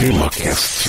TemaCast.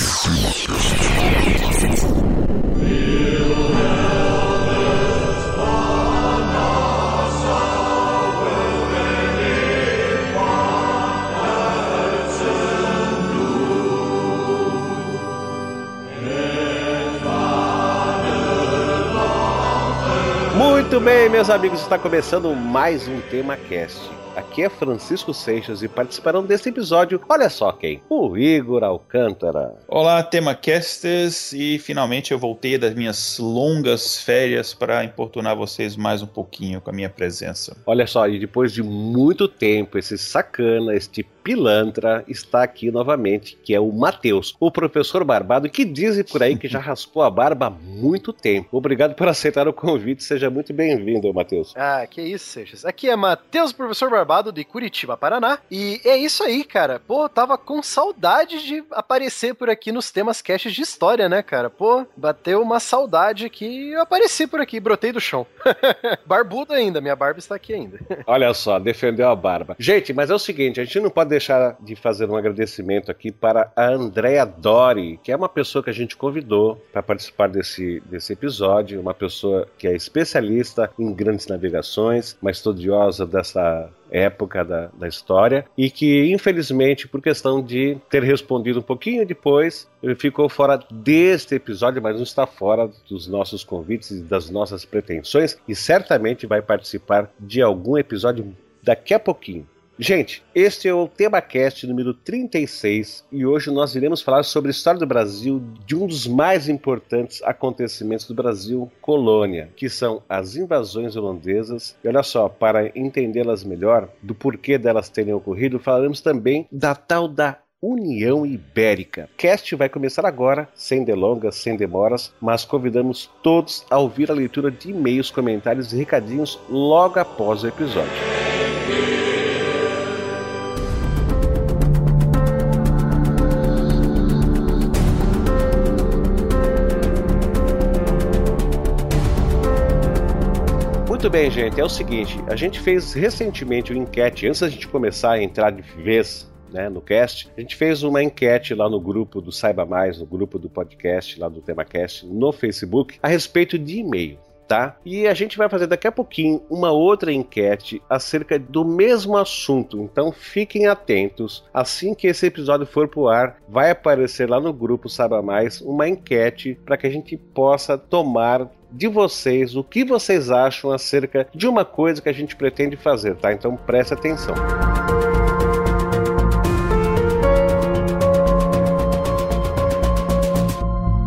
Muito bem, meus amigos, está começando mais um Tema Cast. Aqui é Francisco Seixas e participarão desse episódio, olha só quem, o Igor Alcântara. Olá, TemaCasters, e finalmente eu voltei das minhas longas férias para importunar vocês mais um pouquinho com a minha presença. Olha só, e depois de muito tempo, esse sacana, este pilantra está aqui novamente, que é o Matheus, o professor barbado que dizem por aí que já raspou a barba há muito tempo. Obrigado por aceitar o convite, seja muito bem-vindo, Matheus. Ah, que isso, Seixas. Aqui é Matheus, professor barbado de Curitiba, Paraná. E é isso aí, cara. Pô, tava com saudade de aparecer por aqui nos temas caches de história, né, cara? Pô, bateu uma saudade que eu apareci por aqui, brotei do chão. Barbudo ainda, minha barba está aqui ainda. Olha só, defendeu a barba. Gente, mas é o seguinte, a gente não pode deixar de fazer um agradecimento aqui para a Andrea Dori, que é uma pessoa que a gente convidou para participar desse, desse episódio, uma pessoa que é especialista em grandes navegações, uma estudiosa dessa época da, da história e que, infelizmente, por questão de ter respondido um pouquinho depois, ele ficou fora deste episódio, mas não está fora dos nossos convites e das nossas pretensões e certamente vai participar de algum episódio daqui a pouquinho. Gente, este é o TemaCast número 36 e hoje nós iremos falar sobre a história do Brasil de um dos mais importantes acontecimentos do Brasil colônia, que são as invasões holandesas. E olha só, para entendê-las melhor, do porquê delas terem ocorrido, falaremos também da tal da União Ibérica. Cast vai começar agora, sem delongas, sem demoras, mas convidamos todos a ouvir a leitura de e-mails, comentários e recadinhos logo após o episódio. Bem, gente. É o seguinte: a gente fez recentemente uma enquete, antes da gente começar a entrar de vez né, no cast, a gente fez uma enquete lá no grupo do Saiba Mais, no grupo do podcast, lá do TemaCast, no Facebook, a respeito de e-mail. Tá? E a gente vai fazer daqui a pouquinho uma outra enquete acerca do mesmo assunto. Então fiquem atentos. Assim que esse episódio for pro ar, vai aparecer lá no grupo Saiba Mais uma enquete para que a gente possa tomar de vocês o que vocês acham acerca de uma coisa que a gente pretende fazer, tá? Então preste atenção.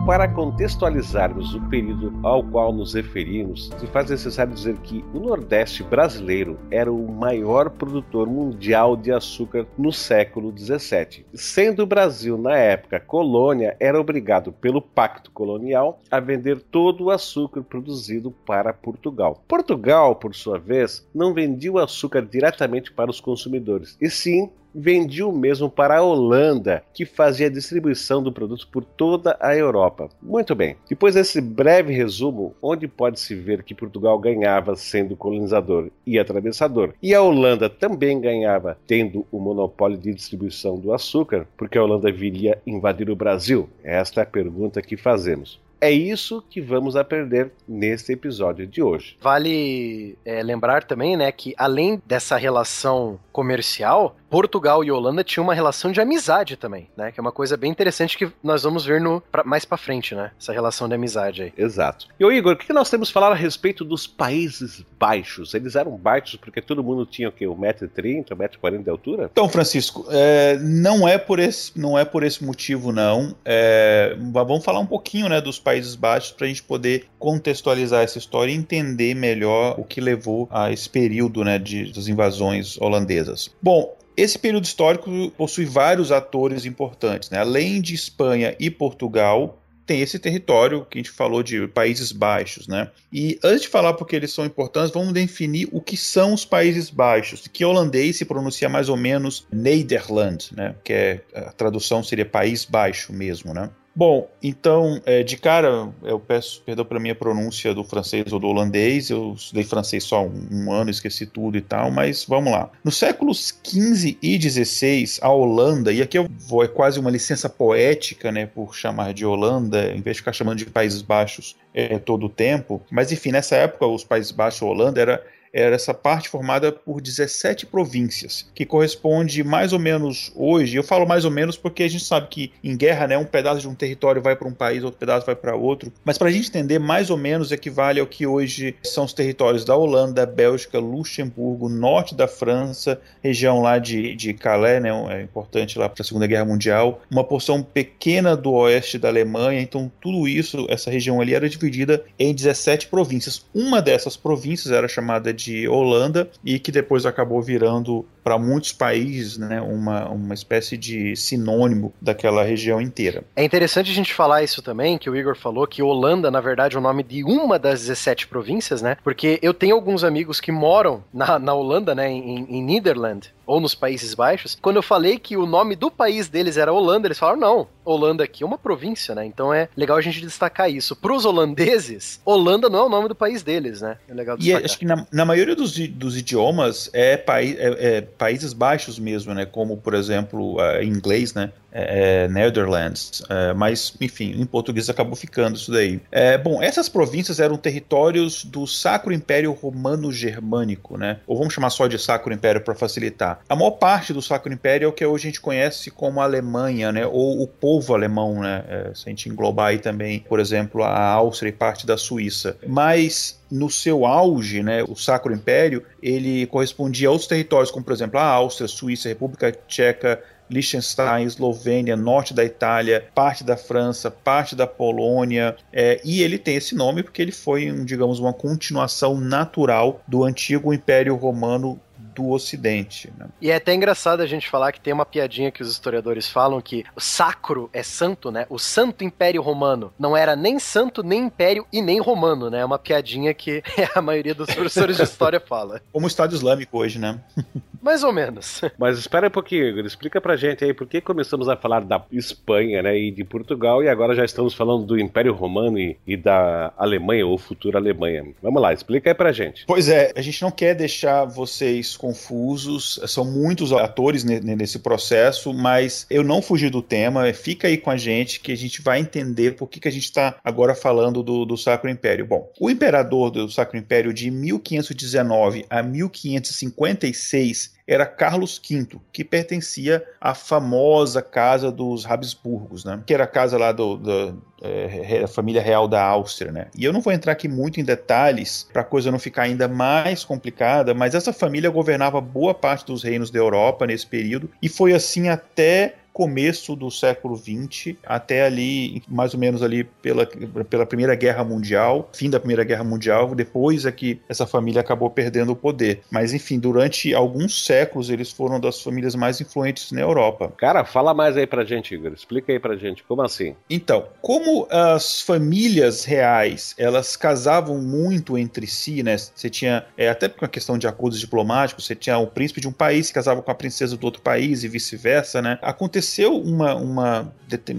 Para contextualizarmos o período ao qual nos referimos, se faz necessário dizer que o Nordeste brasileiro era o maior produtor mundial de açúcar no século 17, sendo o Brasil, na época colônia, era obrigado pelo Pacto Colonial a vender todo o açúcar produzido para Portugal. Portugal, por sua vez, não vendia o açúcar diretamente para os consumidores, e sim vendia o mesmo para a Holanda, que fazia a distribuição do produto por toda a Europa. Muito bem, depois desse breve resumo, onde pode-se ver que Portugal ganhava sendo colonizador e atravessador, e a Holanda também ganhava tendo o monopólio de distribuição do açúcar, porque a Holanda viria invadir o Brasil? Esta é a pergunta que fazemos. É isso que vamos aprender neste episódio de hoje. Vale é, lembrar também, né, que além dessa relação comercial, Portugal e Holanda tinham uma relação de amizade também, né? Que é uma coisa bem interessante que nós vamos ver no, pra, mais para frente, né? Essa relação de amizade aí. Exato. E o Igor, o que nós temos que falar a respeito dos Países Baixos? Eles eram baixos porque todo mundo tinha o quê? 1,30m, 1,40m de altura? Então, Francisco, é, não, é por esse, não é por esse motivo, não. É, vamos falar um pouquinho né, dos Países Baixos para a gente poder contextualizar essa história e entender melhor o que levou a esse período né, de, das invasões holandesas. Bom, esse período histórico possui vários atores importantes, né? Além de Espanha e Portugal, tem esse território que a gente falou de Países Baixos, né? E antes de falar porque eles são importantes, vamos definir o que são os Países Baixos, que em holandês se pronuncia mais ou menos Nederland, né? Que é, a tradução seria País Baixo mesmo, né? Bom, então, é, de cara, eu peço perdão pela minha pronúncia do francês ou do holandês, eu estudei francês só um, um ano, esqueci tudo e tal, mas vamos lá. Nos séculos XV e XVI, a Holanda, e aqui eu vou, é quase uma licença poética, né, por chamar de Holanda, em vez de ficar chamando de Países Baixos é, todo o tempo, mas enfim, nessa época, os Países Baixos, a Holanda, era era essa parte formada por 17 províncias, que corresponde mais ou menos hoje, eu falo mais ou menos porque a gente sabe que em guerra, né, um pedaço de um território vai para um país, outro pedaço vai para outro, mas para a gente entender, mais ou menos equivale ao que hoje são os territórios da Holanda, Bélgica, Luxemburgo, norte da França, região lá de, de Calais, né, é importante lá para a Segunda Guerra Mundial, uma porção pequena do oeste da Alemanha, então tudo isso, essa região ali era dividida em 17 províncias. Uma dessas províncias era chamada de de Holanda e que depois acabou virando para muitos países né, uma, uma espécie de sinônimo daquela região inteira. É interessante a gente falar isso também, que o Igor falou que Holanda, na verdade, é o nome de uma das 17 províncias, né? Porque eu tenho alguns amigos que moram na, na Holanda, né, em, em Netherlands, ou nos Países Baixos, quando eu falei que o nome do país deles era Holanda, eles falaram: não, Holanda aqui é uma província, né? Então é legal a gente destacar isso. Para os holandeses, Holanda não é o nome do país deles, né? É legal destacar. E acho que na, na maioria dos, dos idiomas é, país, é, é, Países Baixos mesmo, né? Como, por exemplo, em inglês, né? É, é Netherlands, é, mas enfim, em português acabou ficando isso daí. É, bom, essas províncias eram territórios do Sacro Império Romano Germânico, né? Ou vamos chamar só de Sacro Império para facilitar. A maior parte do Sacro Império é o que hoje a gente conhece como Alemanha, né? Ou o povo alemão, né? É, se a gente englobar aí também, por exemplo, a Áustria e parte da Suíça. Mas no seu auge, né, o Sacro Império, ele correspondia a outros territórios, como por exemplo a Áustria, Suíça, República Tcheca, Liechtenstein, Eslovênia, norte da Itália, parte da França, parte da Polônia, é, e ele tem esse nome porque ele foi, digamos, uma continuação natural do antigo Império Romano do Ocidente. Né? E é até engraçado a gente falar que tem uma piadinha que os historiadores falam que o sacro é santo, né? O Santo Império Romano não era nem santo, nem império e nem romano, né? É uma piadinha que a maioria dos professores de história fala. Como o Estado Islâmico hoje, né? Mais ou menos. Mas espera um pouquinho, Igor. Explica pra gente aí por que começamos a falar da Espanha, né? E de Portugal e agora já estamos falando do Império Romano e, e da Alemanha ou futura Alemanha. Vamos lá, explica aí pra gente. Pois é, a gente não quer deixar vocês confusos, são muitos atores nesse processo, mas eu não fugi do tema, fica aí com a gente que a gente vai entender por que, que a gente está agora falando do, do Sacro Império. Bom, o imperador do Sacro Império de 1519 a 1556 era Carlos V, que pertencia à famosa casa dos Habsburgos, né? que era a casa lá do, do é, da família real da Áustria. Né? E eu não vou entrar aqui muito em detalhes para a coisa não ficar ainda mais complicada, mas essa família governava boa parte dos reinos da Europa nesse período e foi assim até começo do século XX até ali, mais ou menos ali pela, pela Primeira Guerra Mundial, fim da Primeira Guerra Mundial, depois é que essa família acabou perdendo o poder. Mas enfim, durante alguns séculos eles foram das famílias mais influentes na Europa. Cara, fala mais aí pra gente, Igor. Explica aí pra gente, como assim? Então, como as famílias reais, elas casavam muito entre si, né? Você tinha, é, até por uma questão de acordos diplomáticos, você tinha o príncipe de um país que casava com a princesa do outro país e vice-versa, né? Aconteceu aconteceu uma, uma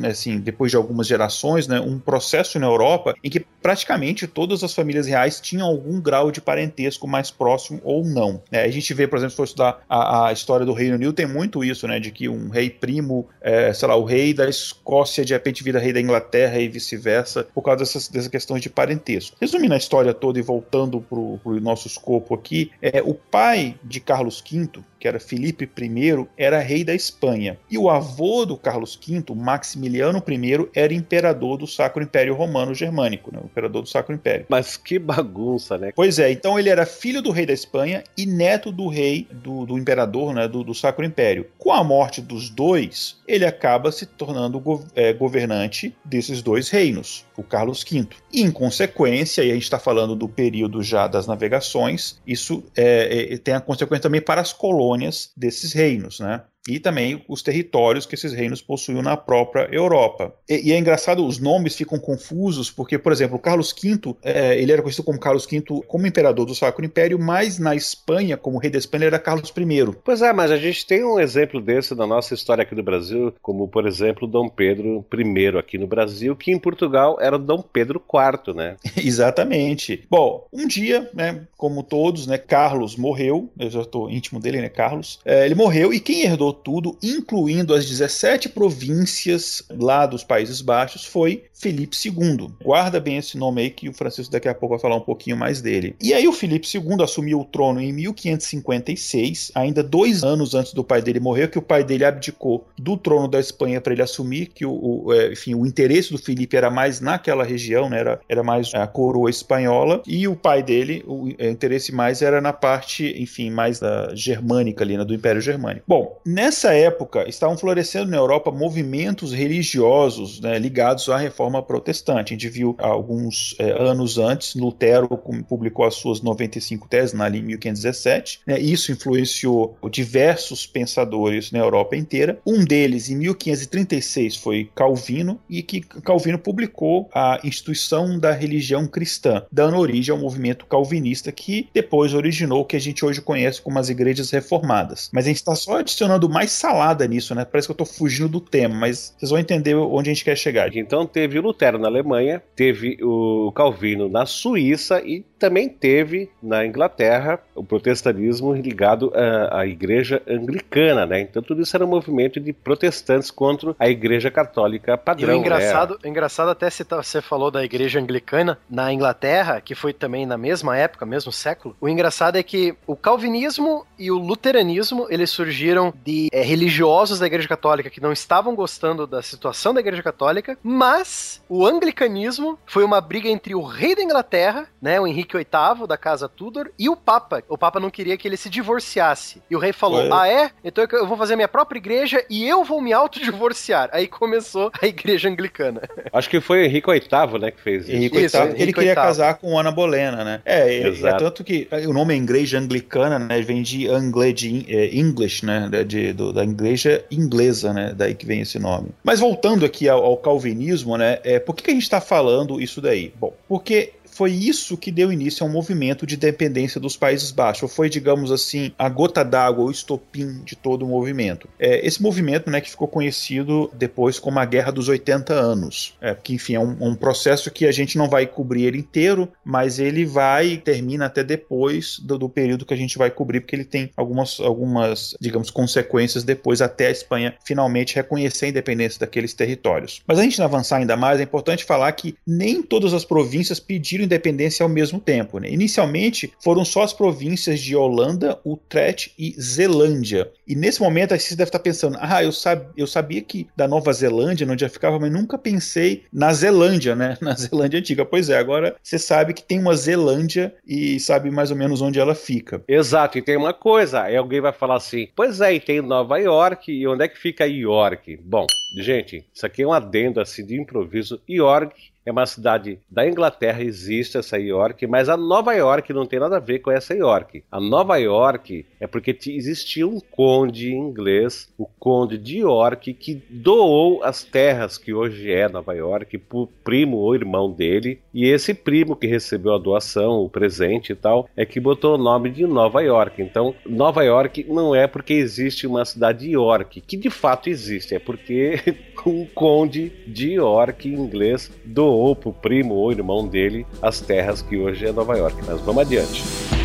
assim, depois de algumas gerações, né, um processo na Europa em que praticamente todas as famílias reais tinham algum grau de parentesco mais próximo ou não. É, a gente vê, por exemplo, se for estudar a, a, história do Reino Unido, tem muito isso, né, de que um rei primo, é, sei lá, o rei da Escócia de repente vira rei da Inglaterra e vice-versa, por causa dessas, dessas questões de parentesco. Resumindo a história toda e voltando para o nosso escopo aqui, é, o pai de Carlos V, que era Filipe I, era rei da Espanha. E o avô do Carlos V, Maximiliano I, era imperador do Sacro Império Romano Germânico, né? o imperador do Sacro Império. Mas que bagunça, né? Pois é, então ele era filho do rei da Espanha e neto do rei, do, do imperador né? do, do Sacro Império. Com a morte dos dois, ele acaba se tornando é, governante desses dois reinos, o Carlos V. E, em consequência, e a gente está falando do período já das navegações, isso é, é, tem a consequência também para as colônias desses reinos, né? E também os territórios que esses reinos possuíam na própria Europa. E, e é engraçado, os nomes ficam confusos, porque, por exemplo, Carlos V, é, ele era conhecido como Carlos V como imperador do Sacro Império, mas na Espanha, como rei da Espanha, era Carlos I. Pois é, mas a gente tem um exemplo desse na nossa história aqui do Brasil, como, por exemplo, Dom Pedro I aqui no Brasil, que em Portugal era Dom Pedro IV, né? Exatamente. Bom, um dia, né, como todos, né, Carlos morreu, eu já estou íntimo dele, né, Carlos, é, ele morreu e quem herdou tudo, incluindo as 17 províncias lá dos Países Baixos, foi Felipe II. Guarda bem esse nome aí que o Francisco daqui a pouco vai falar um pouquinho mais dele. E aí o Felipe II assumiu o trono em 1556, ainda dois anos antes do pai dele morrer, que o pai dele abdicou do trono da Espanha para ele assumir, que o, o é, enfim, o interesse do Felipe era mais naquela região, né, era, era mais a coroa espanhola, e o pai dele, o, o interesse mais era na parte, enfim, mais da germânica ali, né, do Império Germânico. Bom, nessa época estavam florescendo na Europa movimentos religiosos né, ligados à reforma protestante. A gente viu alguns é, anos antes, Lutero publicou as suas 95 teses na em 1517. Né, isso influenciou diversos pensadores na Europa inteira. Um deles, em 1536, foi Calvino, e que Calvino publicou a instituição da religião cristã, dando origem ao movimento calvinista que depois originou o que a gente hoje conhece como as igrejas reformadas. Mas a gente está só adicionando mais salada nisso, né? Parece que eu estou fugindo do tema, mas vocês vão entender onde a gente quer chegar. Então teve o Lutero na Alemanha, teve o Calvino na Suíça e também teve na Inglaterra o protestantismo ligado à, à, igreja anglicana, né? Então tudo isso era um movimento de protestantes contra a igreja católica padrão. E o engraçado, né? engraçado até citar, você falou da igreja anglicana na Inglaterra, que foi também na mesma época, mesmo século. O engraçado é que o calvinismo e o luteranismo eles surgiram de é, religiosos da igreja católica que não estavam gostando da situação da igreja católica, mas o anglicanismo foi uma briga entre o rei da Inglaterra, né, o Henrique VIII da casa Tudor e o Papa. O Papa não queria que ele se divorciasse. E o rei falou. Ah, é? Então eu vou fazer minha própria igreja e eu vou me autodivorciar. Aí começou a igreja anglicana. Acho que foi Henrique VIII, né, que fez isso. Henrique VIII, ele Henrique queria VIII. casar com Ana Bolena, né? É, é, é, tanto que o nome é igreja anglicana, né? Vem de de é, English, né? De, do, da igreja inglesa, né? Daí que vem esse nome. Mas voltando aqui ao, ao calvinismo, né? É, por que, que a gente está falando isso daí? Bom, porque foi isso que deu início a um movimento de dependência dos Países Baixos. Foi, digamos assim, a gota d'água, o estopim de todo o movimento. É, esse movimento, né, que ficou conhecido depois como a Guerra dos 80 Anos. É, que, enfim, é um, um processo que a gente não vai cobrir ele inteiro, mas ele vai termina até depois do, do, período que a gente vai cobrir, porque ele tem algumas, algumas, digamos, consequências depois até a Espanha finalmente reconhecer a independência daqueles territórios. Mas a gente não avançar ainda mais, é importante falar que nem todas as províncias pediram independência ao mesmo tempo. Né? Inicialmente foram só as províncias de Holanda, Utrecht e Zelândia. E nesse momento aí você deve estar pensando: ah, eu, sab eu sabia que da Nova Zelândia, onde eu ficava, mas nunca pensei na Zelândia, né? Na Zelândia antiga. Pois é, agora você sabe que tem uma Zelândia e sabe mais ou menos onde ela fica. Exato, e tem uma coisa: aí alguém vai falar assim, pois é, e tem Nova York, e onde é que fica York? Bom, gente, isso aqui é um adendo assim de improviso. York é uma cidade da Inglaterra, existe essa York, mas a Nova York não tem nada a ver com essa York. A Nova York é porque existia um conde inglês, o conde de York, que doou as terras que hoje é Nova York para o primo ou irmão dele, e esse primo que recebeu a doação, o presente e tal, é que botou o nome de Nova York. Então, Nova York não é porque existe uma cidade York, que de fato existe, é porque um conde de York inglês doou doou para o primo ou irmão dele as terras que hoje é Nova York. Mas vamos adiante.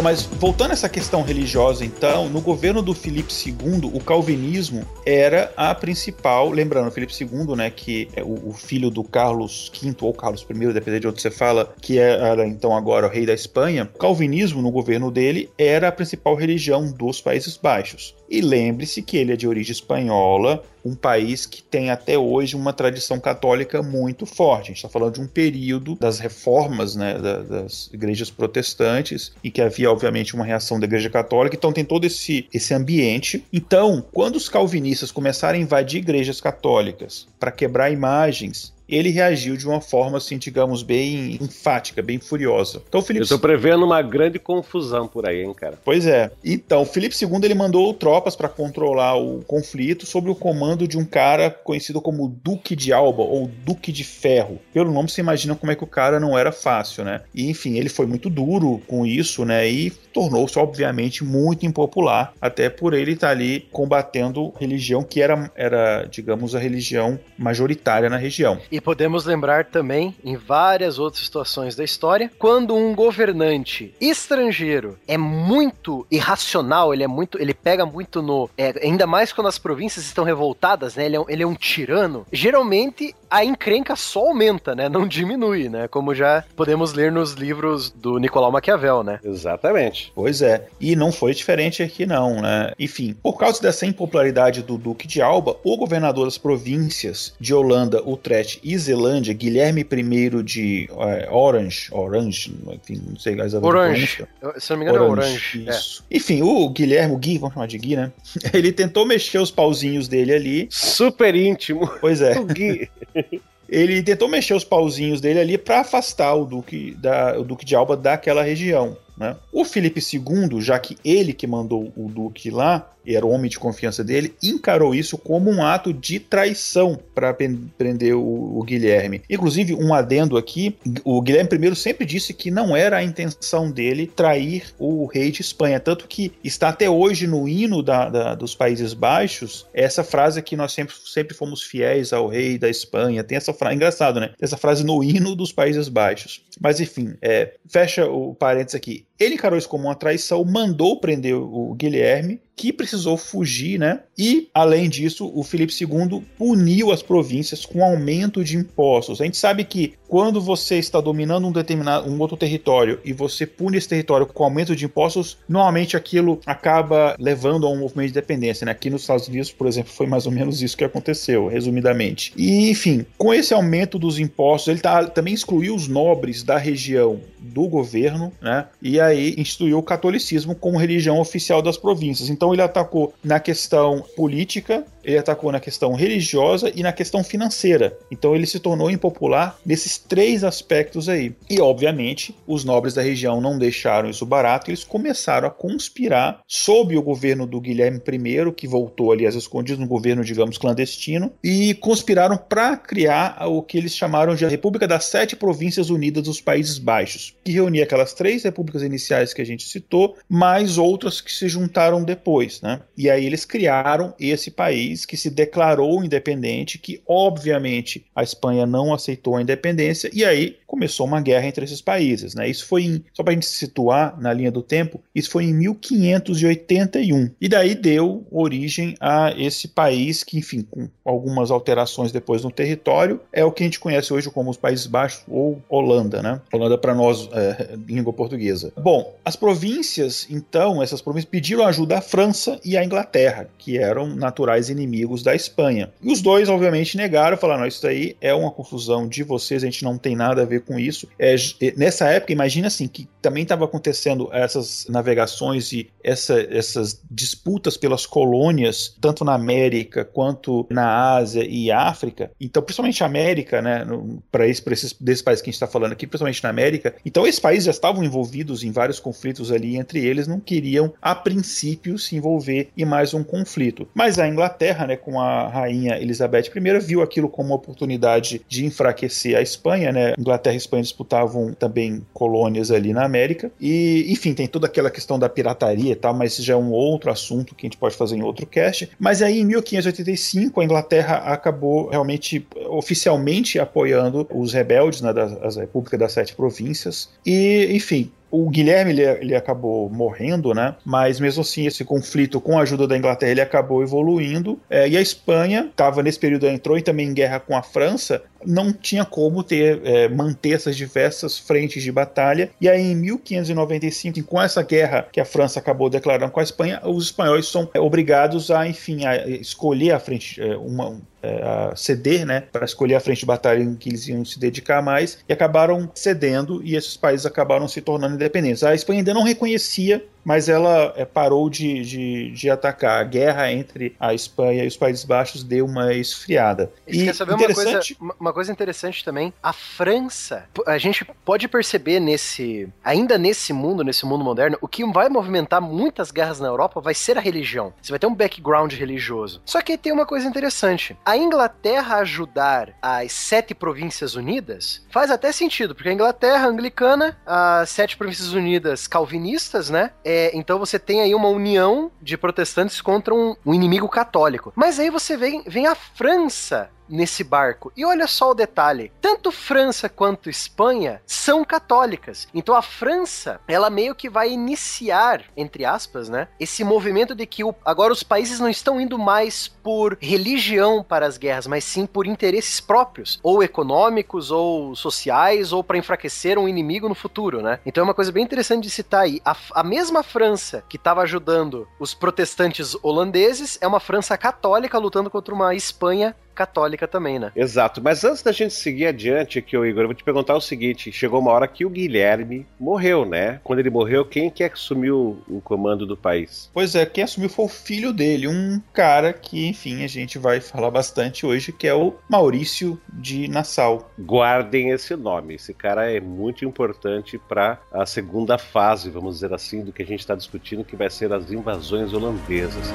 Bom, mas voltando a essa questão religiosa, então, no governo do Filipe II, o calvinismo era a principal. Lembrando, Filipe II, né, que é o, o, filho do Carlos V ou Carlos I, dependendo de onde você fala, que era então agora o rei da Espanha. O calvinismo, no governo dele, era a principal religião dos Países Baixos. E lembre-se que ele é de origem espanhola, um país que tem até hoje uma tradição católica muito forte. A gente está falando de um período das reformas né, das igrejas protestantes e que havia obviamente, uma reação da Igreja Católica, então tem todo esse, esse ambiente. Então, quando os calvinistas começaram a invadir igrejas católicas para quebrar imagens ele reagiu de uma forma, assim, digamos, bem enfática, bem furiosa. Então, Felipe... Eu tô prevendo uma grande confusão por aí, hein, cara? Pois é. Então, Felipe II ele mandou tropas para controlar o conflito sob o comando de um cara conhecido como Duque de Alba, ou Duque de Ferro. Pelo nome, você imagina como é que o cara não era fácil, né? E, enfim, ele foi muito duro com isso, né? E tornou-se, obviamente, muito impopular, até por ele estar tá ali combatendo religião que era, era, digamos, a religião majoritária na região. E podemos lembrar também, em várias outras situações da história, quando um governante estrangeiro é muito irracional, ele é muito, ele pega muito no, é, ainda mais quando as províncias estão revoltadas, né? Ele é, ele é um tirano. Geralmente a encrenca só aumenta, né? Não diminui, né? Como já podemos ler nos livros do Nicolau Maquiavel, né? Exatamente. Pois é. E não foi diferente aqui, não, né? Enfim, por causa dessa impopularidade do Duque de Alba, o governador das províncias de Holanda, Utrecht e Zelândia, Guilherme I de é, Orange, Orange, enfim, não sei exatamente. Orange. Se não me engano, Orange, é Orange. É. Isso. É. Enfim, o Guilherme, o Gui, vamos chamar de Gui, né? Ele tentou mexer os pauzinhos dele ali. Super íntimo. Pois é. O Gui. ele tentou mexer os pauzinhos dele ali para afastar o Duque, da, o Duque de Alba daquela região. Né? O Felipe II, já que ele que mandou o Duque lá, era o homem de confiança dele, encarou isso como um ato de traição para prender o, o, Guilherme. Inclusive, um adendo aqui: o Guilherme I sempre disse que não era a intenção dele trair o rei de Espanha, tanto que está até hoje no hino da, da, dos Países Baixos essa frase que nós sempre, sempre fomos fiéis ao rei da Espanha. Tem essa frase, engraçado, né? Essa frase no hino dos Países Baixos. Mas enfim, é, fecha o parênteses aqui. Ele encarou isso como uma traição, mandou prender o Guilherme, que precisou fugir, né? E, além disso, o Felipe II puniu as províncias com aumento de impostos. A gente sabe que quando você está dominando um determinado um outro território e você pune esse território com aumento de impostos, normalmente aquilo acaba levando a um movimento de dependência, né? Aqui nos Estados Unidos, por exemplo, foi mais ou menos isso que aconteceu, resumidamente. E, enfim, com esse aumento dos impostos, ele tá, também excluiu os nobres da região do governo, né? E aí instituiu o catolicismo como religião oficial das províncias. Então ele atacou na questão política, ele atacou na questão religiosa e na questão financeira. Então ele se tornou impopular nesses três aspectos aí. E obviamente, os nobres da região não deixaram isso barato, eles começaram a conspirar sob o governo do Guilherme I, que voltou ali às escondidas no governo, digamos, clandestino, e conspiraram para criar o que eles chamaram de a República das Sete Províncias Unidas dos Países Baixos, que reunia aquelas três repúblicas iniciais que a gente citou, mais outras que se juntaram depois, né? E aí eles criaram esse país país que se declarou independente, que obviamente a Espanha não aceitou a independência, e aí começou uma guerra entre esses países. Né? Isso foi em, só para a gente se situar na linha do tempo, isso foi em 1581. E daí deu origem a esse país que, enfim, com algumas alterações depois no território, é o que a gente conhece hoje como os Países Baixos ou Holanda, né? Holanda para nós, é, língua portuguesa. Bom, as províncias, então, essas províncias pediram ajuda à França e à Inglaterra, que eram naturais inimigos inimigos da Espanha. E os dois, obviamente, negaram, falaram: isso daí é uma confusão de vocês, a gente não tem nada a ver com isso. É, nessa época, imagina assim, que também estava acontecendo essas navegações e essa, essas disputas pelas colônias, tanto na América quanto na Ásia e África. Então, principalmente a América, né, para esse, esses desses países que a gente está falando aqui, principalmente na América. Então, esses países já estavam envolvidos em vários conflitos ali entre eles, não queriam, a princípio, se envolver em mais um conflito. Mas a Inglaterra Né, com a rainha Elizabeth I, viu aquilo como uma oportunidade de enfraquecer a Espanha, né? Inglaterra e Espanha disputavam também colônias ali na América. E, enfim, tem toda aquela questão da pirataria e tal, mas isso já é um outro assunto que a gente pode fazer em outro cast. Mas aí, em 1585, a Inglaterra acabou realmente oficialmente apoiando os rebeldes, né, da República das Sete Províncias. E, enfim, o Guilherme ele, ele, acabou morrendo, né? Mas mesmo assim, esse conflito com a ajuda da Inglaterra ele acabou evoluindo. É, e a Espanha estava nesse período entrou e também em guerra com a França. Não tinha como ter é, manter essas diversas frentes de batalha. E aí, em 1595, com essa guerra que a França acabou declarando com a Espanha, os espanhóis são é, obrigados a, enfim, a escolher a frente, é, uma, é, ceder, né, para escolher a frente de batalha em que eles iam se dedicar mais, e acabaram cedendo e esses países acabaram se tornando independentes. A Espanha ainda não reconhecia mas ela é, parou de, de, de, atacar. A guerra entre a Espanha e os Países Baixos deu uma esfriada. E, quer saber uma coisa, uma coisa interessante também? A França, a gente pode perceber nesse, ainda nesse mundo, nesse mundo moderno, o que vai movimentar muitas guerras na Europa vai ser a religião. Você vai ter um background religioso. Só que tem uma coisa interessante. A Inglaterra ajudar as sete províncias unidas faz até sentido, porque a Inglaterra anglicana, as sete províncias unidas calvinistas, né? É, então você tem aí uma união de protestantes contra um, um inimigo católico. Mas aí você vem, vem a França nesse barco. E olha só o detalhe: tanto França quanto Espanha são católicas. Então a França, ela meio que vai iniciar, entre aspas, né, esse movimento de que o, agora os países não estão indo mais por religião para as guerras, mas sim por interesses próprios, ou econômicos, ou sociais, ou para enfraquecer um inimigo no futuro, né? Então é uma coisa bem interessante de citar aí. A, a mesma França que estava ajudando os protestantes holandeses é uma França católica lutando contra uma Espanha católica também, né? Exato. Mas antes da gente seguir adiante aqui, Igor, eu vou te perguntar o seguinte: chegou uma hora que o Guilherme morreu, né? Quando ele morreu, quem que assumiu o comando do país? Pois é, quem assumiu foi o filho dele, um cara que, enfim, a gente vai falar bastante hoje, que é o Maurício de Nassau. Guardem esse nome. Esse cara é muito importante para a segunda fase, vamos dizer assim, do que a gente está discutindo, que vai ser as invasões holandesas.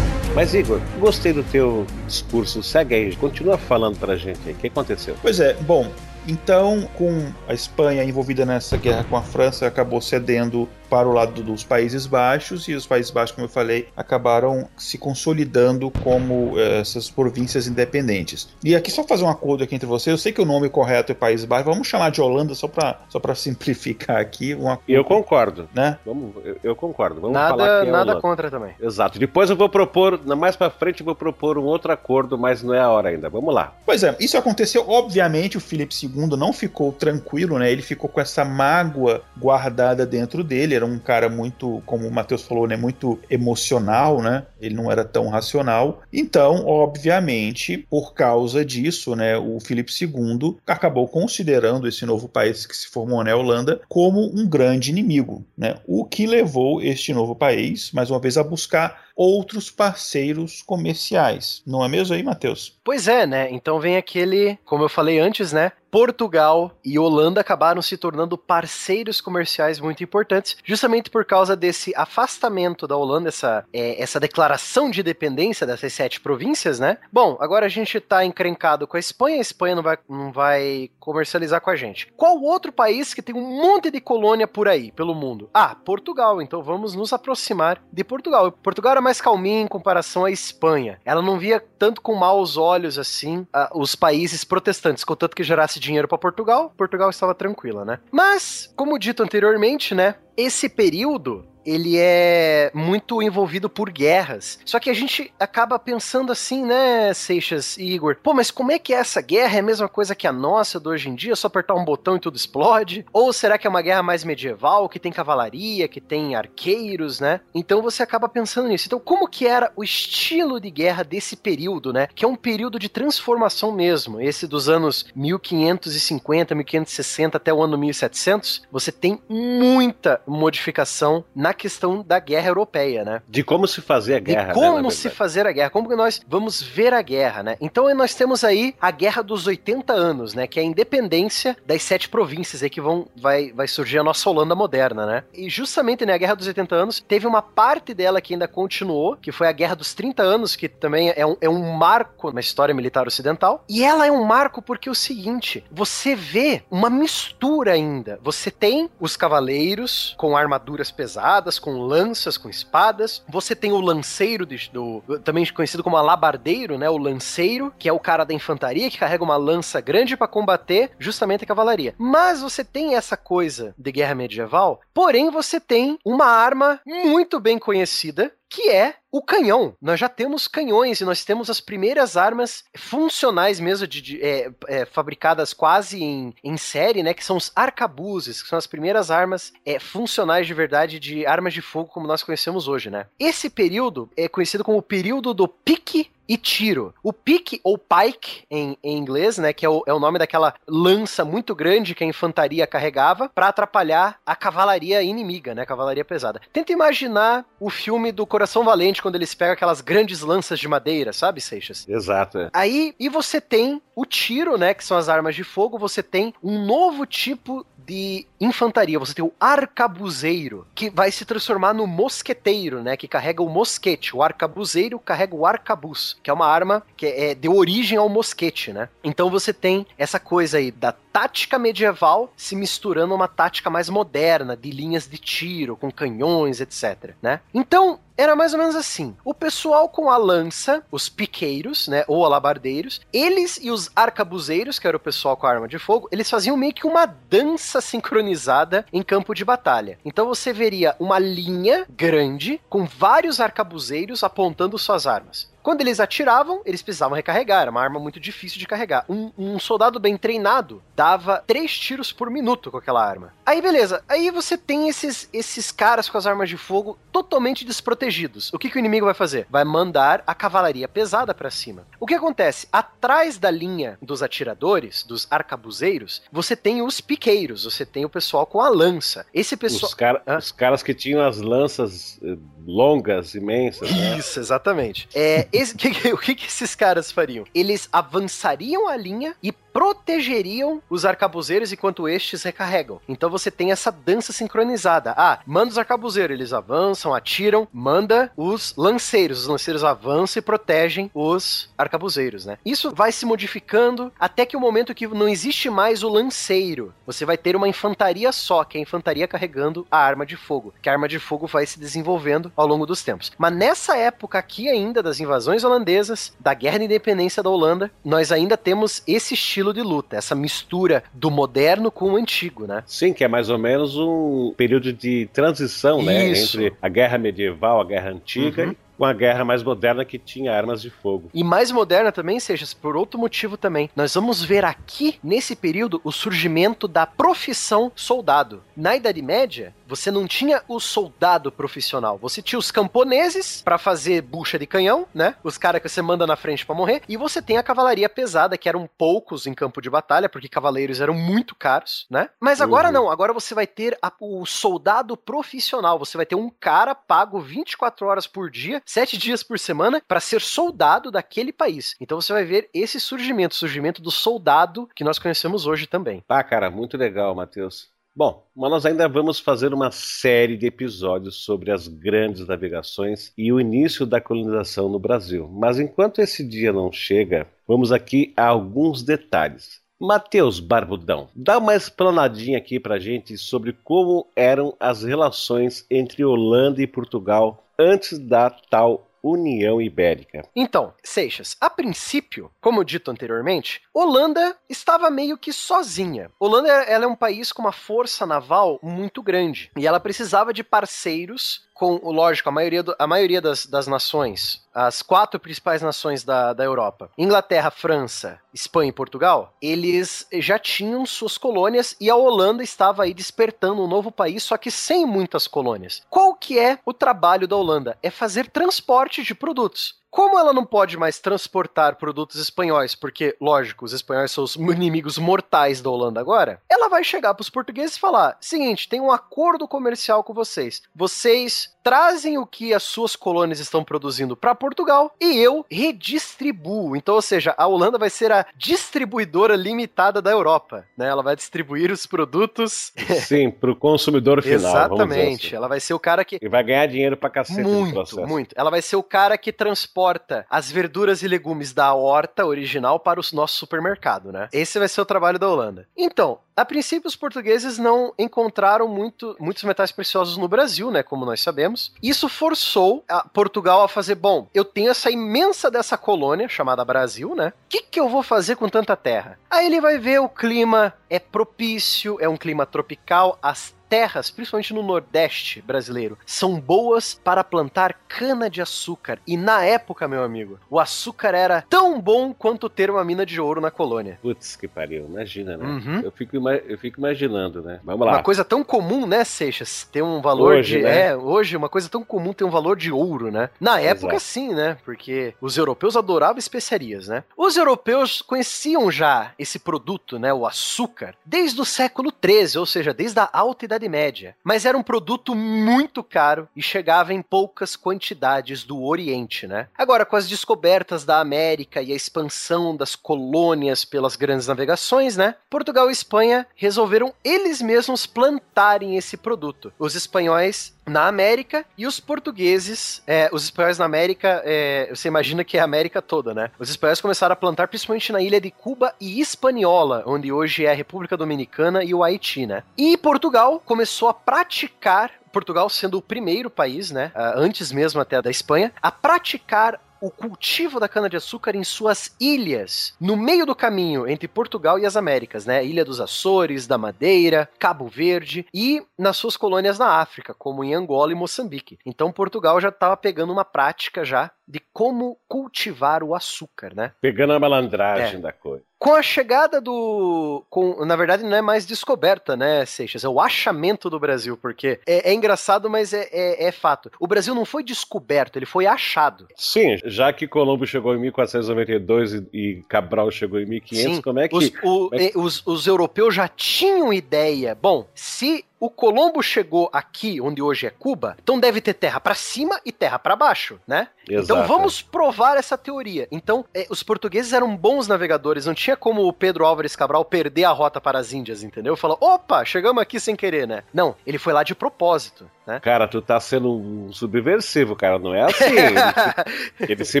Mas Igor, gostei do teu discurso. Segue aí, continua falando pra gente aí. O que aconteceu? Pois é, bom, então, com a Espanha envolvida nessa guerra com a França, acabou cedendo para o lado dos Países Baixos e os Países Baixos, como eu falei, acabaram se consolidando como eh, essas províncias independentes. E aqui só fazer um acordo aqui entre vocês, eu sei que o nome correto é Países Baixos, vamos chamar de Holanda só para só para simplificar aqui. Um acordo, eu concordo, né? Vamos, eu, eu concordo. Vamos nada falar que é nada contra também. Exato. Depois eu vou propor, mais para frente eu vou propor um outro acordo, mas não é a hora ainda. Vamos lá. Pois é, isso aconteceu, obviamente o Felipe II não ficou tranquilo, né? Ele ficou com essa mágoa guardada dentro dele era um cara muito, como o Matheus falou, né, muito emocional, né? Ele não era tão racional. Então, obviamente, por causa disso, né, o Filipe II acabou considerando esse novo país que se formou na Holanda como um grande inimigo, né? O que levou este novo país, mais uma vez, a buscar outros parceiros comerciais. Não é mesmo aí, Matheus? Pois é, né? Então vem aquele, como eu falei antes, né? Portugal e Holanda acabaram se tornando parceiros comerciais muito importantes, justamente por causa desse afastamento da Holanda, essa, é, essa declaração de independência dessas sete províncias, né? Bom, agora a gente tá encrencado com a Espanha, a Espanha não vai, não vai comercializar com a gente. Qual outro país que tem um monte de colônia por aí, pelo mundo? Ah, Portugal. Então vamos nos aproximar de Portugal. Portugal era mais calminha em comparação à Espanha. Ela não via tanto com maus olhos assim uh, os países protestantes, contanto que gerasse dinheiro para Portugal, Portugal estava tranquila, né? Mas, como dito anteriormente, né, esse período ele é muito envolvido por guerras. Só que a gente acaba pensando assim, né, Seixas e Igor? Pô, mas como é que é essa guerra? É a mesma coisa que a nossa do hoje em dia? Só apertar um botão e tudo explode? Ou será que é uma guerra mais medieval, que tem cavalaria, que tem arqueiros, né? Então você acaba pensando nisso. Então, como que era o estilo de guerra desse período, né? Que é um período de transformação mesmo. Esse dos anos 1550, 1560 até o ano 1700, você tem muita modificação na questão da guerra europeia, né? De como se fazer a guerra. De né, como né, se fazer a guerra, como que nós vamos ver a guerra, né? Então nós temos aí a Guerra dos 80 anos, né? Que é a independência das sete províncias aí que vão vai, vai surgir a nossa Holanda moderna, né? E justamente né, a Guerra dos 80 anos teve uma parte dela que ainda continuou, que foi a Guerra dos 30 anos, que também é um, é um marco na história militar ocidental. E ela é um marco porque é o seguinte: você vê uma mistura ainda. Você tem os cavaleiros com armaduras pesadas com lanças, com espadas. Você tem o lanceiro, de, do, também conhecido como alabardeiro, né? O lanceiro, que é o cara da infantaria que carrega uma lança grande para combater justamente a cavalaria. Mas você tem essa coisa de guerra medieval, porém você tem uma arma muito bem conhecida que é o canhão. Nós já temos canhões e nós temos as primeiras armas funcionais mesmo, de, de é, é, fabricadas quase em, em série, né? Que são os arcabuzes, que são as primeiras armas é, funcionais de verdade de armas de fogo como nós conhecemos hoje, né? Esse período é conhecido como o período do pique e tiro. O pique ou pike em, em inglês, né, que é o, é o, nome daquela lança muito grande que a infantaria carregava para atrapalhar a cavalaria inimiga, né, a cavalaria pesada. Tenta imaginar o filme do Coração Valente quando eles pegam aquelas grandes lanças de madeira, sabe, Seixas? Exato. É. Aí, e você tem o tiro, né, que são as armas de fogo, você tem um novo tipo de infantaria, você tem o arcabuzeiro, que vai se transformar no mosqueteiro, né? Que carrega o mosquete. O arcabuzeiro carrega o arcabuz, que é uma arma que é, deu origem ao mosquete, né? Então você tem essa coisa aí da tática medieval se misturando a uma tática mais moderna, de linhas de tiro, com canhões, etc, né? Então, era mais ou menos assim. O pessoal com a lança, os piqueiros, né, ou alabardeiros, eles e os arcabuzeiros, que era o pessoal com a arma de fogo, eles faziam meio que uma dança sincronizada em campo de batalha. Então você veria uma linha grande com vários arcabuzeiros apontando suas armas. Quando eles atiravam, eles precisavam recarregar, era uma arma muito difícil de carregar. Um, um, soldado bem treinado dava três tiros por minuto com aquela arma. Aí beleza, aí você tem esses, esses caras com as armas de fogo totalmente desprotegidos. O que, que o inimigo vai fazer? Vai mandar a cavalaria pesada para cima. O que acontece? Atrás da linha dos atiradores, dos arcabuzeiros, você tem os piqueiros, você tem o pessoal com a lança. Esse pessoal. Os, cara, os caras que tinham as lanças eh, longas, imensas. Né? Isso, exatamente. É, esse, que, o que, que esses caras fariam? Eles avançariam a linha e protegeriam os arcabuzeiros enquanto estes recarregam. Então você tem essa dança sincronizada. Ah, manda os arcabuzeiros, eles avançam, atiram, manda os lanceiros. Os lanceiros avançam e protegem os arcabuzeiros, né? Isso vai se modificando até que o momento que não existe mais o lanceiro. Você vai ter uma infantaria só, que é a infantaria carregando a arma de fogo. Que a arma de fogo vai se desenvolvendo ao longo dos tempos. Mas nessa época aqui ainda das invasões holandesas, da guerra de independência da Holanda, nós ainda temos esse estilo de luta, essa mistura do moderno com o antigo, né? Sim, que é mais ou menos um período de transição, né? Isso. Entre a guerra medieval, a guerra antiga uhum com a guerra mais moderna que tinha armas de fogo. E mais moderna também, seja por outro motivo também. Nós vamos ver aqui, nesse período, o surgimento da profissão soldado. Na Idade Média, você não tinha o soldado profissional. Você tinha os camponeses para fazer bucha de canhão, né? Os caras que você manda na frente para morrer. E você tem a cavalaria pesada, que eram poucos em campo de batalha, porque cavaleiros eram muito caros, né? Mas agora uhum. não. Agora você vai ter a, o soldado profissional. Você vai ter um cara pago 24 horas por dia sete dias por semana para ser soldado daquele país. Então você vai ver esse surgimento, surgimento do soldado que nós conhecemos hoje também. Ah, cara, muito legal, Matheus. Bom, mas nós ainda vamos fazer uma série de episódios sobre as grandes navegações e o início da colonização no Brasil. Mas enquanto esse dia não chega, vamos aqui a alguns detalhes. Matheus Barbudão, dá uma explanadinha aqui pra gente sobre como eram as relações entre Holanda e Portugal antes da tal União Ibérica. Então, Seixas, a princípio, como dito anteriormente, Holanda estava meio que sozinha. Holanda ela é um país com uma força naval muito grande e ela precisava de parceiros com, lógico, a maioria, do, a maioria das, das nações, as quatro principais nações da, da Europa, Inglaterra, França, Espanha e Portugal, eles já tinham suas colônias e a Holanda estava aí despertando um novo país, só que sem muitas colônias. Qual que é o trabalho da Holanda? É fazer transporte de produtos. Como ela não pode mais transportar produtos espanhóis, porque, lógico, os espanhóis são os inimigos mortais da Holanda agora, ela vai chegar para os portugueses e falar: seguinte, tem um acordo comercial com vocês. Vocês trazem o que as suas colônias estão produzindo para Portugal e eu redistribuo. Então, ou seja, a Holanda vai ser a distribuidora limitada da Europa, né? Ela vai distribuir os produtos. Sim, para o consumidor final. Exatamente. Assim. Ela vai ser o cara que e vai ganhar dinheiro para cacete muito, muito. Ela vai ser o cara que transporta as verduras e legumes da horta original para o nosso supermercado, né? Esse vai ser o trabalho da Holanda. Então, a princípio, os portugueses não encontraram muito, muitos metais preciosos no Brasil, né? Como nós sabemos. Isso forçou a Portugal a fazer: bom, eu tenho essa imensa dessa colônia chamada Brasil, né? O que, que eu vou fazer com tanta terra? Aí ele vai ver o clima é propício, é um clima tropical, as terras, principalmente no Nordeste brasileiro, são boas para plantar cana-de-açúcar. E na época, meu amigo, o açúcar era tão bom quanto ter uma mina de ouro na colônia. Putz, que pariu, imagina, né? Uhum. Eu, fico, eu fico imaginando, né? Vamos lá. Uma coisa tão comum, né, Seixas? Ter um valor Hoje, de. né? É, hoje, uma coisa tão comum ter um valor de ouro, né? Na época, Exato. sim, né? Porque os europeus adoravam especiarias, né? Os europeus conheciam já esse produto, né? O açúcar, desde o século XIII, ou seja, desde a Alta Idade Média. Mas era um produto muito caro e chegava em poucas quantidades do Oriente, né? Agora, com as descobertas da América e a expansão das colônias pelas grandes navegações, né? Portugal e Espanha resolveram eles mesmos plantarem esse produto. Os espanhóis na América e os portugueses, é, os espanhóis na América, é, você imagina que é a América toda, né? Os espanhóis começaram a plantar principalmente na ilha de Cuba e Hispaniola, onde hoje é a República Dominicana e o Haiti, né? E Portugal começou a praticar Portugal sendo o primeiro país, né, ah, antes mesmo até da Espanha, a praticar o cultivo da cana-de-açúcar em suas ilhas, no meio do caminho entre Portugal e as Américas, né? Ilha dos Açores, da Madeira, Cabo Verde e nas suas colônias na África, como em Angola e Moçambique. Então Portugal já estava pegando uma prática já de como cultivar o açúcar, né? Pegando a malandragem É. da coisa. Com a chegada do. Com, na verdade, não é mais descoberta, né, Seixas? É o achamento do Brasil, porque é, é engraçado, mas é, é- é fato. O Brasil não foi descoberto, ele foi achado. Sim, já que Colombo chegou em 1492 e, e Cabral chegou em 1500, Sim, como é que. Os, o- como é eh, os- os europeus já tinham ideia. Bom, se o Colombo chegou aqui, onde hoje é Cuba, então deve ter terra pra cima e terra pra baixo, né? Então Exato. vamos provar essa teoria. Então, eh, os portugueses eram bons navegadores, não tinha como o Pedro Álvares Cabral perder a rota para as Índias, entendeu? Falou, opa, chegamos aqui sem querer, né? Não, ele foi lá de propósito, né? Cara, tu tá sendo um subversivo, cara. Não é assim. ele, ele se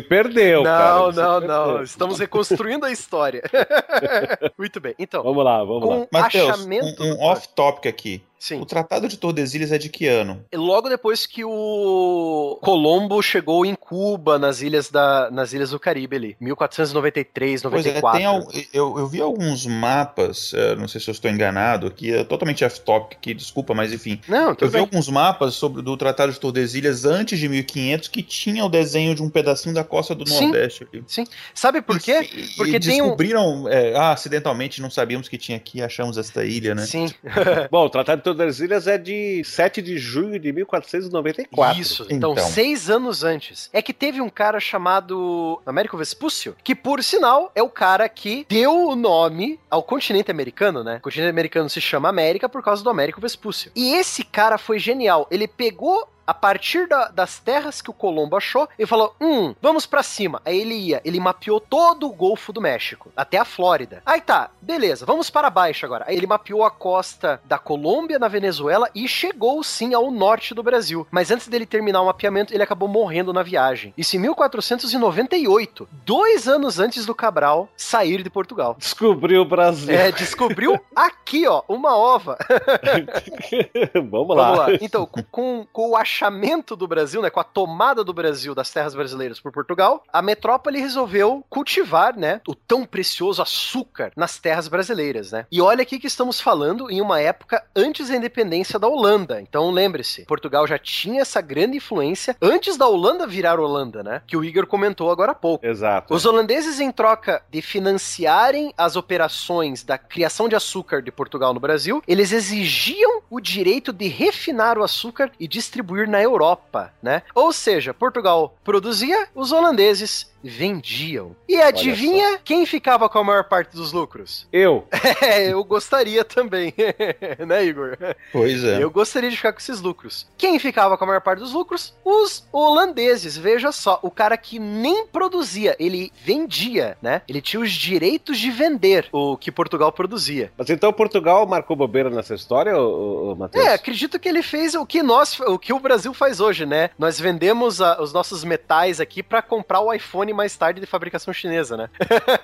perdeu, cara. não, ele se não, perdeu. não. Estamos reconstruindo a história. Muito bem. Então, Vamos lá, vamos lá. com Matheus, achamento. um, um off-topic aqui. Sim. O Tratado de Tordesilhas é de que ano? Logo depois que o Colombo chegou em Cuba, nas ilhas, da, nas ilhas do Caribe ali, 1493, Pois é, 94. tem eu, eu vi alguns mapas, eh, não sei se eu estou enganado, aqui é totalmente off-topic aqui, desculpa, mas enfim. Não, Eu vi bem. alguns mapas sobre do Tratado de Tordesilhas antes de 1500 que tinha o desenho de um pedacinho da costa do Sim. Nordeste ali. Sabe por quê? E- Porque e tem um- descobriram, é, ah, acidentalmente, não sabíamos que tinha aqui, achamos esta ilha, né? Sim, Bom, o Tratado de Tordesilhas é de 7 de junho de 1494. isso. Então, Então. seis anos antes. É que teve um cara chamado Américo Vespúcio, que por sinal é o cara que deu o nome ao continente americano, né? O continente americano se chama América por causa do Américo Vespúcio. E esse cara foi genial. Ele pegou a partir da- das terras que o Colombo achou, ele falou: hum, vamos pra cima. Aí ele ia, ele mapeou todo o Golfo do México, até a Flórida. Aí tá, beleza, vamos para baixo agora. Aí ele mapeou a costa da Colômbia, na Venezuela e chegou sim ao norte do Brasil. Mas antes dele terminar o mapeamento, ele acabou morrendo na viagem. Isso em 1498, dois anos antes do Cabral sair de Portugal. Descobriu o Brasil. É, descobriu aqui, ó, uma ova. Vamos lá. Vamos lá. Então, com- com, com o achamento do Brasil, né, com a tomada do Brasil das terras brasileiras por Portugal, a metrópole resolveu cultivar, né, o tão precioso açúcar nas terras brasileiras, né? E olha aqui que estamos falando em uma época antes da independência da Holanda. Então, lembre-se, Portugal já tinha essa grande influência antes da Holanda virar Holanda, né? Que o Igor comentou agora há pouco. Exato. Os holandeses, em troca de financiarem as operações da criação de açúcar de Portugal no Brasil, eles exigiam o direito de refinar o açúcar e distribuir na Europa, né? Ou seja, Portugal produzia, os holandeses vendiam. E adivinha quem ficava com a maior parte dos lucros? Eu. É, eu gostaria também, né, Igor? Pois é. Eu gostaria de ficar com esses lucros. Quem ficava com a maior parte dos lucros? Os holandeses. Veja só, o cara que nem produzia, ele vendia, né? Ele tinha os direitos de vender o que Portugal produzia. Mas então Portugal marcou bobeira nessa história, Matheus? É, acredito que ele fez o que nós, o que o Brasil faz hoje, né? Nós vendemos a- os nossos metais aqui pra comprar o iPhone mais tarde de fabricação chinesa, né?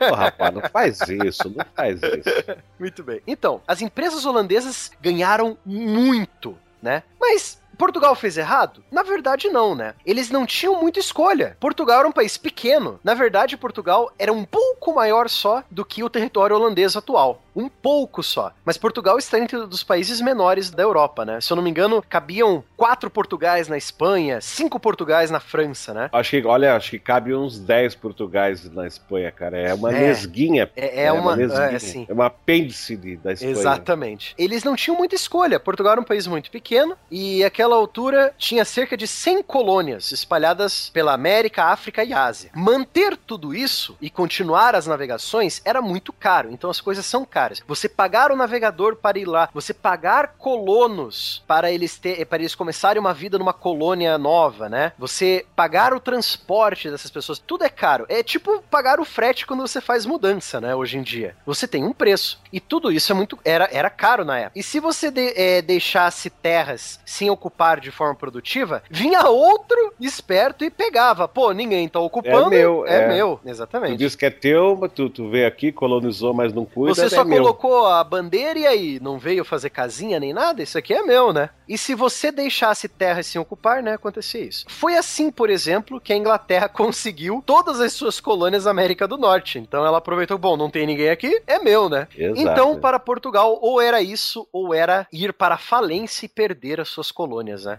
Pô, rapaz, não faz isso, não faz isso. Muito bem. Então, as empresas holandesas ganharam muito, né? Mas Portugal fez errado? Na verdade, não, né? Eles não tinham muita escolha. Portugal era um país pequeno. Na verdade, Portugal era um pouco maior só do que o território holandês atual. Um pouco só. Mas Portugal está entre os países menores da Europa, né? Se eu não me engano, cabiam quatro Portugais na Espanha, cinco Portugais na França, né? Acho que, olha, acho que cabe uns 10 Portugais na Espanha, cara. É uma É. nesguinha. É, é uma. nesguinha. É, assim. É uma apêndice da Espanha. Exatamente. Eles não tinham muita escolha. Portugal era um país muito pequeno e àquela altura tinha cerca de 100 colônias espalhadas pela América, África e Ásia. Manter tudo isso e continuar as navegações era muito caro, então as coisas são caras. Você pagar o navegador para ir lá, você pagar colonos para eles ter, para eles começarem uma vida numa colônia nova, né? Você pagar o transporte dessas pessoas, tudo é caro. É tipo pagar o frete quando você faz mudança, né? Hoje em dia. Você tem um preço. E tudo isso é muito era, era caro na época. E se você de- eh, deixasse terras sem ocupar de forma produtiva, vinha outro esperto e pegava. Pô, ninguém tá ocupando. meu, é, é. meu, Tu exatamente. diz que é teu, mas tu, tu veio aqui, colonizou, mas não cuida. Você é só meu. colocou a bandeira e aí não veio fazer casinha nem nada? Isso aqui é meu, né? E se você deixasse terra sem ocupar, né, acontecia isso. Foi assim, por exemplo, que a Inglaterra conseguiu todas as suas colônias na América do Norte. Então ela aproveitou, bom, não tem ninguém aqui, é meu, né? Exato. Então, para Portugal, ou era isso, ou era ir para a falência e perder as suas colônias, né?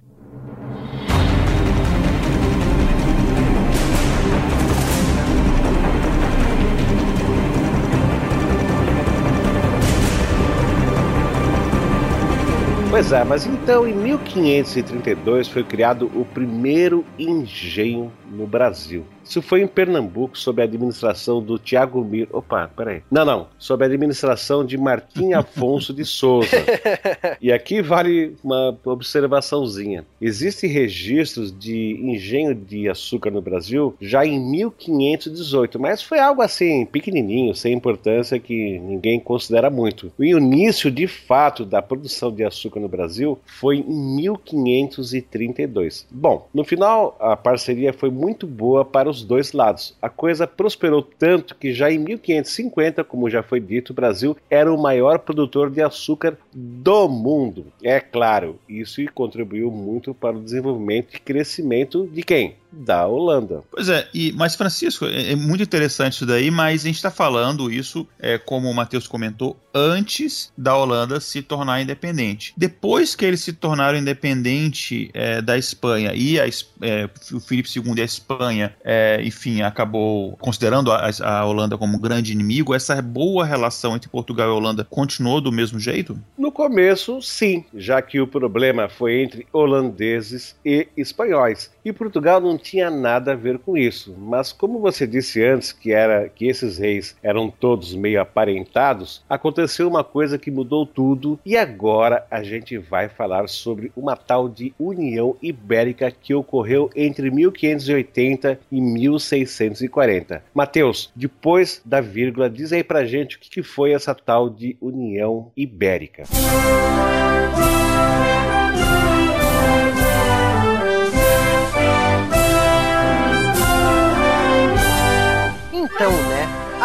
Pois é, mas então em 1532 foi criado o primeiro engenho no Brasil. Isso foi em Pernambuco, sob a administração do Tiago Mir. Opa, peraí. Não, não. Sob a administração de Martim Afonso de Souza. E aqui vale uma observaçãozinha. Existem registros de engenho de açúcar no Brasil já em 1518, mas foi algo assim pequenininho, sem importância que ninguém considera muito. O início de fato da produção de açúcar no Brasil foi em 1532. Bom, no final a parceria foi muito boa para os dois lados. A coisa prosperou tanto que já em 1550, como já foi dito, o Brasil era o maior produtor de açúcar do mundo. É claro, isso contribuiu muito para o desenvolvimento e crescimento de quem? Da Holanda. Pois é, e, mas Francisco, é, é muito interessante isso daí, mas a gente está falando isso, é, como o Matheus comentou, antes da Holanda se tornar independente. Depois que eles se tornaram independente é, da Espanha e a, é, o Filipe II e a Espanha, é, enfim, acabou considerando a, a Holanda como um grande inimigo, essa boa relação entre Portugal e Holanda continuou do mesmo jeito? No começo, sim, já que o problema foi entre holandeses e espanhóis. E Portugal não tinha nada a ver com isso. Mas como você disse antes que era que esses reis eram todos meio aparentados, aconteceu uma coisa que mudou tudo e agora a gente vai falar sobre uma tal de União Ibérica que ocorreu entre 1580 e 1640. Mateus, depois da vírgula, diz aí pra gente o que foi essa tal de União Ibérica. Então,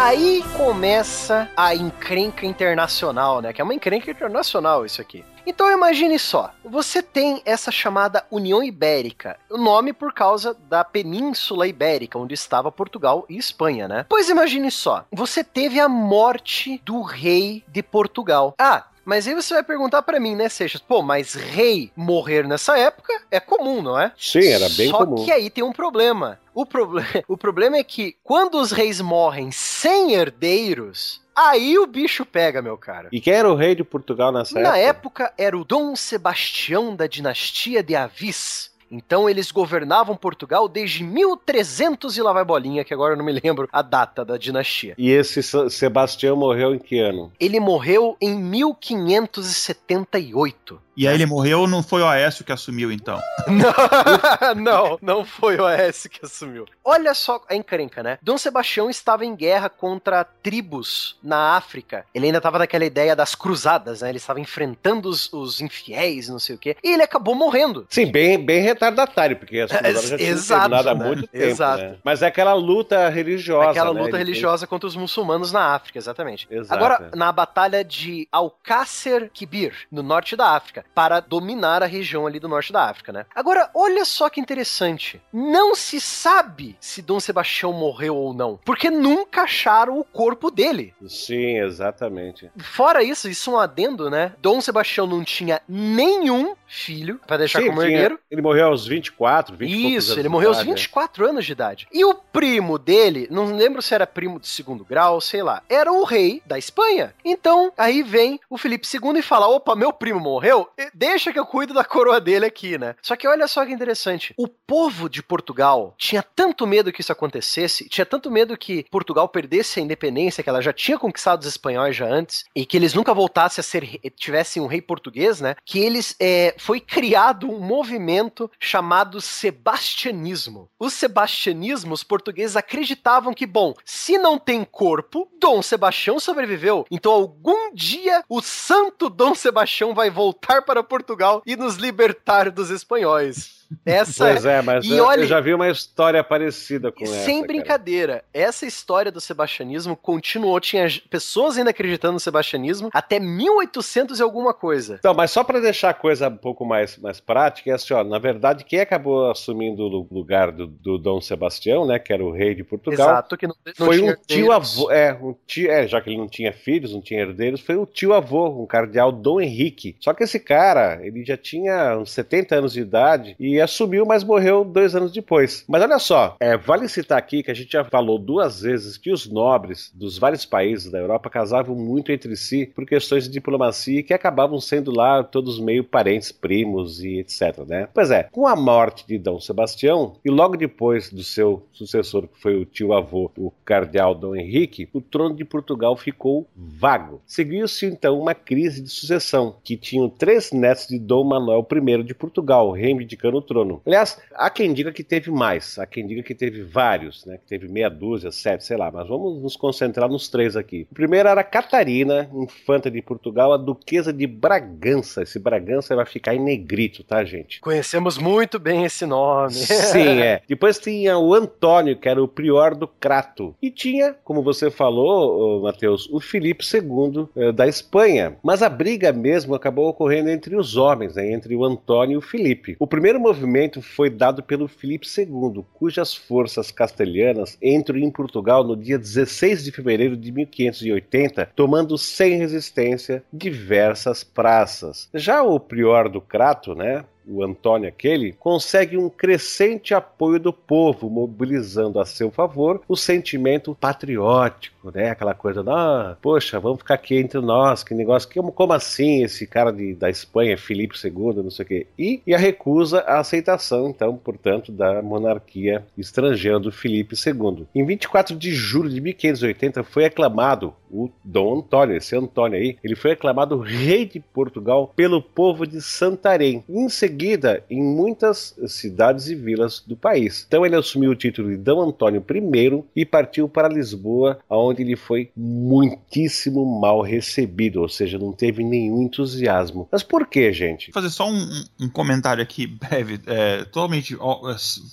Aí começa a encrenca internacional, né? Que é uma encrenca internacional isso aqui. Então imagine só, você tem essa chamada União Ibérica, o nome por causa da Península Ibérica, onde estava Portugal e Espanha, né? Pois imagine só, você teve a morte do rei de Portugal. Ah, mas aí você vai perguntar pra mim, né, Seixas? Pô, mas rei morrer nessa época é comum, não é? Sim, era bem Só comum. que aí tem um problema. O, proble o problema é que quando os reis morrem sem herdeiros, aí o bicho pega, meu cara. E quem era o rei de Portugal nessa Na época? época era o Dom Sebastião da dinastia de Avis. Então eles governavam Portugal desde 1300 e lá vai bolinha, que agora eu não me lembro a data da dinastia. E esse Se- Sebastião morreu em que ano? Ele morreu em 1578. E aí ele morreu, não foi o Aécio que assumiu então? Não, não, não foi o AS que assumiu. Olha só a encrenca, né? Dom Sebastião estava em guerra contra tribos na África. Ele ainda estava naquela ideia das cruzadas, né? Ele estava enfrentando os, os infiéis, não sei o quê. E ele acabou morrendo. Sim, bem, bem retardatário, porque as É, já tinham exato, terminado há né? muito tempo. Exato. né? Mas é aquela luta religiosa. Aquela né? luta Ele- religiosa contra os muçulmanos na África, exatamente. Exato. Agora, na batalha de Alcácer Kibir, no norte da África, para dominar a região ali do norte da África, né? Agora, olha só que interessante. Não se sabe se Dom Sebastião morreu ou não, porque nunca acharam o corpo dele. Sim, exatamente. Fora isso, isso é um adendo, né? Dom Sebastião não tinha nenhum filho para deixar Sim, como herdeiro. Ele morreu aos 24, 20 e poucos Isso, ele morreu aos idade, né? 24 anos de idade. E o primo dele, não lembro se era primo de segundo grau, sei lá, era o rei da Espanha. Então, aí vem o Felipe II e fala: opa, meu primo morreu, deixa que eu cuido da coroa dele aqui, né? Só que olha só que interessante. O povo de Portugal tinha tanto medo que isso acontecesse, tinha tanto medo que Portugal perdesse a independência, que ela já tinha conquistado os espanhóis já antes, e que eles nunca voltassem a ser, tivessem um rei português, né? Que eles, é, foi criado um movimento chamado sebastianismo. O sebastianismo, os portugueses acreditavam que, bom, se não tem corpo, Dom Sebastião sobreviveu. Então, algum dia, o santo Dom Sebastião vai voltar para Portugal e nos libertar dos espanhóis. Essa Pois é, mas E eu, olha- eu já vi uma história parecida com e essa. sem cara. brincadeira, essa história do sebastianismo continuou, tinha pessoas ainda acreditando no sebastianismo até 1800 e alguma coisa. Então, mas só para deixar a coisa um pouco mais, mais prática, é assim, ó, na verdade, quem acabou assumindo o lu- lugar do, do Dom Sebastião, né, que era o rei de Portugal, Exato, que não, não foi um tio avô, é, um tio, é, já que ele não tinha filhos, não tinha herdeiros, foi o tio avô, um cardeal Dom Henrique. Só que esse cara, ele já tinha uns 70 anos de idade e assumiu, mas morreu dois anos depois. Mas olha só, é, vale citar aqui que a gente já falou duas vezes que os nobres dos vários países da Europa casavam muito entre si por questões de diplomacia que acabavam sendo lá todos meio parentes, primos e etc, né? Pois é, com a morte de Dom Sebastião e logo depois do seu sucessor, que foi o tio avô, o cardeal Dom Henrique, o trono de Portugal ficou vago. Seguiu-se então uma crise de sucessão, que tinham três netos de Dom Manuel I de Portugal, reivindicando trono. Aliás, há quem diga que teve mais, há quem diga que teve vários, né? Que teve meia dúzia, sete, sei lá, mas vamos nos concentrar nos três aqui. O primeiro era Catarina, infanta de Portugal, a duquesa de Bragança. Esse Bragança vai ficar em negrito, tá, gente? Conhecemos muito bem esse nome. Sim, é. Depois tinha o Antônio, que era o prior do Crato. E tinha, como você falou, Matheus, o Filipe II eh, da Espanha. Mas a briga mesmo acabou ocorrendo entre os homens, né, entre o Antônio e o Filipe. O primeiro movimento foi dado pelo Filipe II, cujas forças castelhanas entram em Portugal no dia 16 de fevereiro de 1580, tomando sem resistência diversas praças. Já o prior do Crato, né, o Antônio aquele, consegue um crescente apoio do povo, mobilizando a seu favor o sentimento patriótico, né? Aquela coisa, ah, poxa, vamos ficar aqui entre nós, que negócio, que, como assim esse cara de, da Espanha, Filipe II, não sei o quê. E, e a recusa a aceitação, então, portanto, da monarquia estrangeira do Filipe II. Em 24 de julho de 1580 foi aclamado o Dom Antônio, esse Antônio aí, ele foi aclamado rei de Portugal pelo povo de Santarém. Em seguida, em muitas cidades e vilas do país. Então ele assumiu o título de Dom Antônio I e partiu para Lisboa, onde ele foi muitíssimo mal recebido, ou seja, não teve nenhum entusiasmo. Mas por que, gente? Vou fazer só um, um- comentário aqui breve, é, totalmente é,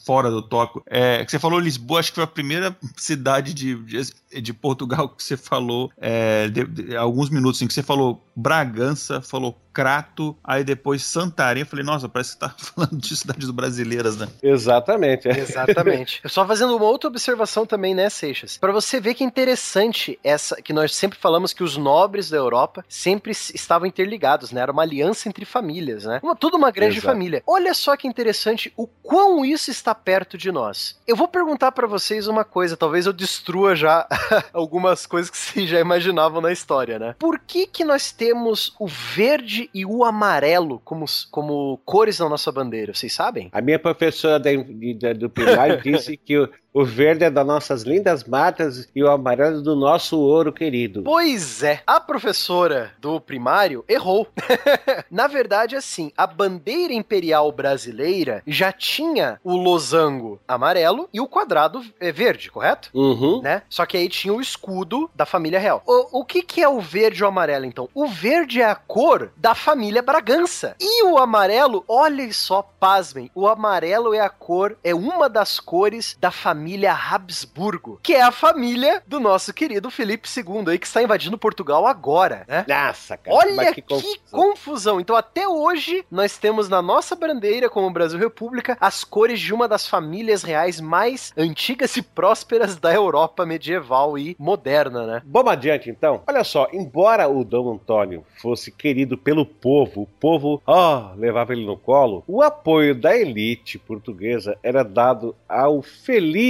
fora do tópico. É, que você falou Lisboa, acho que foi a primeira cidade de, de, de Portugal que você falou é, de- de- alguns minutos, em que você falou Bragança, falou Crato, aí depois Santarém. Eu falei, nossa, parece que tá falando de cidades brasileiras, né? Exatamente. é. Exatamente. Só fazendo uma outra observação também, né, Seixas? Pra você ver que é interessante essa que nós sempre falamos que os nobres da Europa sempre estavam interligados, né? Era uma aliança entre famílias, né? Uma, tudo uma grande Exato. família. Olha só que interessante o quão isso está perto de nós. Eu vou perguntar pra vocês uma coisa, talvez eu destrua já algumas coisas que vocês já imaginavam na história, né? Por que que nós temos o verde e o amarelo como, como cores na nossa bandeira? Vocês sabem? A minha professora da- da- do primário disse que o- O verde é das nossas lindas matas e o amarelo do nosso ouro querido. Pois é, a professora do primário errou. Na verdade, assim, a bandeira imperial brasileira já tinha o losango amarelo e o quadrado é, verde, correto? Uhum. Né? Só que aí tinha o escudo da família real. O, o que, que é o verde e o amarelo, então? O verde é a cor da família Bragança. E o amarelo, olhem só, pasmem, o amarelo é a cor, é uma das cores da família Habsburgo, que é a família do nosso querido Felipe II aí, que está invadindo Portugal agora, né? Nossa, cara. Olha mas que, confusão. confusão. Então, até hoje, nós temos na nossa bandeira, como Brasil República, as cores de uma das famílias reais mais antigas e prósperas da Europa medieval e moderna, né? Vamos adiante então? Olha só, embora o Dom Antônio fosse querido pelo povo, o povo, ó, levava ele no colo, o apoio da elite portuguesa era dado ao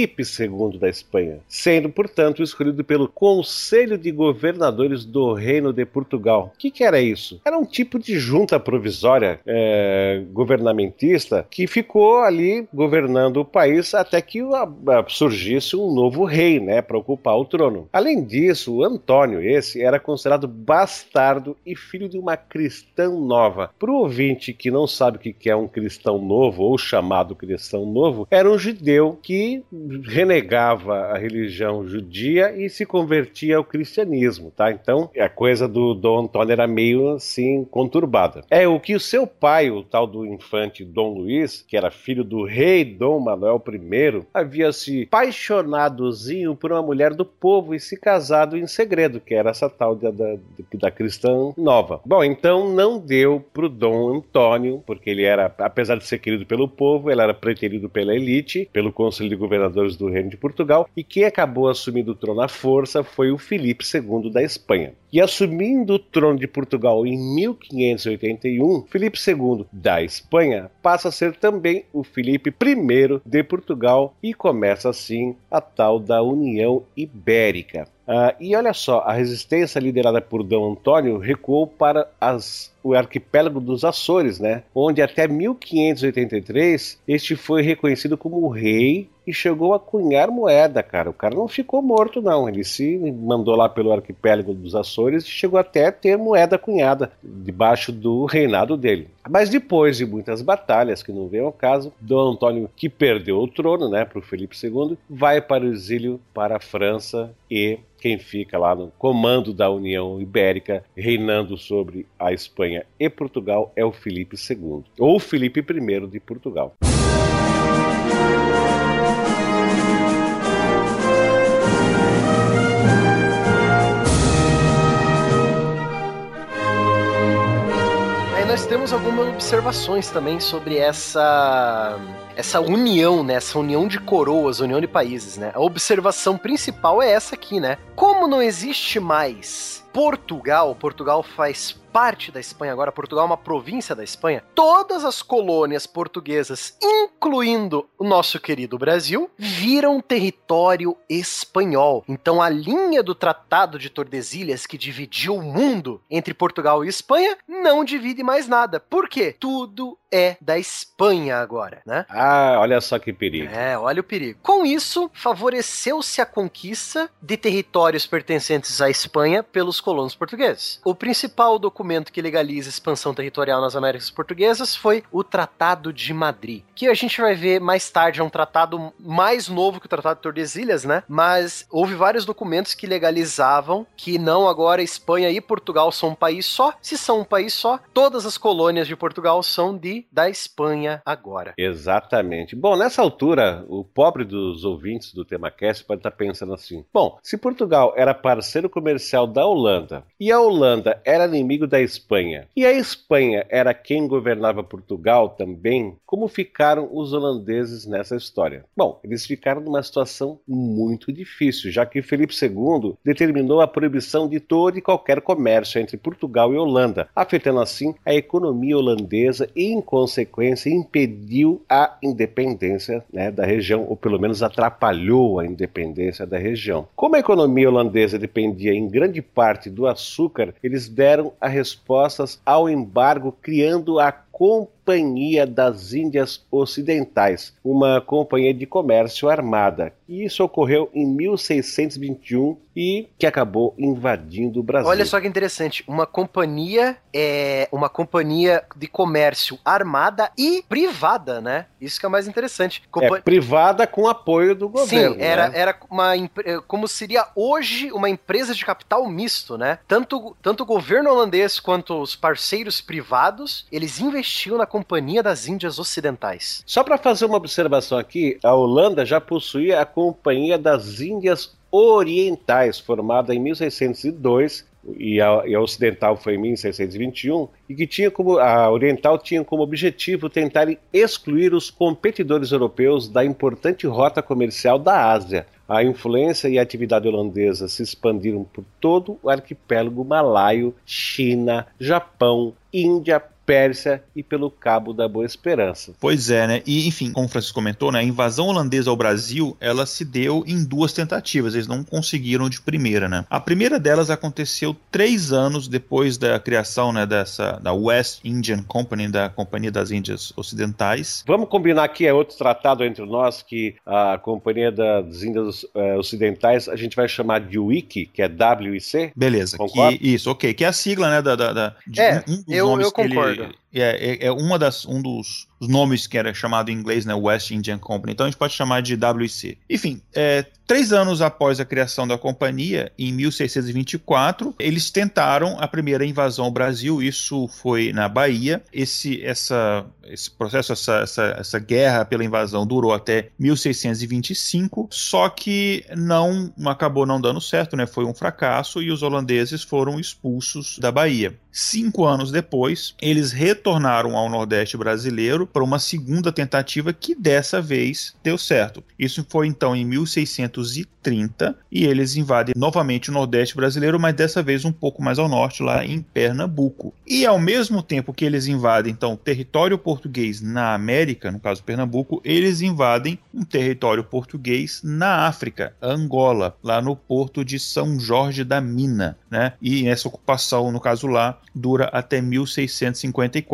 Felipe II da Espanha, sendo, portanto, escolhido pelo Conselho de Governadores do Reino de Portugal. O que, que era isso? Era um tipo de junta provisória é, governamentista que ficou ali governando o país até que surgisse um novo rei, né, para ocupar o trono. Além disso, Antônio, esse, era considerado bastardo e filho de uma cristã nova. Para o ouvinte que não sabe o que é um cristão novo, ou chamado cristão novo, era um judeu que renegava a religião judia e se convertia ao cristianismo, tá? Então, a coisa do Dom Antônio era meio assim conturbada. É o que o seu pai, o tal do infante Dom Luís, que era filho do rei Dom Manuel I, havia se apaixonadozinho por uma mulher do povo e se casado em segredo, que era essa tal da, da, da cristã nova. Bom, então não deu pro Dom Antônio, porque ele era, apesar de ser querido pelo povo, ele era preterido pela elite, pelo Conselho de Governadores do Reino de Portugal, e quem acabou assumindo o trono à força foi o Filipe II da Espanha. E assumindo o trono de Portugal em 1581, Filipe II da Espanha passa a ser também o Filipe I de Portugal e começa assim a tal da União Ibérica. Ah, e olha só, a resistência liderada por Dom Antônio recuou para as- o arquipélago dos Açores, né? Onde até 1583 este foi reconhecido como rei e chegou a cunhar moeda, cara. O cara não ficou morto, não. Ele se mandou lá pelo arquipélago dos Açores e chegou até a ter moeda cunhada debaixo do reinado dele. Mas depois de muitas batalhas, que não vem ao caso, Dom Antônio, que perdeu o trono, né, para o Felipe II, vai para o exílio para a França e quem fica lá no comando da União Ibérica, reinando sobre a Espanha e Portugal, é o Felipe II, ou Felipe I de Portugal. Nós temos algumas observações também sobre essa essa união, né? Essa união de coroas, união de países, né? A observação principal é essa aqui, né? Como não existe mais Portugal, Portugal faz parte da Espanha agora, Portugal é uma província da Espanha, todas as colônias portuguesas, incluindo o nosso querido Brasil, viram território espanhol. Então a linha do Tratado de Tordesilhas que dividiu o mundo entre Portugal e Espanha não divide mais nada. Por quê? Tudo é da Espanha agora, né? Ah, olha só que perigo. É, olha o perigo. Com isso, favoreceu-se a conquista de territórios pertencentes à Espanha pelos colonos portugueses. O principal documento que legaliza a expansão territorial nas Américas Portuguesas foi o Tratado de Madrid, que a gente vai ver mais tarde, é um tratado mais novo que o Tratado de Tordesilhas, né? Mas houve vários documentos que legalizavam que não agora Espanha e Portugal são um país só. Se são um país só, todas as colônias de Portugal são de da Espanha agora. Exatamente. Bom, nessa altura, o pobre dos ouvintes do TemaCast pode estar pensando assim: bom, se Portugal era parceiro comercial da Holanda e a Holanda era inimigo da Espanha e a Espanha era quem governava Portugal também, como ficaram os holandeses nessa história? Bom, eles ficaram numa situação muito difícil, já que Felipe II determinou a proibição de todo e qualquer comércio entre Portugal e Holanda, afetando assim a economia holandesa e, em consequência, impediu a independência né, da região, ou pelo menos atrapalhou a independência da região. Como a economia holandesa dependia em grande parte do açúcar, eles deram as respostas ao embargo, criando a Companhia das Índias Ocidentais, uma companhia de comércio armada. E isso ocorreu em 1621 e que acabou invadindo o Brasil. Olha só que interessante, uma companhia é uma companhia de comércio armada e privada, né? Isso que é mais interessante. Compa... É privada com apoio do governo. Sim, era, né? era uma como seria hoje uma empresa de capital misto, né? Tanto, tanto o governo holandês quanto os parceiros privados, eles investiam na Companhia das Índias Ocidentais. Só para fazer uma observação aqui, a Holanda já possuía a Companhia das Índias Orientais, formada em 1602 e a, e a, ocidental foi em 1621, e que tinha como a oriental tinha como objetivo tentar excluir os competidores europeus da importante rota comercial da Ásia. A influência e a atividade holandesa se expandiram por todo o arquipélago malaio, China, Japão, Índia, Pérsia e pelo Cabo da Boa Esperança. Pois é, né? E enfim, como o Francisco comentou, né, a invasão holandesa ao Brasil, ela se deu em duas tentativas, eles não conseguiram de primeira, né? A primeira delas aconteceu três anos depois da criação, né, dessa da West Indian Company, da Companhia das Índias Ocidentais. Vamos combinar aqui é outro tratado entre nós que a Companhia das Índias uh, Ocidentais a gente vai chamar de WIC, que é WIC. Beleza. Que, isso, ok. Que é a sigla, né, da, da, da de é, um dos eu, nomes eu concordo. que ele é, é, é, uma das, um dos nomes que era chamado em inglês, né, West Indian Company. Então a gente pode chamar de WIC. Enfim, é, três anos após a criação da companhia, em 1624, eles tentaram a primeira invasão ao Brasil. Isso foi na Bahia. Esse, essa, esse processo, essa, essa, essa guerra pela invasão durou até 1625. Só que não acabou não dando certo, né? Foi um fracasso e os holandeses foram expulsos da Bahia. Cinco anos depois, eles retornaram ao Nordeste brasileiro para uma segunda tentativa que dessa vez deu certo. Isso foi então em 1630 e eles invadem novamente o Nordeste brasileiro, mas dessa vez um pouco mais ao norte, lá em Pernambuco. E ao mesmo tempo que eles invadem então território português na América, no caso Pernambuco, eles invadem um território português na África, Angola, lá no porto de São Jorge da Mina, né? E essa ocupação, no caso lá, dura até 1654.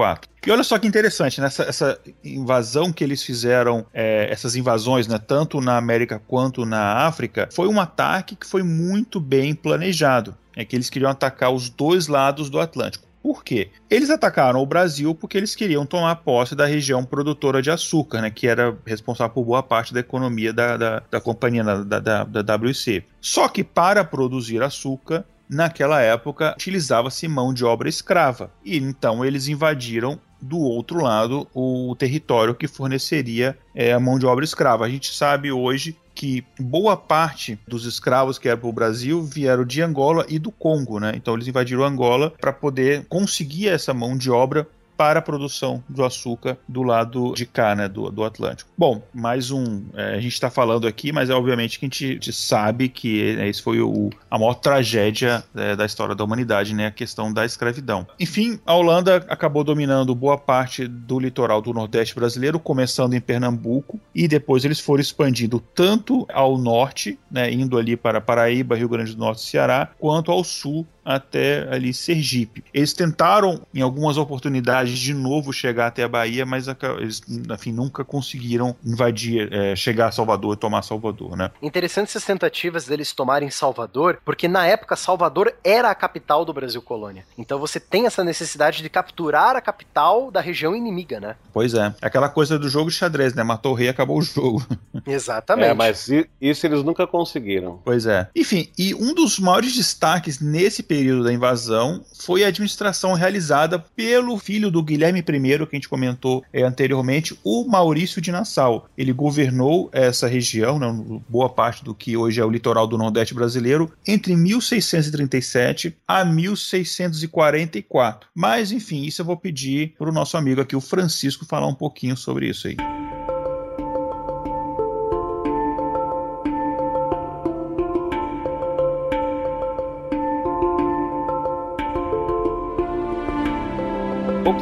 E olha só que interessante, nessa né? essa invasão que eles fizeram, é, essas invasões, né, tanto na América quanto na África, foi um ataque que foi muito bem planejado. É que eles queriam atacar os dois lados do Atlântico. Por quê? Eles atacaram o Brasil porque eles queriam tomar posse da região produtora de açúcar, né, que era responsável por boa parte da economia da, da, da companhia da, da, da WC. Só que para produzir açúcar, naquela época utilizava-se mão de obra escrava. E então eles invadiram do outro lado o território que forneceria é, a mão de obra escrava. A gente sabe hoje que boa parte dos escravos que eram para o Brasil vieram de Angola e do Congo, né? Então eles invadiram Angola para poder conseguir essa mão de obra para a produção do açúcar do lado de cá, né, do, do Atlântico. Bom, mais um. É, a gente está falando aqui, mas é obviamente que a gente, a gente sabe que né, esse foi o, a maior tragédia é, da história da humanidade, né, a questão da escravidão. Enfim, a Holanda acabou dominando boa parte do litoral do Nordeste brasileiro, começando em Pernambuco, e depois eles foram expandindo tanto ao norte, né, indo ali para Paraíba, Rio Grande do Norte e Ceará, quanto ao sul, até ali Sergipe. Eles tentaram, em algumas oportunidades, de novo chegar até a Bahia, mas eles, enfim, nunca conseguiram invadir, é, chegar a Salvador e tomar Salvador, né? Interessante essas tentativas deles tomarem Salvador, porque na época Salvador era a capital do Brasil colônia. Então você tem essa necessidade de capturar a capital da região inimiga, né? Pois é. aquela coisa do jogo de xadrez, né? Matou o rei, acabou o jogo. Exatamente. É, mas isso eles nunca conseguiram. Pois é. Enfim, e um dos maiores destaques nesse período período da invasão foi a administração realizada pelo filho do Guilherme I, que a gente comentou é, anteriormente, o Maurício de Nassau. Ele governou essa região, né, boa parte do que hoje é o litoral do Nordeste brasileiro, entre 1637 a 1644. Mas, enfim, isso eu vou pedir para o nosso amigo aqui, o Francisco, falar um pouquinho sobre isso aí.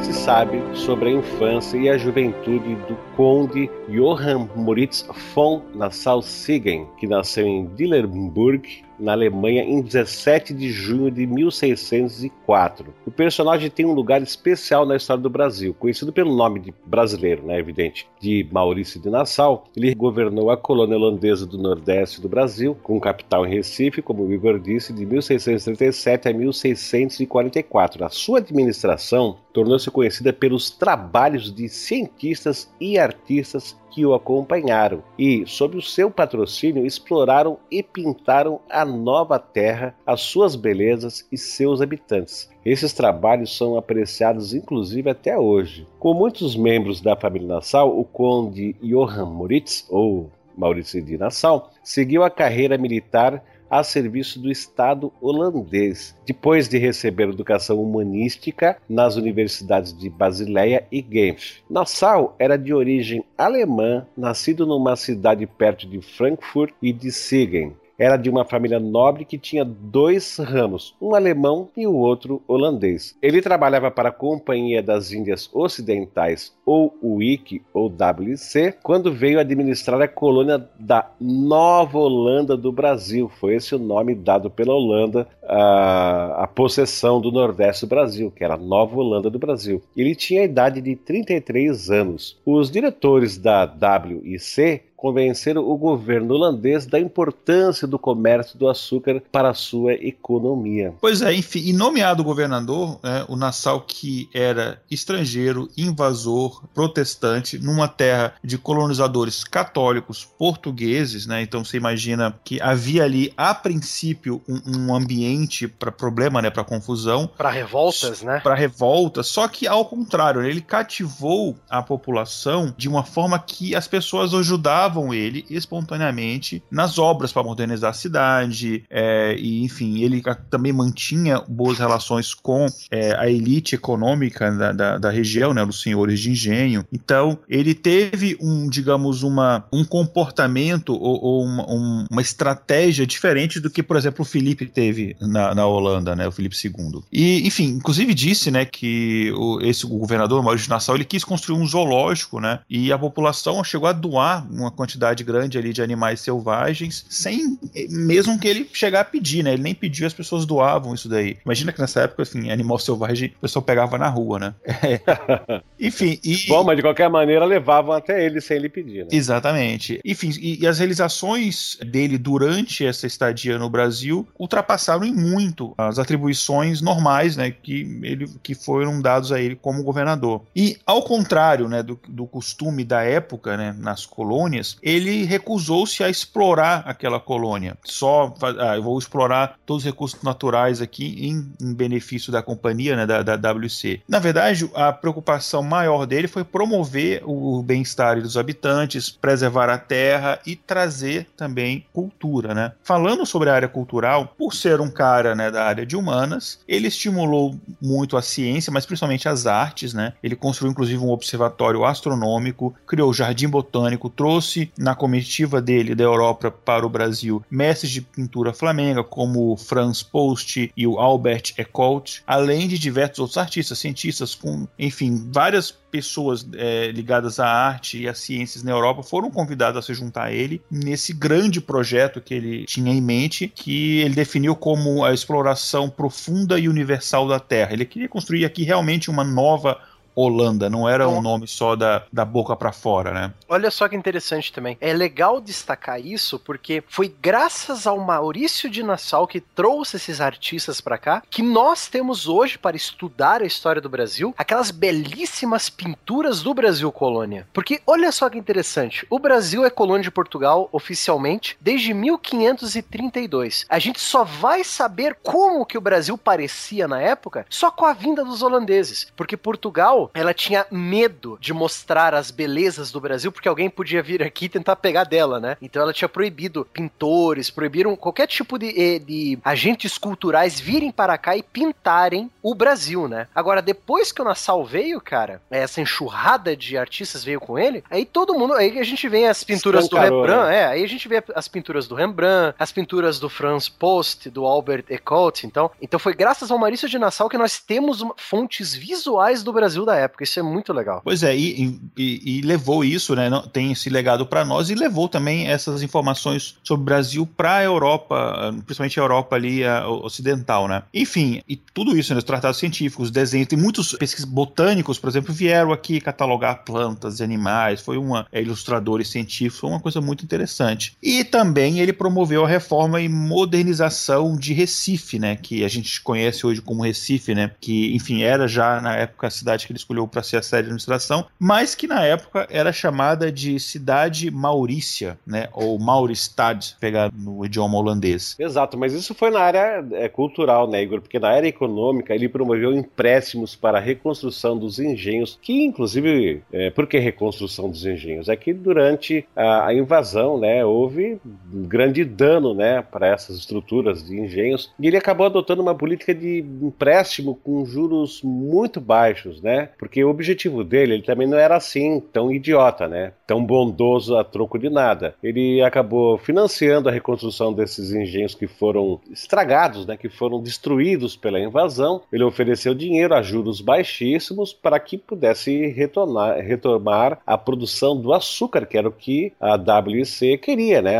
Se sabe sobre a infância e a juventude do conde Johann Moritz von Nassau-Siegen, que nasceu em Dillenburg na Alemanha em 17 de junho de 1604. O personagem tem um lugar especial na história do Brasil, conhecido pelo nome de brasileiro, né, evidente, de Maurício de Nassau. Ele governou a colônia holandesa do Nordeste do Brasil, com capital em Recife, como o Igor disse, de 1637 a 1644. A sua administração tornou-se conhecida pelos trabalhos de cientistas e artistas que o acompanharam e, sob o seu patrocínio, exploraram e pintaram a nova terra, as suas belezas e seus habitantes. Esses trabalhos são apreciados inclusive até hoje. Com muitos membros da família Nassau, o conde Johann Moritz, ou Maurício de Nassau, seguiu a carreira militar a serviço do Estado holandês, depois de receber educação humanística nas universidades de Basileia e Genf. Nassau era de origem alemã, nascido numa cidade perto de Frankfurt e de Siegen era de uma família nobre que tinha dois ramos, um alemão e o outro holandês. Ele trabalhava para a Companhia das Índias Ocidentais, ou WIC ou WC, quando veio administrar a colônia da Nova Holanda do Brasil. Foi esse o nome dado pela Holanda à, à possessão do Nordeste do Brasil, que era Nova Holanda do Brasil. Ele tinha a idade de 33 anos. Os diretores da WIC convencer o governo holandês da importância do comércio do açúcar para a sua economia. Pois é, enfim, e nomeado governador, né, o Nassau, que era estrangeiro, invasor, protestante, numa terra de colonizadores católicos portugueses, né, então você imagina que havia ali, a princípio, um, um ambiente para problema, né, para confusão. Para revoltas, né? Para revoltas, só que ao contrário, ele cativou a população de uma forma que as pessoas ajudavam ajudavam ele espontaneamente nas obras para modernizar a cidade, é, e enfim, ele também mantinha boas relações com é, a elite econômica da, da, da, região, né, os senhores de engenho. Então, ele teve um, digamos, uma, um comportamento ou, ou uma, um, uma, estratégia diferente do que, por exemplo, o Felipe teve na, na Holanda, né, o Felipe II. E, enfim, inclusive disse, né, que o, esse o governador Maurício de Nassau ele quis construir um zoológico, né, e a população chegou a doar uma quantidade grande ali de animais selvagens, sem mesmo que ele chegar a pedir, né? Ele nem pediu, as pessoas doavam isso daí. Imagina que nessa época, assim, animal selvagem, o pessoal pegava na rua, né? É. Enfim, e... Bom, mas de qualquer maneira levavam até ele sem ele pedir, né? Exatamente. Enfim, e, e as realizações dele durante essa estadia no Brasil ultrapassaram em muito as atribuições normais, né, que, ele, que foram dados a ele como governador. E ao contrário, né, do, do costume da época, né, nas colônias, ele recusou-se a explorar aquela colônia. Só, ah, eu vou explorar todos os recursos naturais aqui em, em benefício da companhia, né, da, da, WC. Na verdade, a preocupação maior dele foi promover o bem-estar dos habitantes, preservar a terra e trazer também cultura, né? Falando sobre a área cultural, por ser um cara né, da área de humanas, ele estimulou muito a ciência, mas principalmente as artes, né? Ele construiu inclusive um observatório astronômico, criou o jardim botânico, trouxe na comitiva dele da Europa para o Brasil mestres de pintura flamenga, como Franz Post e o Albert Ecolt, além de diversos outros artistas, cientistas, com, enfim, várias pessoas é, ligadas à arte e às ciências na Europa foram convidadas a se juntar a ele nesse grande projeto que ele tinha em mente, que ele definiu como a exploração profunda e universal da Terra. Ele queria construir aqui realmente uma nova Holanda, não era um nome só da, da boca para fora, né? Olha só que interessante também. É legal destacar isso porque foi graças ao Maurício de Nassau que trouxe esses artistas para cá que nós temos hoje para estudar a história do Brasil aquelas belíssimas pinturas do Brasil colônia. Porque olha só que interessante, o Brasil é colônia de Portugal oficialmente desde 1532. A gente só vai saber como que o Brasil parecia na época só com a vinda dos holandeses, porque Portugal ela tinha medo de mostrar as belezas do Brasil, porque alguém podia vir aqui e tentar pegar dela, né? Então ela tinha proibido pintores, proibiram qualquer tipo de, eh, de agentes culturais virem para cá e pintarem o Brasil, né? Agora, depois que o Nassau veio, cara, essa enxurrada de artistas veio com ele, aí todo mundo, aí a gente vê as pinturas do Rembrandt, né? é, aí a gente vê as pinturas do Rembrandt, as pinturas do Franz Post, do Albert Ecolt, então, então foi graças ao Maurício de Nassau que nós temos fontes visuais do Brasil da da época. Isso é muito legal. Pois é, e, e, e levou isso, né? Tem esse legado para nós e levou também essas informações sobre o Brasil para a Europa, principalmente a Europa ali a, ocidental, né? Enfim, e tudo isso, né? Os tratados científicos, desenhos, tem muitos pesquisadores botânicos, por exemplo, vieram aqui catalogar plantas e animais. Foi uma é, ilustradores científicos, foi uma coisa muito interessante. E também ele promoveu a reforma e modernização de Recife, né? Que a gente conhece hoje como Recife, né? Que, enfim, era já na época a cidade que escolheu para ser a sede de administração, mas que na época era chamada de cidade Maurícia, né? Ou Mauristad, pegar no idioma holandês. Exato, mas isso foi na área é, cultural, né, Igor? Porque na área econômica ele promoveu empréstimos para a reconstrução dos engenhos, que inclusive, é, por que reconstrução dos engenhos? É que durante a, a invasão, né, houve um grande dano, né, para essas estruturas de engenhos, e ele acabou adotando uma política de empréstimo com juros muito baixos, né? Porque o objetivo dele, ele também não era assim tão idiota, né? Tão bondoso a troco de nada. Ele acabou financiando a reconstrução desses engenhos que foram estragados, né? Que foram destruídos pela invasão. Ele ofereceu dinheiro a juros baixíssimos para que pudesse retornar, retomar a produção do açúcar, que era o que a WC queria, né?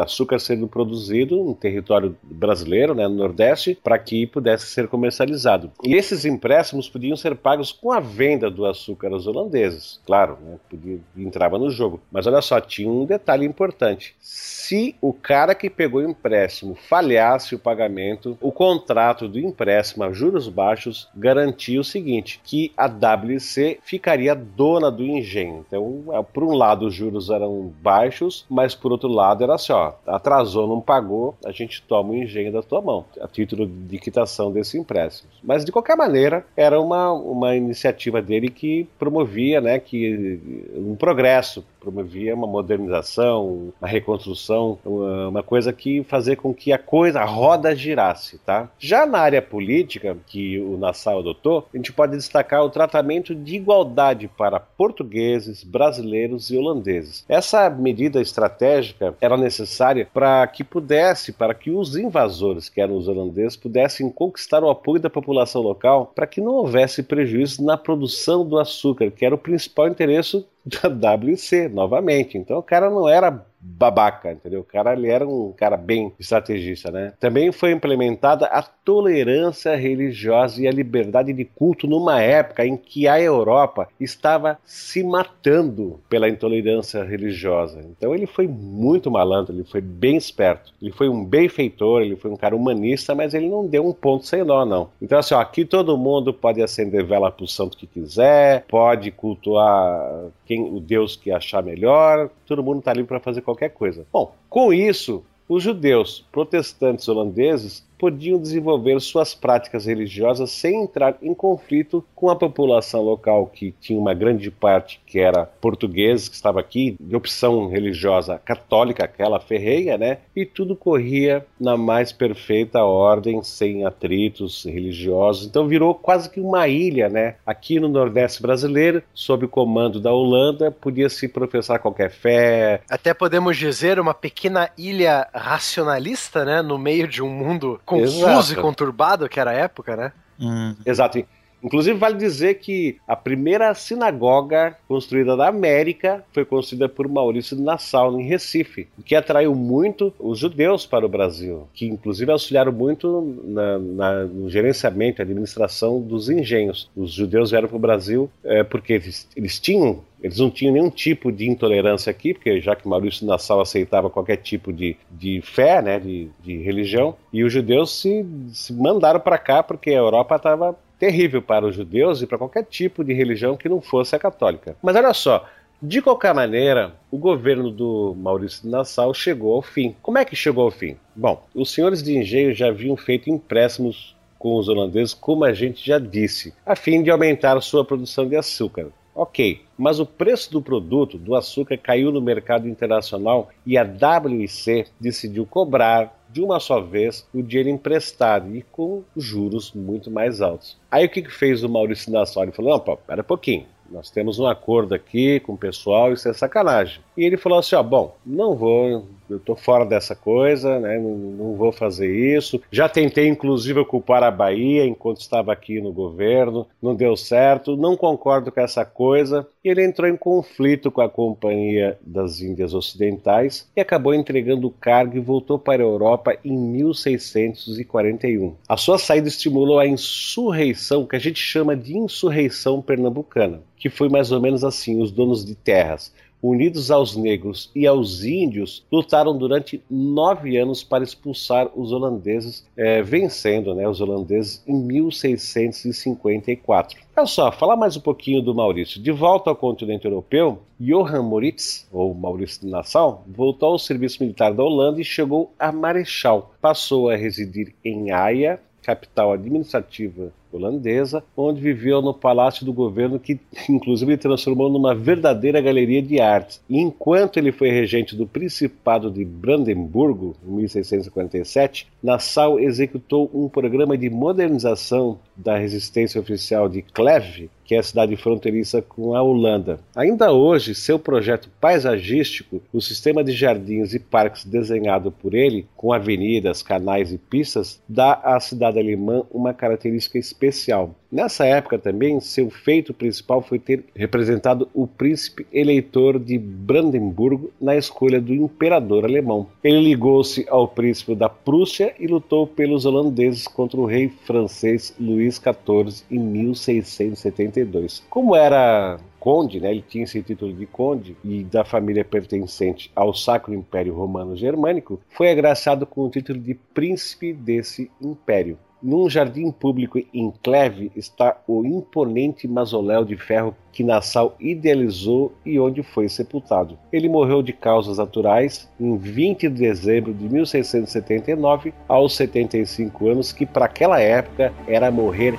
Açúcar sendo produzido no território brasileiro, né? No Nordeste, para que pudesse ser comercializado. E esses empréstimos podiam ser pagos com a venda do açúcar aos holandeses, claro, né? Podia, entrava no jogo. Mas olha só, tinha um detalhe importante. Se o cara que pegou o empréstimo falhasse o pagamento, o contrato do empréstimo a juros baixos garantia o seguinte: que a WC ficaria dona do engenho. Então, é, por um lado, os juros eram baixos, mas por outro lado, era assim: ó, atrasou, não pagou, a gente toma o engenho da tua mão, a título de quitação desse empréstimo. Mas de qualquer maneira, era uma, uma iniciativa dele que promovia né, que, um progresso promovia uma modernização, uma reconstrução, uma, coisa que fazia com que a coisa, a roda girasse, tá? Já na área política, que o Nassau adotou, a gente pode destacar o tratamento de igualdade para portugueses, brasileiros e holandeses. Essa medida estratégica era necessária para que pudesse, para que os invasores, que eram os holandeses, pudessem conquistar o apoio da população local para que não houvesse prejuízo na produção do açúcar, que era o principal interesse da WC, novamente. Então o cara não era babaca, entendeu? O cara ele era um cara bem estrategista, né? Também foi implementada a tolerância religiosa e a liberdade de culto numa época em que a Europa estava se matando pela intolerância religiosa. Então ele foi muito malandro, ele foi bem esperto, ele foi um benfeitor, ele foi um cara humanista, mas ele não deu um ponto sem nó, não. Então assim, ó, aqui todo mundo pode acender vela pro santo que quiser, pode cultuar quem o Deus que achar melhor, todo mundo está livre para fazer qualquer coisa. Bom, com isso, os judeus protestantes holandeses podiam desenvolver suas práticas religiosas sem entrar em conflito com a população local, que tinha uma grande parte que era portuguesa, que estava aqui, de opção religiosa católica, aquela ferreia, né? E tudo corria na mais perfeita ordem, sem atritos religiosos. Então virou quase que uma ilha, né? Aqui no Nordeste brasileiro, sob o comando da Holanda, podia se professar qualquer fé. Até podemos dizer uma pequena ilha racionalista, né? No meio de um mundo confuso Exato. e conturbado que era a época, né? Hum. Exato. Inclusive, vale dizer que a primeira sinagoga construída da América foi construída por Maurício de Nassau, em Recife, o que atraiu muito os judeus para o Brasil, que inclusive auxiliaram muito na, na, no gerenciamento e administração dos engenhos. Os judeus vieram para o Brasil é, porque eles, eles tinham eles não tinham nenhum tipo de intolerância aqui, porque já que Maurício Nassau aceitava qualquer tipo de, de fé, né, de, de religião, e os judeus se, se mandaram para cá porque a Europa estava terrível para os judeus e para qualquer tipo de religião que não fosse a católica. Mas olha só, de qualquer maneira, o governo do Maurício de Nassau chegou ao fim. Como é que chegou ao fim? Bom, os senhores de engenho já haviam feito empréstimos com os holandeses, como a gente já disse, a fim de aumentar sua produção de açúcar. Ok, mas o preço do produto, do açúcar, caiu no mercado internacional e a WIC decidiu cobrar de uma só vez o dinheiro emprestado e com juros muito mais altos. Aí o que, que fez o Maurício Nassau? Ele falou: não, pô, pera um pouquinho. Nós temos um acordo aqui com o pessoal, isso é sacanagem. E ele falou assim: ó, bom, não vou eu tô fora dessa coisa, né? Não, não, vou fazer isso. Já tentei, inclusive, ocupar a Bahia enquanto estava aqui no governo, não deu certo, não concordo com essa coisa. E ele entrou em conflito com a Companhia das Índias Ocidentais e acabou entregando o cargo e voltou para a Europa em 1641. A sua saída estimulou a insurreição, que a gente chama de insurreição pernambucana, que foi mais ou menos assim: os donos de terras unidos aos negros e aos índios, lutaram durante nove anos para expulsar os holandeses, é, vencendo né, os holandeses em 1654. Olha só, falar mais um pouquinho do Maurício. De volta ao continente europeu, Johan Moritz, ou Maurício de Nassau, voltou ao serviço militar da Holanda e chegou a Marechal. Passou a residir em Haia, capital administrativa holandesa, onde viveu no palácio do governo, que inclusive transformou numa verdadeira galeria de arte. E enquanto ele foi regente do Principado de Brandemburgo, em 1647, Nassau executou um programa de modernização da resistência oficial de Kleve, que é a cidade fronteiriça com a Holanda. Ainda hoje, seu projeto paisagístico, o sistema de jardins e parques desenhado por ele, com avenidas, canais e pistas, dá à cidade alemã uma característica especial. Nessa época também, seu feito principal foi ter representado o príncipe eleitor de Brandemburgo na escolha do imperador alemão. Ele ligou-se ao príncipe da Prússia e lutou pelos holandeses contra o rei francês Luís XIV em 1672. Como era conde, né, ele tinha esse título de conde e da família pertencente ao Sacro Império Romano Germânico, foi agraciado com o título de príncipe desse império. Num jardim público em Cleve está o imponente mausoléu de ferro que Nassau idealizou e onde foi sepultado. Ele morreu de causas naturais em 20 de dezembro de 1679, aos 75 anos, que para aquela época era morrer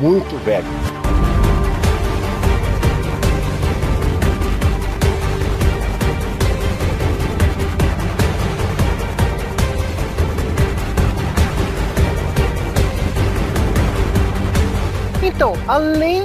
muito velho. Então, além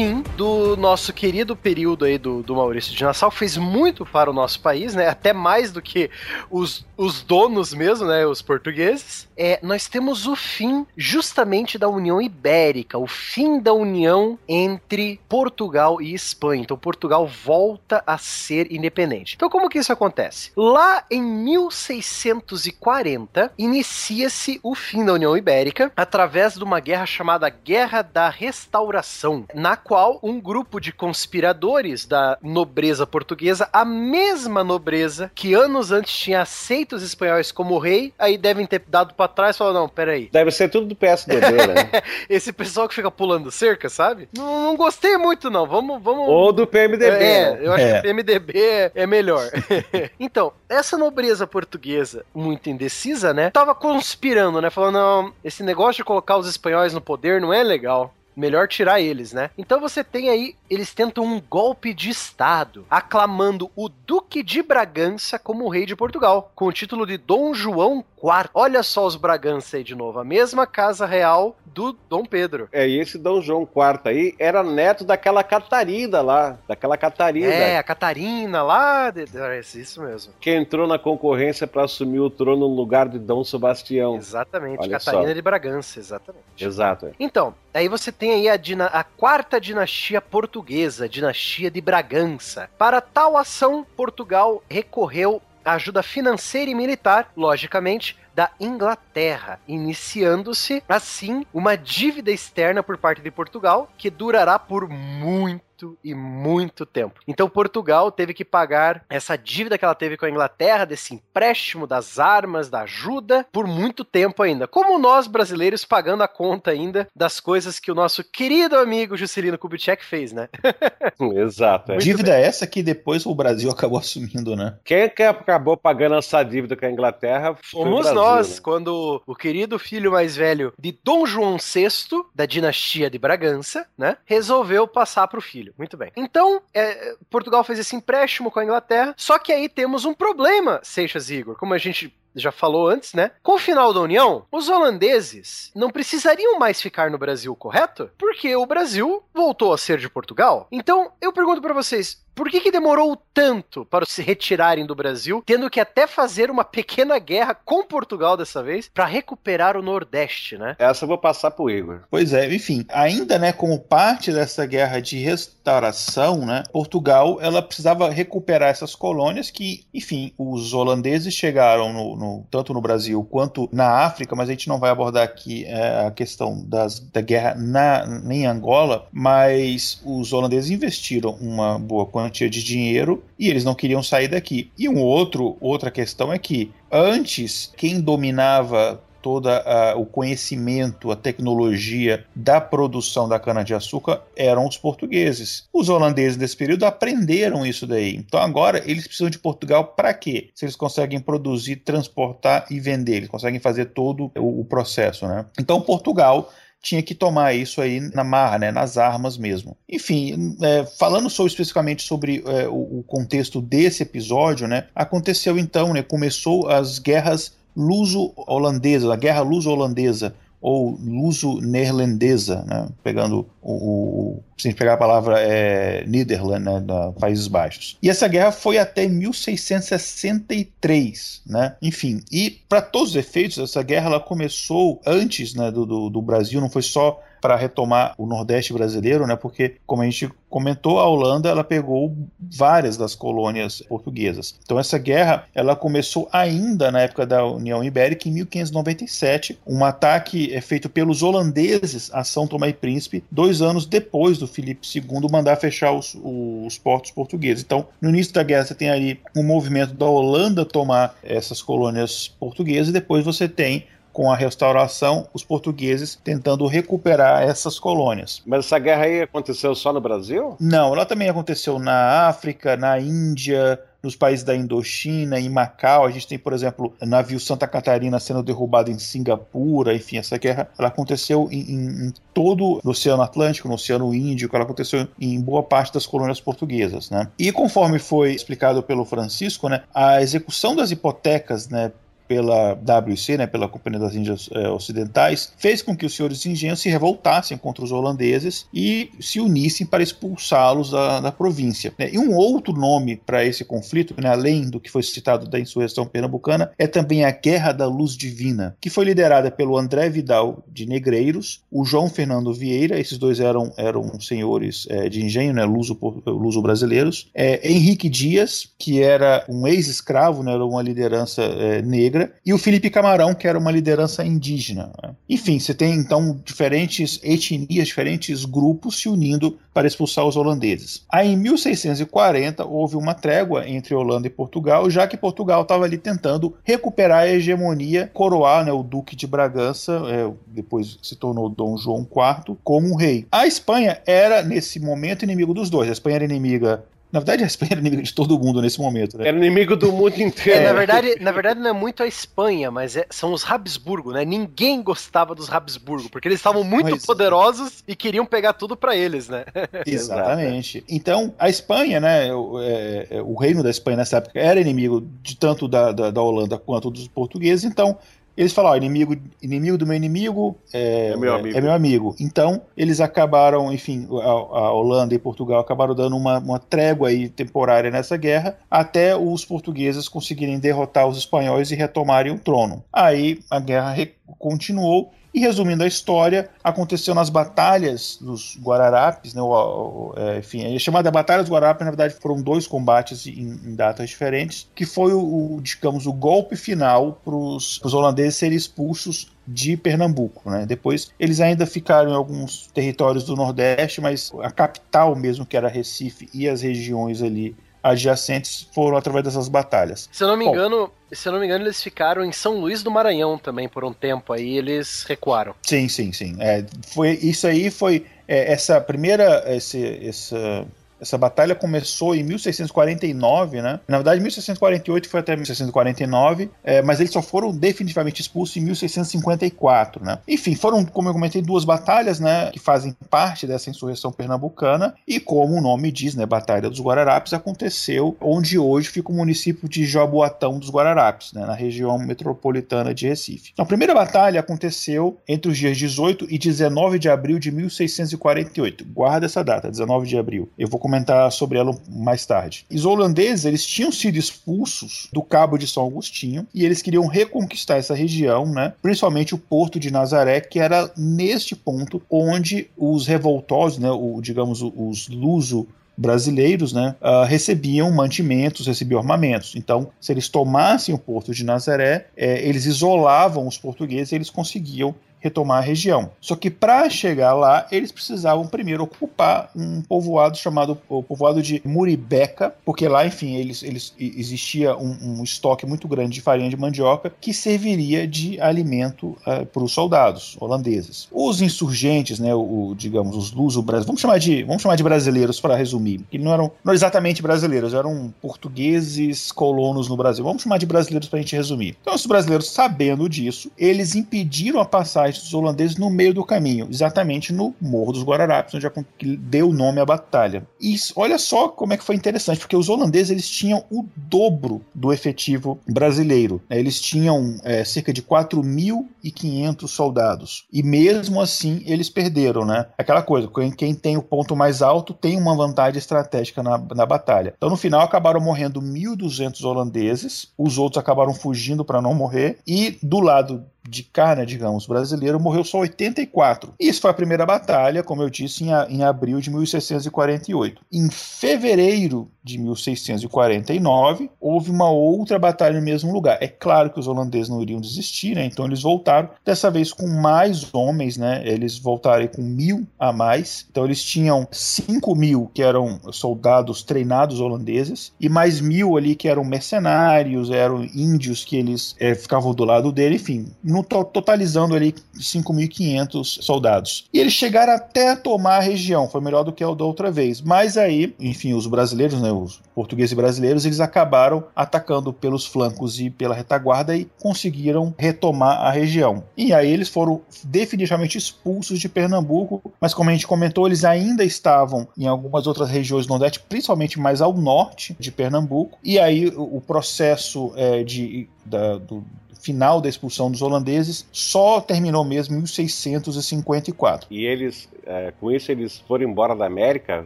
fim do nosso querido período aí do, do Maurício de Nassau, fez muito para o nosso país, né? Até mais do que os, os donos mesmo, né? Os portugueses. É, nós temos o fim justamente da União Ibérica, o fim da união entre Portugal e Espanha. Então Portugal volta a ser independente. Então como que isso acontece? Lá em 1640 inicia-se o fim da União Ibérica através de uma guerra chamada Guerra da Restauração, na qual um grupo de conspiradores da nobreza portuguesa, a mesma nobreza que anos antes tinha aceito os espanhóis como rei, aí devem ter dado para trás e falou: não, peraí. Deve ser tudo do PSDB, né? Esse pessoal que fica pulando cerca, sabe? Não, não, gostei muito, não. Vamos. vamos... Ou do PMDB. É, né? eu acho é. que o PMDB é, é melhor. então, essa nobreza portuguesa, muito indecisa, né? Tava conspirando, né? Falando: não, esse negócio de colocar os espanhóis no poder não é legal melhor tirar eles, né? Então você tem aí, eles tentam um golpe de Estado, aclamando o Duque de Bragança como rei de Portugal, com o título de Dom João IV. Olha só os Bragança aí de novo, a mesma casa real do Dom Pedro. É, e esse Dom João IV aí era neto daquela Catarina lá, daquela Catarina. É, a Catarina lá, de... é isso mesmo. Que entrou na concorrência para assumir o trono no lugar de Dom Sebastião. Exatamente, Olha Catarina só. de Bragança, exatamente. Exato. É. Então, aí você tem aí a, dina... a quarta dinastia portuguesa, dinastia de Bragança. Para tal ação, Portugal recorreu à ajuda financeira e militar, logicamente, da Inglaterra, iniciando-se assim uma dívida externa por parte de Portugal que durará por muito muito e muito tempo. Então Portugal teve que pagar essa dívida que ela teve com a Inglaterra, desse empréstimo das armas, da ajuda, por muito tempo ainda. Como nós brasileiros pagando a conta ainda das coisas que o nosso querido amigo Juscelino Kubitschek fez, né? Exato. É. Dívida bem. essa que depois o Brasil acabou assumindo, né? Quem que acabou pagando essa dívida com a Inglaterra fomos Brasil, nós, né? quando o querido filho mais velho de Dom João VI, da dinastia de Bragança, né, resolveu passar para o filho filho. Muito bem. Então, é, Portugal fez esse empréstimo com a Inglaterra, só que aí temos um problema, Seixas e Igor. Como a gente já falou antes, né? Com o final da União, os holandeses não precisariam mais ficar no Brasil, correto? Porque o Brasil voltou a ser de Portugal. Então, eu pergunto para vocês, por que, que demorou tanto para se retirarem do Brasil, tendo que até fazer uma pequena guerra com Portugal dessa vez para recuperar o Nordeste, né? Essa eu vou passar pro Igor. Pois é, enfim, ainda, né, como parte dessa guerra de restauração, né, Portugal, ela precisava recuperar essas colônias que, enfim, os holandeses chegaram no, no tanto no Brasil quanto na África, mas a gente não vai abordar aqui é, a questão das, da guerra na, em Angola, mas os holandeses investiram uma boa quantia de dinheiro e eles não queriam sair daqui. E um outro, outra questão é que antes quem dominava todo o conhecimento, a tecnologia da produção da cana-de-açúcar eram os portugueses. Os holandeses nesse período aprenderam isso daí. Então agora eles precisam de Portugal para quê? Se eles conseguem produzir, transportar e vender, eles conseguem fazer todo o, o processo, né? Então Portugal tinha que tomar isso aí na marra, né, nas armas mesmo. Enfim, é, falando só especificamente sobre é, o, o, contexto desse episódio, né, aconteceu então, né, começou as guerras luso-holandesas, a guerra luso-holandesa, ou luso-neerlandesa, né? pegando o, o, se pegar a palavra é, Netherlands, né, da Países Baixos. E essa guerra foi até 1663, né? Enfim, e para todos os efeitos, essa guerra ela começou antes né, do, do, do Brasil, não foi só para retomar o Nordeste brasileiro, né? Porque, como a gente comentou, a Holanda ela pegou várias das colônias portuguesas. Então essa guerra ela começou ainda na época da União Ibérica em 1597, um ataque é feito pelos holandeses a São Tomé e Príncipe, dois anos depois do Filipe II mandar fechar os, os portos portugueses. Então, no início da guerra você tem ali um movimento da Holanda tomar essas colônias portuguesas e depois você tem com a restauração, os portugueses tentando recuperar essas colônias. Mas essa guerra aí aconteceu só no Brasil? Não, ela também aconteceu na África, na Índia, nos países da Indochina, em Macau. A gente tem, por exemplo, navio Santa Catarina sendo derrubado em Singapura. Enfim, essa guerra ela aconteceu em, em, em todo o Oceano Atlântico, no Oceano Índico, ela aconteceu em boa parte das colônias portuguesas. Né? E conforme foi explicado pelo Francisco, né, a execução das hipotecas né, pela WC, né, pela Companhia das Índias é, Ocidentais, fez com que os senhores de engenho se revoltassem contra os holandeses e se unissem para expulsá-los da, da, província. Né. E um outro nome para esse conflito, né, além do que foi citado da insurreição pernambucana, é também a Guerra da Luz Divina, que foi liderada pelo André Vidal de Negreiros, o João Fernando Vieira, esses dois eram, eram senhores é, de engenho, né, luso, luso brasileiros, é, Henrique Dias, que era um ex-escravo, né, era uma liderança negra, negra, e o Felipe Camarão, que era uma liderança indígena. Né? Enfim, você tem então diferentes etnias, diferentes grupos se unindo para expulsar os holandeses. Aí em 1640 houve uma trégua entre Holanda e Portugal, já que Portugal estava ali tentando recuperar a hegemonia, coroar né, o Duque de Bragança, é, depois se tornou Dom João IV, como um rei. A Espanha era, nesse momento, inimigo dos dois. A Espanha era inimiga na verdade, a Espanha era inimigo de todo mundo nesse momento, né? Era inimigo do mundo inteiro. É, na, verdade, na verdade, não é muito a Espanha, mas é, são os Habsburgo, né? Ninguém gostava dos Habsburgo, porque eles estavam muito mas... poderosos e queriam pegar tudo para eles, né? Exatamente. então, a Espanha, né? O, é, é, o, reino da Espanha nessa época era inimigo de tanto da, da, da Holanda quanto dos portugueses, então eles falaram, inimigo, inimigo do meu inimigo é, é, meu amigo. é, meu amigo. Então, eles acabaram, enfim, a, a Holanda e Portugal acabaram dando uma, uma, trégua aí temporária nessa guerra, até os portugueses conseguirem derrotar os espanhóis e retomarem o trono. Aí a guerra continuou e resumindo a história, aconteceu nas batalhas dos Guararapes, né, o, o, é, enfim, é chamada Batalha dos Guararapes, na verdade foram dois combates em, em datas diferentes, que foi o, o digamos, o golpe final para os holandeses serem expulsos de Pernambuco. Né? Depois eles ainda ficaram em alguns territórios do Nordeste, mas a capital mesmo, que era Recife, e as regiões ali adjacentes foram através dessas batalhas. Se eu não me Bom, engano, se eu não me engano, eles ficaram em São Luís do Maranhão também por um tempo aí, eles recuaram. Sim, sim, sim. É, foi isso aí foi é, essa primeira esse, essa Essa batalha começou em 1649, né? Na verdade, 1648 foi até 1649, é, mas eles só foram definitivamente expulsos em 1654, né? Enfim, foram, como eu comentei, duas batalhas, né? Que fazem parte dessa insurreição pernambucana e, como o nome diz, né? Batalha dos Guararapes aconteceu onde hoje fica o município de Jaboatão dos Guararapes, né? Na região metropolitana de Recife. Então, a primeira batalha aconteceu entre os dias 18 e 19 de abril de 1648. Guarda essa data, 19 de abril. Eu vou comentar sobre ela mais tarde. Os holandeses eles tinham sido expulsos do Cabo de São Agostinho e eles queriam reconquistar essa região, né? principalmente o porto de Nazaré, que era neste ponto onde os revoltosos, né? o, digamos, os luso brasileiros né, uh, recebiam mantimentos, recebiam armamentos. Então, se eles tomassem o porto de Nazaré, eh, eles isolavam os portugueses e eles conseguiam retomar a região. Só que para chegar lá, eles precisavam primeiro ocupar um povoado chamado o povoado de Muribeca, porque lá, enfim, eles, eles existia um, um estoque muito grande de farinha de mandioca que serviria de alimento uh, para os soldados holandeses. Os insurgentes, né, o, o digamos, os luso brasileiros, vamos chamar de, vamos chamar de brasileiros para resumir, que não eram não exatamente brasileiros, eram portugueses colonos no Brasil. Vamos chamar de brasileiros para a gente resumir. Então, os brasileiros, sabendo disso, eles impediram a passagem dos holandeses no meio do caminho, exatamente no Morro dos Guararapes, onde deu o nome à batalha. E olha só como é que foi interessante, porque os holandeses eles tinham o dobro do efetivo brasileiro. Né? Eles tinham é, cerca de 4.500 soldados. E mesmo assim eles perderam, né? Aquela coisa, quem tem o ponto mais alto tem uma vantagem estratégica na, na batalha. Então no final acabaram morrendo 1.200 holandeses, os outros acabaram fugindo para não morrer, e do lado de né, digamos, brasileiro, morreu só 84. Isso foi a primeira batalha, como eu disse, em, em abril de 1648. Em fevereiro de 1649, houve uma outra batalha no mesmo lugar. É claro que os holandeses não iriam desistir, né? então eles voltaram, dessa vez com mais homens, né? eles voltaram com mil a mais. Então eles tinham 5 mil que eram soldados treinados holandeses e mais mil ali que eram mercenários, eram índios que eles é, ficavam do lado dele, enfim, no totalizando ali 5.500 soldados. E eles chegaram até tomar a região, foi melhor do que a da outra vez. Mas aí, enfim, os brasileiros, né, os portugueses e brasileiros, eles acabaram atacando pelos flancos e pela retaguarda e conseguiram retomar a região. E aí eles foram definitivamente expulsos de Pernambuco, mas como a gente comentou, eles ainda estavam em algumas outras regiões do Nordeste, principalmente mais ao norte de Pernambuco. E aí o processo é, de, da, do, final da expulsão dos holandeses só terminou mesmo em 1654. E eles, é, com isso, eles foram embora da América?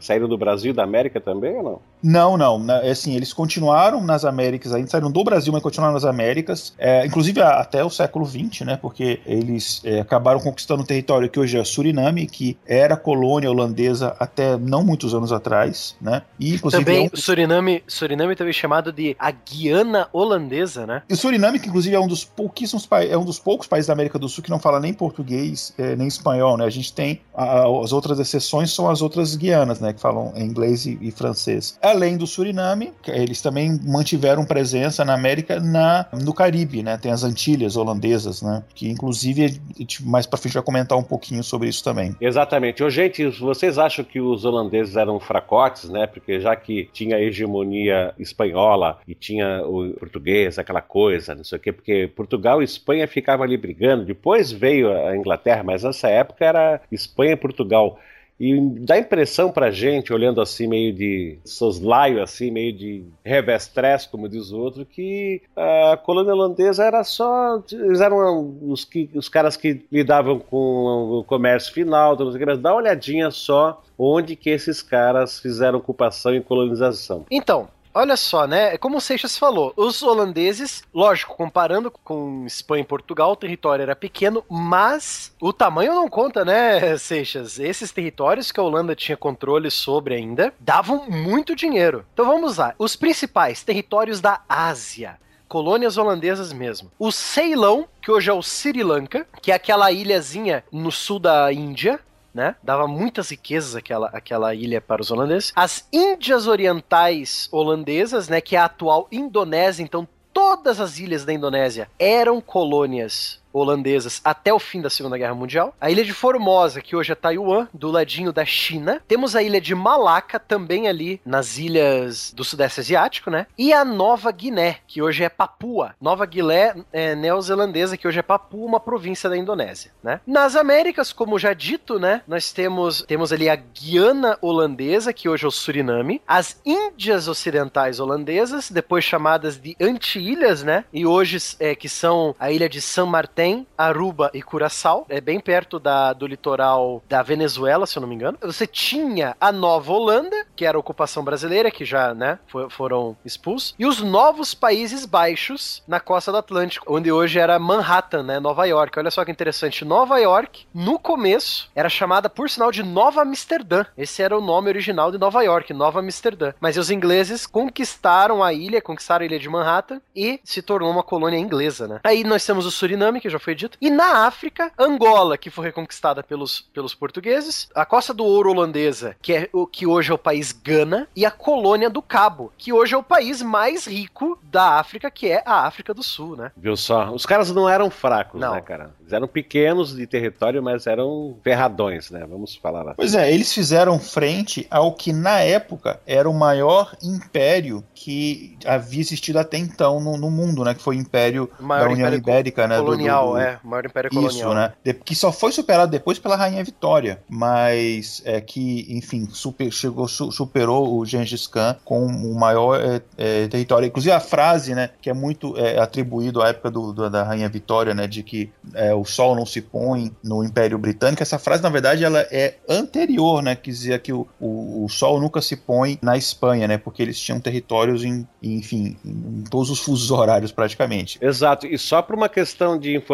Saíram do Brasil da América também ou não? Não, não. É assim, eles continuaram nas Américas, ainda saíram do Brasil, mas continuaram nas Américas, é, inclusive até o século XX, né? Porque eles é, acabaram conquistando um território que hoje é Suriname, que era colônia holandesa até não muitos anos atrás, né? E inclusive também é um... Suriname, Suriname também chamado de a Guiana holandesa, né? E Suriname, que inclusive é um dos pouquíssimos é um dos poucos países da América do Sul que não fala nem português é, nem espanhol, né? A gente tem a, as outras exceções são as outras Guianas, né? Que falam inglês e, e francês além do Suriname, eles também mantiveram presença na América, na, no Caribe, né? Tem as Antilhas holandesas, né? Que inclusive mais para frente vai comentar um pouquinho sobre isso também. Exatamente. Ô, gente, vocês acham que os holandeses eram fracotes, né? Porque já que tinha a hegemonia espanhola e tinha o português, aquela coisa, não sei o quê, porque Portugal e Espanha ficavam ali brigando. Depois veio a Inglaterra, mas nessa época era Espanha e Portugal. E dá impressão pra gente, olhando assim, meio de soslaio, assim, meio de revestress, como diz o outro, que a colônia holandesa era só. Eles eram os, que, os caras que lidavam com o comércio final, então, dá uma olhadinha só onde que esses caras fizeram ocupação e colonização. Então, Olha só, né? Como o Seixas falou, os holandeses, lógico, comparando com Espanha e Portugal, o território era pequeno, mas o tamanho não conta, né, Seixas? Esses territórios que a Holanda tinha controle sobre ainda davam muito dinheiro. Então vamos lá. Os principais territórios da Ásia colônias holandesas mesmo. O Ceilão, que hoje é o Sri Lanka, que é aquela ilhazinha no sul da Índia, né? Dava muitas riquezas aquela, aquela ilha para os holandeses. As Índias Orientais holandesas, né? Que é a atual Indonésia, então todas as ilhas da Indonésia eram colônias holandesas até o fim da Segunda Guerra Mundial. A ilha de Formosa, que hoje é Taiwan, do ladinho da China. Temos a ilha de Malaca, também ali nas ilhas do Sudeste Asiático, né? E a Nova Guiné, que hoje é Papua. Nova Guiné é neozelandesa, que hoje é Papua, uma província da Indonésia, né? Nas Américas, como já dito, né? Nós temos, temos ali a Guiana Holandesa, que hoje é o Suriname. As Índias Ocidentais Holandesas, depois chamadas de Antilhas, né? E hoje é, que são a ilha de San Martín tem Aruba e Curaçao, é bem perto da, do litoral da Venezuela, se eu não me engano. Você tinha a Nova Holanda, que era a ocupação brasileira, que já, né, for, foram expulsos, e os novos Países Baixos na costa do Atlântico, onde hoje era Manhattan, né, Nova York. Olha só que interessante, Nova York, no começo, era chamada, por sinal, de Nova Amsterdã. Esse era o nome original de Nova York, Nova Amsterdã. Mas os ingleses conquistaram a ilha, conquistaram a ilha de Manhattan e se tornou uma colônia inglesa, né. Aí nós temos o Suriname, que já foi dito. E na África, Angola, que foi reconquistada pelos, pelos portugueses, a Costa do Ouro holandesa, que é o que hoje é o país Gana, e a Colônia do Cabo, que hoje é o país mais rico da África, que é a África do Sul, né? Viu só? Os caras não eram fracos, não. né, cara? Eles eram pequenos de território, mas eram ferradões, né? Vamos falar lá. Pois é, eles fizeram frente ao que na época era o maior império que havia existido até então no, no mundo, né? Que foi o Império da União império Ibérica, né? Colonial, do, do, é, o maior império colonial. Isso, né? De, que só foi superado depois pela Rainha Vitória, mas é que, enfim, super, chegou, su, superou o Gengis Khan com o maior é, é, território. Inclusive a frase, né? Que é muito é, atribuído à época do, do, da Rainha Vitória, né? De que é, o sol não se põe no Império Britânico. Essa frase, na verdade, ela é anterior, né? Que dizia que o, o, o sol nunca se põe na Espanha, né? Porque eles tinham território em, enfim, em todos os fusos horários praticamente. Exato. E só por uma questão de informação,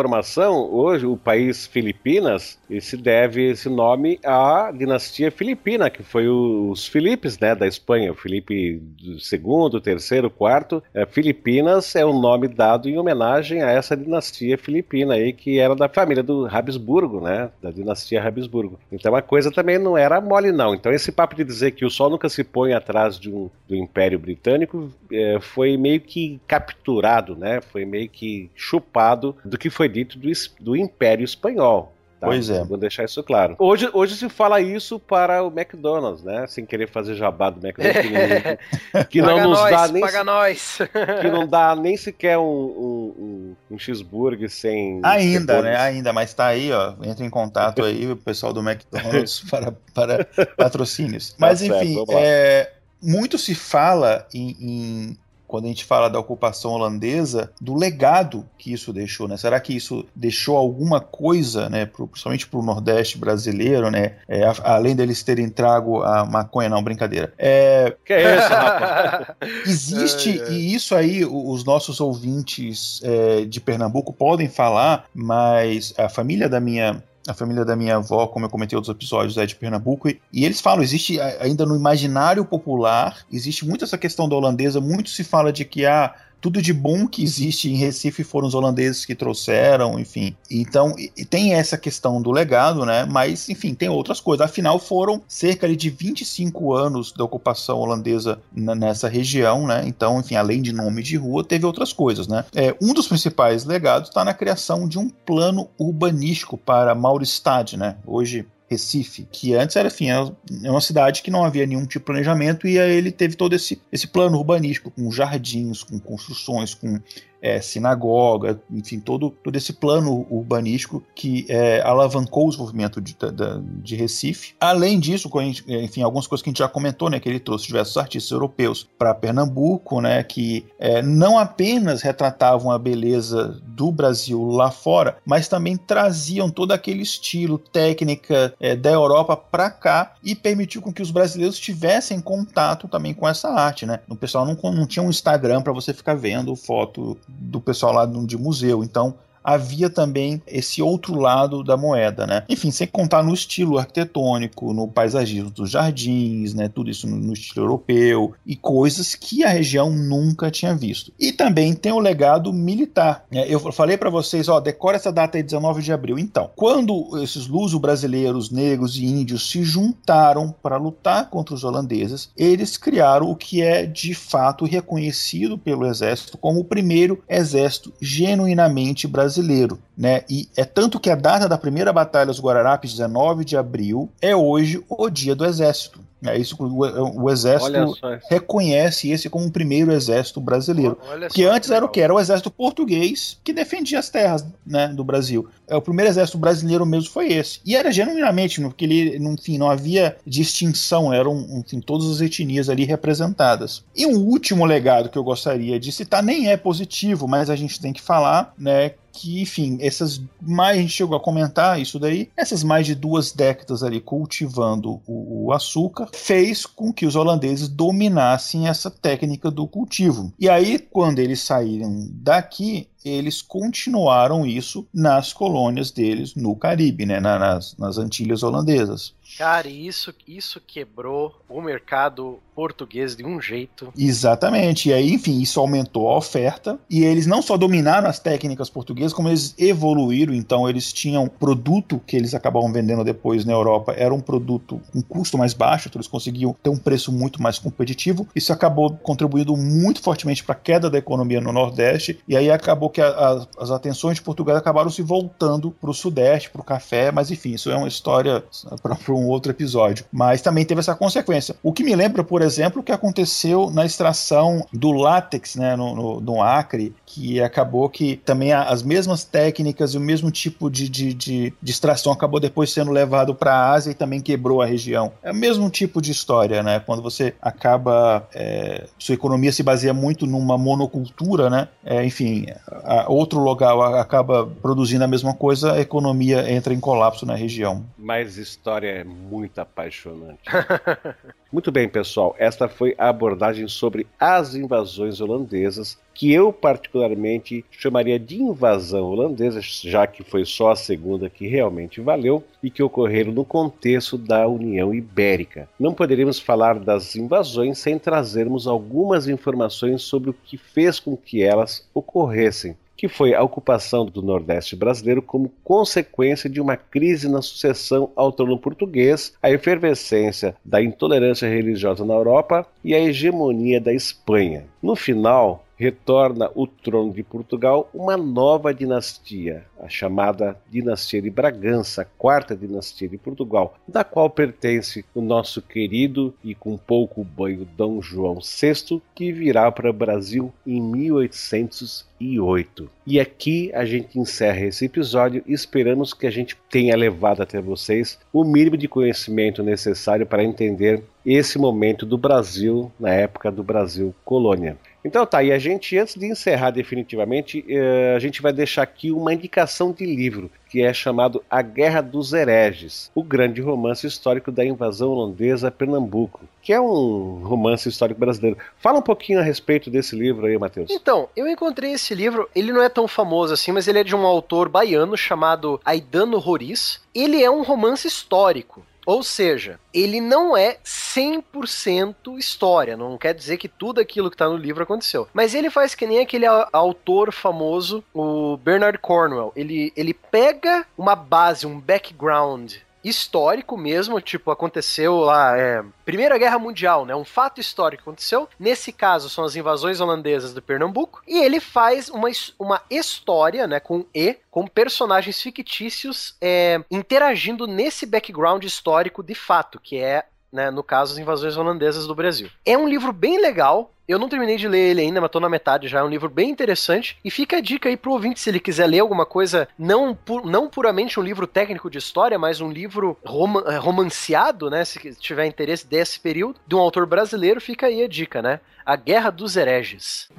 hoje o país Filipinas se deve esse nome à dinastia filipina, que foi os Filipes, né, da Espanha, o Felipe II, terceiro, quarto. É, Filipinas é um nome dado em homenagem a essa dinastia filipina aí que era da família do Habsburgo, né, da dinastia Habsburgo. Então a coisa também não era mole não. Então esse papo de dizer que o sol nunca se põe atrás de um, do Império Britânico é, foi meio que capturado, né? Foi meio que chupado do que foi dito do, do Império Espanhol. Tá? Pois é. Vou deixar isso claro. Hoje, hoje se fala isso para o McDonald's, né? Sem querer fazer jabá do McDonald's. Que não, que não nos nós, dá nem. Paga nós. Que não dá nem sequer um, um, um, um cheeseburger sem. Ainda, né? Ainda, mas tá aí, ó. Entra em contato aí o pessoal do McDonald's para, para patrocínios. Tá mas tá enfim, certo, é, muito se fala em, em, quando a gente fala da ocupação holandesa, do legado que isso deixou, né? Será que isso deixou alguma coisa, né, pro, principalmente para o Nordeste brasileiro, né? É, a, além deles terem trago a maconha, não, brincadeira. É... Que é isso, rapaz? Existe, é, é. e isso aí os nossos ouvintes é, de Pernambuco podem falar, mas a família da minha a família da minha avó, como eu comentei em outros episódios, é de Pernambuco, e, e eles falam, existe ainda no imaginário popular, existe muito essa questão da holandesa, muito se fala de que ah, tudo de bom que existe em Recife foram os holandeses que trouxeram, enfim. Então, tem essa questão do legado, né? Mas, enfim, tem outras coisas. Afinal, foram cerca de 25 anos da ocupação holandesa nessa região, né? Então, enfim, além de nome de rua, teve outras coisas, né? É, um dos principais legados está na criação de um plano urbanístico para Mauristad, né? Hoje Recife, que antes era, enfim, é uma cidade que não havia nenhum tipo de planejamento e aí ele teve todo esse, esse plano urbanístico, com jardins, com construções, com é, sinagoga, enfim, todo, todo esse plano urbanístico que é, alavancou o desenvolvimento de, de, de, Recife. Além disso, enfim, algumas coisas que a gente já comentou, né, que ele trouxe diversos artistas europeus para Pernambuco, né, que é, não apenas retratavam a beleza do Brasil lá fora, mas também traziam todo aquele estilo, técnica é, da Europa para cá e permitiu com que os brasileiros tivessem contato também com essa arte, né? O pessoal não, não tinha um Instagram para você ficar vendo foto do pessoal lá de museu. Então, havia também esse outro lado da moeda, né? Enfim, sem contar no estilo arquitetônico, no paisagismo dos jardins, né? Tudo isso no, estilo europeu e coisas que a região nunca tinha visto. E também tem o legado militar. Né? Eu falei para vocês, ó, decora essa data aí, 19 de abril. Então, quando esses luso-brasileiros, negros e índios se juntaram para lutar contra os holandeses, eles criaram o que é de fato reconhecido pelo exército como o primeiro exército genuinamente brasileiro, né? E é tanto que a data da primeira batalha dos Guararapes, 19 de abril, é hoje o dia do exército. É isso que o, o exército reconhece esse como o primeiro exército brasileiro. que antes era o que? Era o exército português que defendia as terras né, do Brasil. É, o primeiro exército brasileiro mesmo foi esse. E era genuinamente, porque ele, enfim, não havia distinção, eram enfim, todas as etnias ali representadas. E um último legado que eu gostaria de citar, nem é positivo, mas a gente tem que falar, né? Que, enfim, essas mais a gente chegou a comentar isso daí, essas mais de duas décadas ali cultivando o, o, açúcar fez com que os holandeses dominassem essa técnica do cultivo. E aí, quando eles saíram daqui, eles continuaram isso nas colônias deles no Caribe, né, nas, nas Antilhas holandesas. Cara, isso, isso quebrou o mercado português de um jeito. Exatamente. E aí, enfim, isso aumentou a oferta. E eles não só dominaram as técnicas portuguesas, como eles evoluíram. Então, eles tinham produto que eles acabavam vendendo depois na Europa, era um produto com custo mais baixo, então eles conseguiam ter um preço muito mais competitivo. Isso acabou contribuindo muito fortemente para a queda da economia no Nordeste. E aí acabou que a, a, as atenções de Portugal acabaram se voltando para o Sudeste, para o café. Mas, enfim, isso é uma história para outro episódio. Mas também teve essa consequência. O que me lembra, por exemplo, o que aconteceu na extração do látex né, no, no, no Acre, que acabou que também as mesmas técnicas e o mesmo tipo de, de, de, de extração acabou depois sendo levado para a Ásia e também quebrou a região. É o mesmo tipo de história, né? Quando você acaba. É, sua economia se baseia muito numa monocultura, né? É, enfim, a, outro local acaba produzindo a mesma coisa, a economia entra em colapso na região. Mas história muito apaixonante. muito bem, pessoal. Esta foi a abordagem sobre as invasões holandesas, que eu particularmente chamaria de invasão holandesa, já que foi só a segunda que realmente valeu e que ocorreram no contexto da União Ibérica. Não poderíamos falar das invasões sem trazermos algumas informações sobre o que fez com que elas ocorressem que foi a ocupação do Nordeste brasileiro como consequência de uma crise na sucessão ao trono português, a efervescência da intolerância religiosa na Europa e a hegemonia da Espanha. No final, retorna o trono de Portugal uma nova dinastia, a chamada Dinastia de Bragança, a quarta dinastia de Portugal, da qual pertence o nosso querido e com pouco banho Dom João VI, que virá para o Brasil em 1808. E aqui a gente encerra esse episódio e esperamos que a gente tenha levado até vocês o mínimo de conhecimento necessário para entender esse momento do Brasil na época do Brasil colônia. Então tá, e a gente, antes de encerrar definitivamente, eh, a gente vai deixar aqui uma indicação de livro, que é chamado A Guerra dos Hereges, o grande romance histórico da invasão holandesa a Pernambuco, que é um romance histórico brasileiro. Fala um pouquinho a respeito desse livro aí, Matheus. Então, eu encontrei esse livro, ele não é tão famoso assim, mas ele é de um autor baiano chamado Aidano Roriz. Ele é um romance histórico. Ou seja, ele não é 100% história, não quer dizer que tudo aquilo que está no livro aconteceu. Mas ele faz que nem aquele autor famoso, o Bernard Cornwell. Ele, ele pega uma base, um background histórico mesmo, tipo, aconteceu lá, é, Primeira Guerra Mundial, né? Um fato histórico aconteceu. Nesse caso, são as invasões holandesas do Pernambuco. E ele faz uma, uma história, né? Com E, com personagens fictícios é, interagindo nesse background histórico de fato, que é né, no caso, as invasões holandesas do Brasil. É um livro bem legal. Eu não terminei de ler ele ainda, mas tô na metade já. É um livro bem interessante. E fica a dica aí pro ouvinte, se ele quiser ler alguma coisa, não, pu não puramente um livro técnico de história, mas um livro rom eh, romanceado, né? Se tiver interesse desse período, de um autor brasileiro, fica aí a dica, né? A Guerra dos Hereges.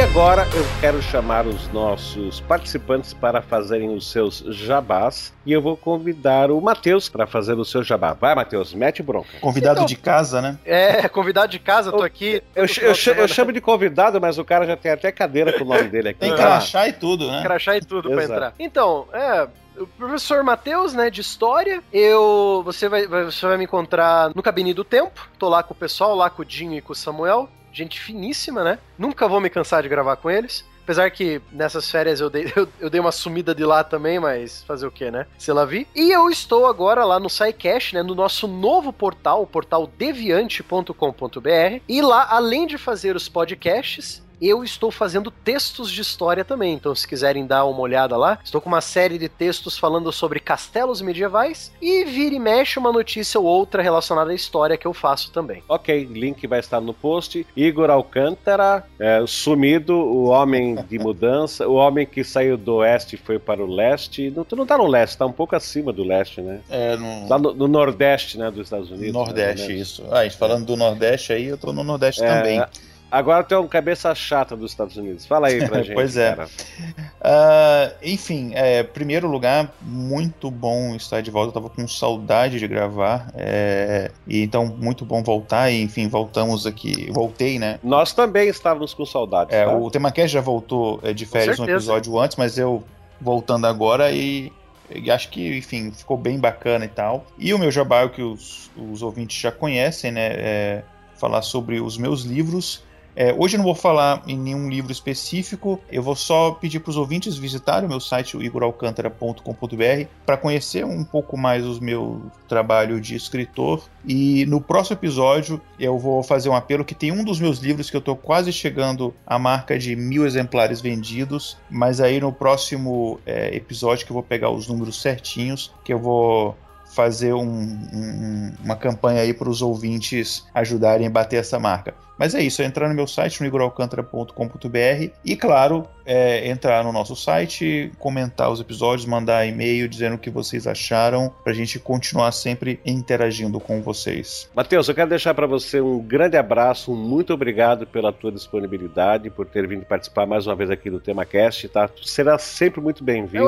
Agora eu quero chamar os nossos participantes para fazerem os seus jabás e eu vou convidar o Matheus para fazer o seu jabá. Vai, Matheus, mete bronca. Convidado então, de casa, né? É, convidado de casa, tô aqui. Eu, eu, eu, eu, chamo de convidado, mas o cara já tem até cadeira com o nome dele aqui. Tem crachá e tudo, né? Crachá e tudo para entrar. Então, é, o professor Matheus, né, de história. Eu, você vai, você vai me encontrar no Cabine do Tempo. Tô lá com o pessoal, lá com o Dinho e com o Samuel. Gente finíssima, né? Nunca vou me cansar de gravar com eles. Apesar que nessas férias eu dei, eu, eu, dei uma sumida de lá também, mas fazer o que, né? Se lá vi. E eu estou agora lá no SciCash, né? No nosso novo portal, o portal deviante.com.br. E lá, além de fazer os podcasts, eu estou fazendo textos de história também. Então, se quiserem dar uma olhada lá, estou com uma série de textos falando sobre castelos medievais e vira e mexe uma notícia ou outra relacionada à história que eu faço também. Ok, link vai estar no post. Igor Alcântara, é, sumido, o homem de mudança, o homem que saiu do oeste e foi para o leste. Não, tu não tá no leste, tá um pouco acima do leste, né? É, no... Lá no, no nordeste, né, dos Estados Unidos. Nordeste, né? isso. Ah, falando do nordeste aí, eu tô no nordeste é, também. Agora tem uma cabeça chata dos Estados Unidos. Fala aí pra gente. pois é. Uh, enfim, é, primeiro lugar, muito bom estar de volta. Eu tava com saudade de gravar. É, e então, muito bom voltar. E, enfim, voltamos aqui. Voltei, né? Nós também estávamos com saudade. É, tá? O TemaCast já voltou é, de férias um episódio antes, mas eu voltando agora e e acho que, enfim, ficou bem bacana e tal. E o meu jabá, é que os, os ouvintes já conhecem, né? É falar sobre os meus livros. É, hoje eu não vou falar em nenhum livro específico, eu vou só pedir para os ouvintes visitarem o meu site, igoralcantara.com.br, para conhecer um pouco mais o meu trabalho de escritor. E no próximo episódio eu vou fazer um apelo que tem um dos meus livros que eu estou quase chegando à marca de mil exemplares vendidos, mas aí no próximo é, episódio que eu vou pegar os números certinhos, que eu vou fazer um, um, uma campanha aí para os ouvintes ajudarem a bater essa marca. Mas é isso, é entrar no meu site, no igoralcantara.com.br e, claro, é entrar no nosso site, comentar os episódios, mandar e-mail dizendo o que vocês acharam, para a gente continuar sempre interagindo com vocês. Matheus, eu quero deixar para você um grande abraço, um muito obrigado pela tua disponibilidade, por ter vindo participar mais uma vez aqui do TemaCast, tá? Será sempre muito bem-vindo.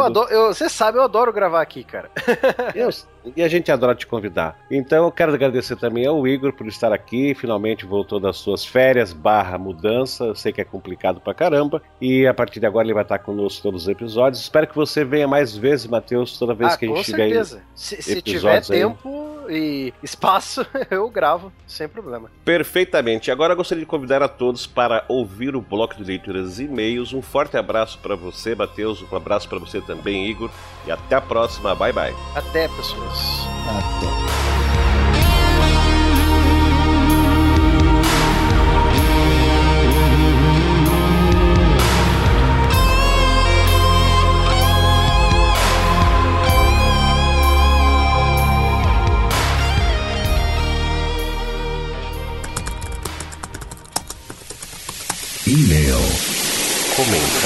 Você sabe, eu adoro gravar aqui, cara. eu, e a gente adora te convidar. Então eu quero agradecer também ao Igor por estar aqui, finalmente voltou das suas férias barra mudança, eu sei que é complicado pra caramba, e a partir de agora ele vai estar conosco todos os episódios. Espero que você venha mais vezes, Matheus, toda vez ah, que a gente tiver aí. Se, se tiver tempo e espaço, eu gravo, sem problema. Perfeitamente. Agora eu gostaria de convidar a todos para ouvir o bloco de leituras e e-mails. Um forte abraço para você, Matheus, um abraço para você também, Igor, e até a próxima. Bye bye. Até, pessoas. Até.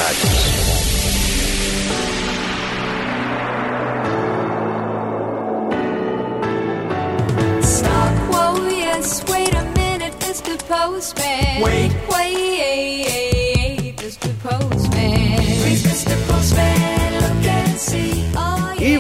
Comentários. Stop, whoa, yes, wait a minute, Mr. Postman. Wait, wait,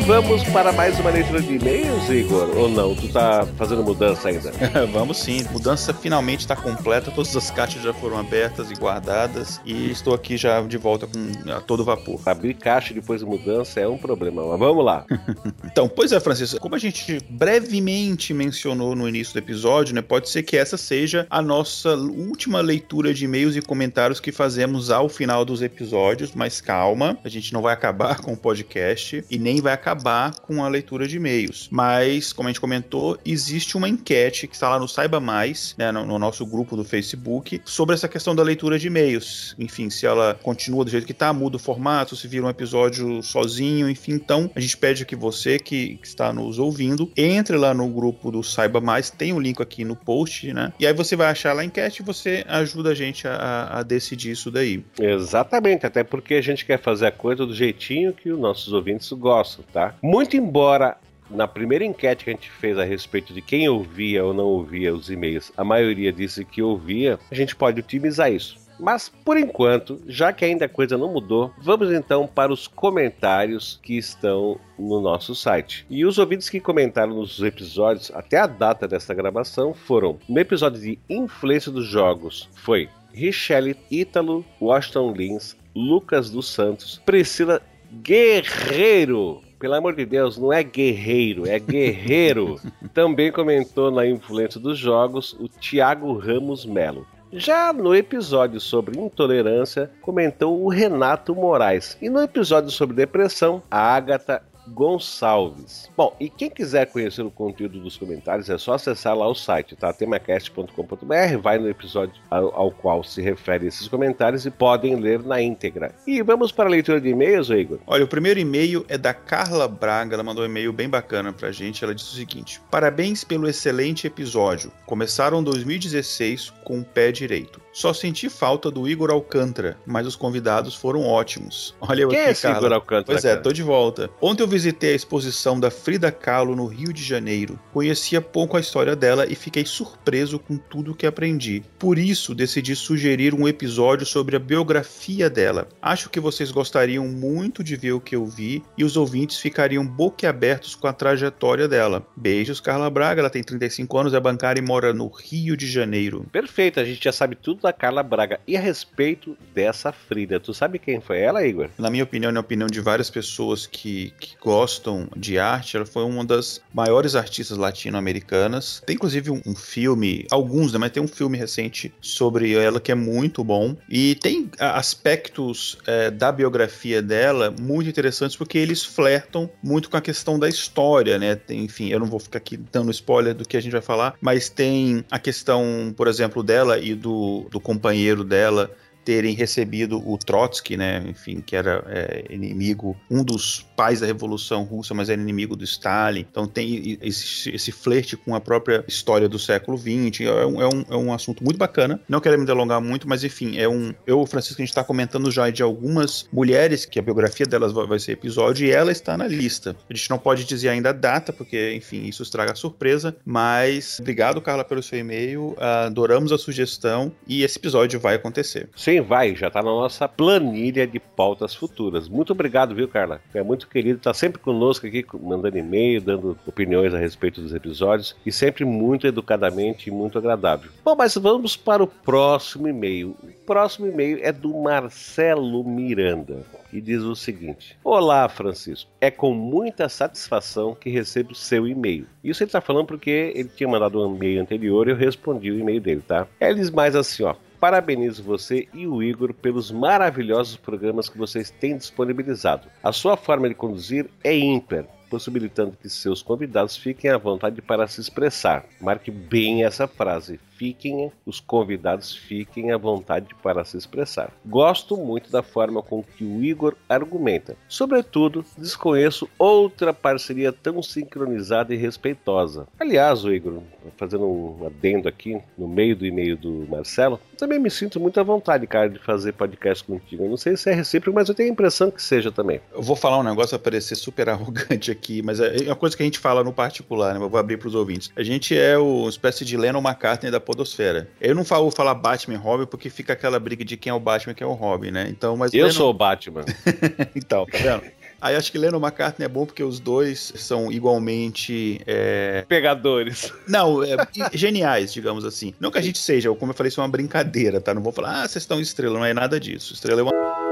vamos para mais uma leitura de e-mails, Igor? Ou não? Tu tá fazendo mudança ainda? vamos sim. Mudança finalmente está completa. Todas as caixas já foram abertas e guardadas. E estou aqui já de volta com a todo vapor. Abrir caixa depois de mudança é um problema, mas vamos lá. então, pois é, Francisco. Como a gente brevemente mencionou no início do episódio, né? Pode ser que essa seja a nossa última leitura de e-mails e comentários que fazemos ao final dos episódios. Mas calma, a gente não vai acabar com o podcast e nem vai vai acabar com a leitura de e-mails. Mas, como a gente comentou, existe uma enquete que está lá no Saiba Mais, né, no, no, nosso grupo do Facebook, sobre essa questão da leitura de e-mails. Enfim, se ela continua do jeito que está, muda o formato, se vira um episódio sozinho, enfim. Então, a gente pede que você que, que está nos ouvindo, entre lá no grupo do Saiba Mais, tem o um link aqui no post, né? E aí você vai achar lá a enquete e você ajuda a gente a, a decidir isso daí. Exatamente, até porque a gente quer fazer a coisa do jeitinho que os nossos ouvintes gostam tá? Muito embora na primeira enquete que a gente fez a respeito de quem ouvia ou não ouvia os e-mails, a maioria disse que ouvia, a gente pode otimizar isso. Mas por enquanto, já que ainda a coisa não mudou, vamos então para os comentários que estão no nosso site. E os ouvintes que comentaram nos episódios até a data desta gravação foram: no episódio de influência dos jogos foi Richelle Ítalo, Washington Lins, Lucas dos Santos, Priscila Guerreiro. Pelo amor de Deus, não é guerreiro, é guerreiro. Também comentou na influência dos jogos o Thiago Ramos Melo. Já no episódio sobre intolerância, comentou o Renato Moraes. E no episódio sobre depressão, a Agatha Gonçalves. Bom, e quem quiser conhecer o conteúdo dos comentários é só acessar lá o site, tá? temacast.com.br, vai no episódio ao, ao, qual se refere esses comentários e podem ler na íntegra. E vamos para a leitura de e-mails, Igor? Olha, o primeiro e-mail é da Carla Braga, ela mandou um e-mail bem bacana pra gente, ela disse o seguinte: Parabéns pelo excelente episódio. Começaram 2016 com o pé direito. Só senti falta do Igor Alcântara, mas os convidados foram ótimos. Olha eu Quem aqui, é esse. Igor Alcântara? Pois é, tô de volta. Ontem eu visitei a exposição da Frida Kahlo no Rio de Janeiro. Conhecia pouco a história dela e fiquei surpreso com tudo que aprendi. Por isso, decidi sugerir um episódio sobre a biografia dela. Acho que vocês gostariam muito de ver o que eu vi e os ouvintes ficariam boquiabertos com a trajetória dela. Beijos, Carla Braga. Ela tem 35 anos, é bancária e mora no Rio de Janeiro. Perfeito, a gente já sabe tudo da Carla Braga. E a respeito dessa Frida, tu sabe quem foi ela, Igor? Na minha opinião, na opinião de várias pessoas que, que gostam de arte, ela foi uma das maiores artistas latino-americanas. Tem inclusive um, um, filme, alguns, né, mas tem um filme recente sobre ela que é muito bom. E tem aspectos é, da biografia dela muito interessantes porque eles flertam muito com a questão da história, né? Tem, enfim, eu não vou ficar aqui dando spoiler do que a gente vai falar, mas tem a questão, por exemplo, dela e do, do companheiro dela terem recebido o Trotsky, né, enfim, que era é, inimigo, um dos pais da Revolução Russa, mas era inimigo do Stalin. Então tem esse, esse flerte com a própria história do século XX. É um, é um, é um assunto muito bacana. Não quero me delongar muito, mas enfim, é um. Eu, Francisco, a gente está comentando já de algumas mulheres que a biografia delas vai ser episódio e ela está na lista. A gente não pode dizer ainda a data, porque, enfim, isso estraga a surpresa. Mas obrigado, Carla, pelo seu e-mail. Adoramos a sugestão e esse episódio vai acontecer. Sim vai, já tá na nossa planilha de pautas futuras. Muito obrigado, viu, Carla? É muito querido, tá sempre conosco aqui, mandando e-mail, dando opiniões a respeito dos episódios e sempre muito educadamente e muito agradável. Bom, mas vamos para o próximo e-mail. O próximo e-mail é do Marcelo Miranda e diz o seguinte: Olá, Francisco. É com muita satisfação que recebo seu e-mail. Isso ele está falando porque ele tinha mandado um e-mail anterior e eu respondi o e-mail dele, tá? Ele diz mais assim, ó. Parabenizo você e o Igor pelos maravilhosos programas que vocês têm disponibilizado. A sua forma de conduzir é ímpar, possibilitando que seus convidados fiquem à vontade para se expressar. Marque bem essa frase fiquem, os convidados fiquem à vontade para se expressar. Gosto muito da forma com que o Igor argumenta. Sobretudo, desconheço outra parceria tão sincronizada e respeitosa. Aliás, o Igor, fazendo um adendo aqui no meio do e-mail do Marcelo, também me sinto muito à vontade, cara, de fazer podcast contigo. Eu não sei se é recíproco, mas eu tenho a impressão que seja também. Eu vou falar um negócio a parecer super arrogante aqui, mas é uma coisa que a gente fala no particular, né? Eu vou abrir para os ouvintes. A gente é uma espécie de Lennon McCartney da podosfera. Eu não falo falar Batman e Robin porque fica aquela briga de quem é o Batman e quem é o Robin, né? Então, mas eu sou o Batman. então, tá vendo? Aí acho que Lennon McCartney é bom porque os dois são igualmente. É... Pegadores. Não, é, geniais, digamos assim. Não que a gente seja, como eu falei, isso é uma brincadeira, tá? Não vou falar, ah, vocês estão estrela, não é nada disso. Estrela é uma.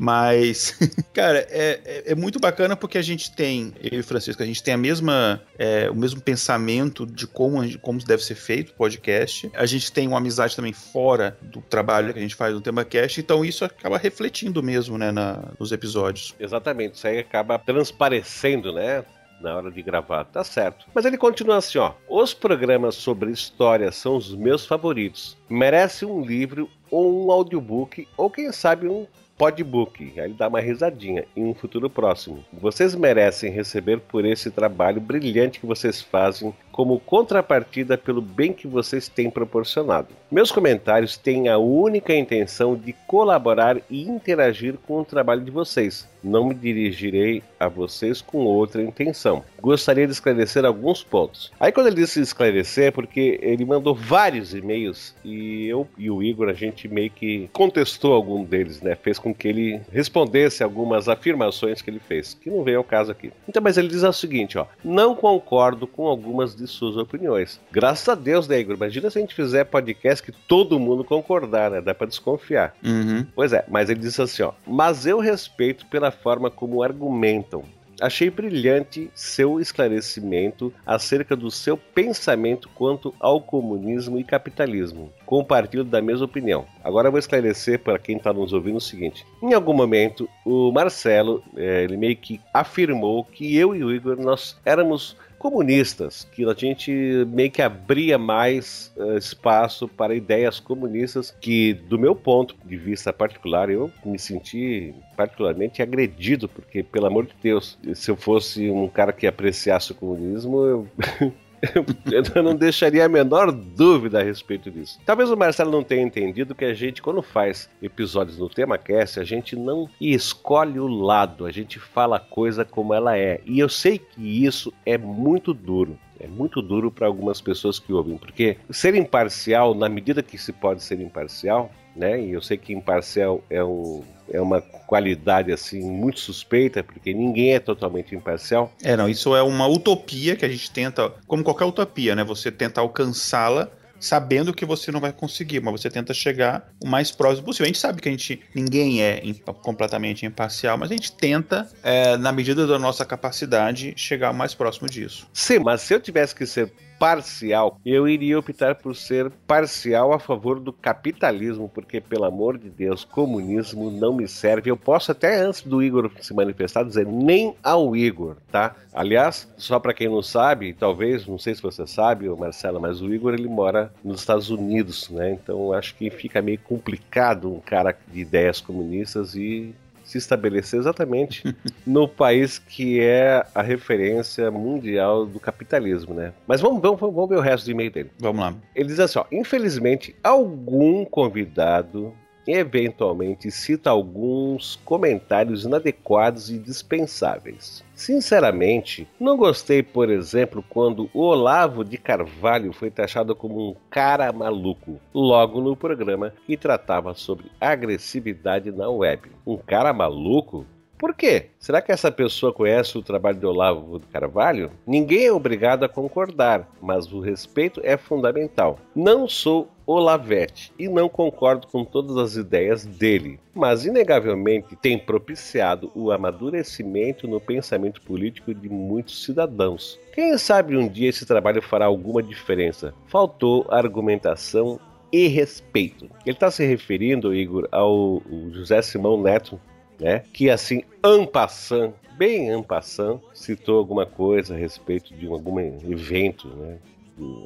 Mas, cara, é, é, é, muito bacana porque a gente tem, eu e Francisco, a gente tem a mesma, é, o mesmo pensamento de como, como deve ser feito o podcast. A gente tem uma amizade também fora do trabalho que a gente faz no tema cast, então isso acaba refletindo mesmo, né, na, nos episódios. Exatamente, isso aí acaba transparecendo, né? na hora de gravar, tá certo. Mas ele continua assim, ó: "Os programas sobre história são os meus favoritos. Merece um livro ou um audiobook ou quem sabe um Podbook. Aí ele dá uma risadinha em um futuro próximo. Vocês merecem receber por esse trabalho brilhante que vocês fazem como contrapartida pelo bem que vocês têm proporcionado. Meus comentários têm a única intenção de colaborar e interagir com o trabalho de vocês. Não me dirigirei a vocês com outra intenção. gostaria de esclarecer alguns pontos. Aí quando ele disse esclarecer, é porque ele mandou vários e-mails e eu e o Igor, a gente meio que contestou algum deles, né? Fez com que ele respondesse algumas afirmações que ele fez, que não veio ao caso aqui. Então, mas ele diz o seguinte, ó, não concordo com algumas de suas opiniões. Graças a Deus, né, Igor? Imagina se a gente fizer podcast que todo mundo concordar, né? Dá pra desconfiar. Uhum. Pois é, mas ele disse assim, ó, mas eu respeito pela forma como argumentam. Achei brilhante seu esclarecimento acerca do seu pensamento quanto ao comunismo e capitalismo. Compartilho da mesma opinião. Agora eu vou esclarecer para quem está nos ouvindo o seguinte: em algum momento, o Marcelo eh, ele meio que afirmou que eu e o Igor nós éramos comunistas, que a gente meio que abria mais uh, espaço para ideias comunistas, que do meu ponto de vista particular, eu me senti particularmente agredido, porque, pelo amor de Deus, se eu fosse um cara que apreciasse o comunismo, eu eu não deixaria a menor dúvida a respeito disso. Talvez o Marcelo não tenha entendido que a gente, quando faz episódios no tema cast, a gente não escolhe o lado, a gente fala a coisa como ela é. E eu sei que isso é muito duro. É muito duro para algumas pessoas que ouvem, porque ser imparcial, na medida que se pode ser imparcial, né? E eu sei que imparcial é, um, é uma qualidade assim muito suspeita, porque ninguém é totalmente imparcial. É, não, isso é uma utopia que a gente tenta, como qualquer utopia, né? Você tenta alcançá-la sabendo que você não vai conseguir, mas você tenta chegar o mais próximo possível. A gente sabe que a gente ninguém é completamente imparcial, mas a gente tenta, é, na medida da nossa capacidade, chegar o mais próximo disso. Sim, mas se eu tivesse que ser parcial, eu iria optar por ser parcial a favor do capitalismo, porque, pelo amor de Deus, comunismo não me serve. Eu posso até antes do Igor se manifestar dizer nem ao Igor, tá? Aliás, só para quem não sabe, talvez, não sei se você sabe, Marcela, mas o Igor ele mora nos Estados Unidos, né? Então acho que fica meio complicado um cara de ideias comunistas e se estabelecer exatamente no país que é a referência mundial do capitalismo, né? Mas vamos, vamos, vamos ver o resto do e-mail dele. Vamos lá. Ele diz assim: ó, infelizmente, algum convidado eventualmente cita alguns comentários inadequados e dispensáveis. Sinceramente, não gostei, por exemplo, quando o Olavo de Carvalho foi taxado como um cara maluco, logo no programa que tratava sobre agressividade na web. Um cara maluco? Por quê? Será que essa pessoa conhece o trabalho de Olavo Carvalho? Ninguém é obrigado a concordar, mas o respeito é fundamental. Não sou Olavete e não concordo com todas as ideias dele, mas inegavelmente tem propiciado o amadurecimento no pensamento político de muitos cidadãos. Quem sabe um dia esse trabalho fará alguma diferença? Faltou argumentação e respeito. Ele está se referindo, Igor, ao José Simão Neto, né? Que assim, ampassant, bem ampassant, citou alguma coisa a respeito de algum evento, né?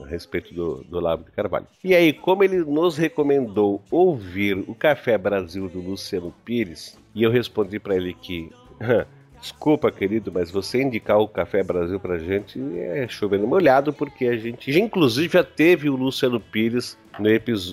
a respeito do, do Olavo de Carvalho. E aí, como ele nos recomendou ouvir o Café Brasil do Luciano Pires, e eu respondi para ele que Desculpa, querido, mas você indicar o Café Brasil pra gente é chovendo molhado, porque a gente inclusive, já teve o Luciano Pires no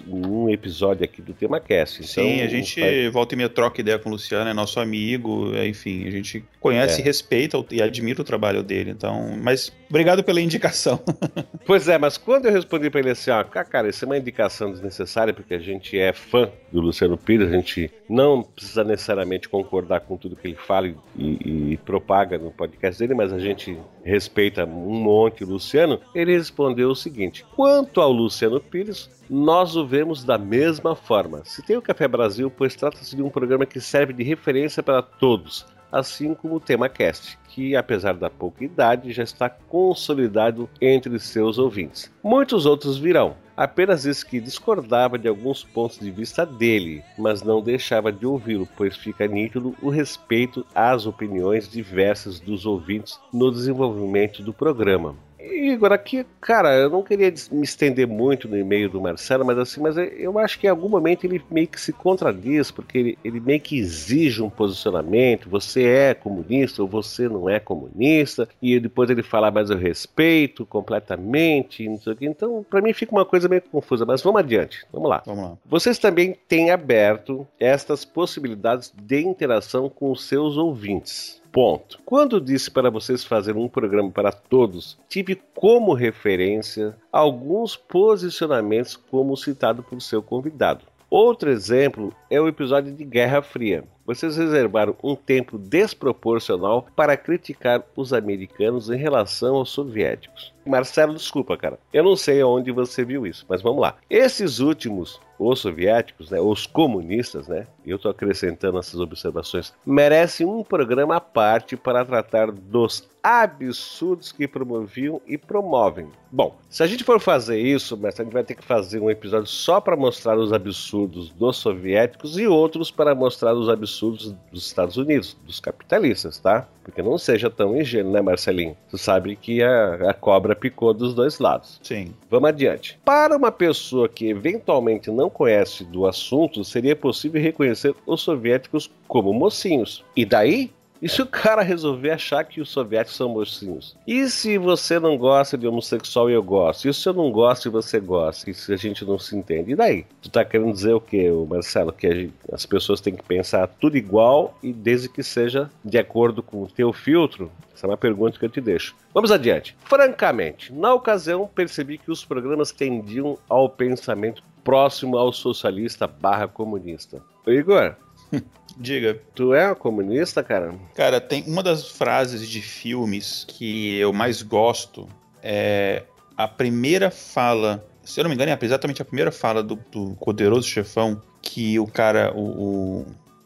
num episódio aqui do Tema. Então, Sim, a gente vai... volta e meia troca ideia com o Luciano, é nosso amigo, é, enfim, a gente conhece, é. respeita e admira o trabalho dele. Então, mas obrigado pela indicação. pois é, mas quando eu respondi para ele assim, ó, cara, isso é uma indicação desnecessária porque a gente é fã do Luciano Pires, a gente não precisa necessariamente concordar com tudo que ele fala e, e, e propaga no podcast dele, mas a gente respeita um monte o Luciano. Ele respondeu o seguinte: quanto ao Luciano Pires, nós o vemos da mesma forma. Se tem o Café Brasil, pois trata-se de um programa que serve de referência para todos, assim como o Tema Cast, que apesar da pouca idade já está consolidado entre seus ouvintes. Muitos outros virão. Apenas disse que discordava de alguns pontos de vista dele, mas não deixava de ouvi-lo, pois fica nítido o respeito às opiniões diversas dos ouvintes no desenvolvimento do programa. Igor, aqui, cara, eu não queria me estender muito no e-mail do Marcelo, mas assim, mas eu acho que em algum momento ele meio que se contradiz, porque ele, ele meio que exige um posicionamento, você é comunista ou você não é comunista, e depois ele fala, mas eu respeito completamente, não sei o que. Então, para mim fica uma coisa meio confusa, mas vamos adiante, vamos lá. Vamos lá. Vocês também têm aberto estas possibilidades de interação com os seus ouvintes. Ponto. Quando disse para vocês fazer um programa para todos, tive como referência alguns posicionamentos como citado por seu convidado. Outro exemplo é o episódio de Guerra Fria. Vocês reservaram um tempo desproporcional para criticar os americanos em relação aos soviéticos. Marcelo, desculpa, cara. Eu não sei onde você viu isso, mas vamos lá. Esses últimos, os soviéticos, né, os comunistas, né, eu estou acrescentando essas observações, merecem um programa à parte para tratar dos absurdos que promoviam e promovem. Bom, se a gente for fazer isso, mas a gente vai ter que fazer um episódio só para mostrar os absurdos dos soviéticos e outros para mostrar os absurdos dos Estados Unidos, dos capitalistas, tá? Porque não seja tão ingênuo, né, Marcelinho? Tu sabe que a, a cobra picou dos dois lados. Sim. Vamos adiante. Para uma pessoa que eventualmente não conhece do assunto, seria possível reconhecer os soviéticos como mocinhos. E daí? E se o cara resolver achar que os soviéticos são mocinhos? E se você não gosta de homossexual e eu gosto? E se eu não gosto e você gosta? E se a gente não se entende? E daí? Tu tá querendo dizer o quê, Marcelo? Que gente, as pessoas têm que pensar tudo igual e desde que seja de acordo com o teu filtro? Essa é uma pergunta que eu te deixo. Vamos adiante. Francamente, na ocasião percebi que os programas tendiam ao pensamento próximo ao socialista barra comunista. Igor, Diga. Tu é comunista, cara? Cara, tem uma das frases de filmes que eu mais gosto é a primeira fala. Se eu não me engano, é exatamente a primeira fala do, do poderoso chefão que o cara, o, o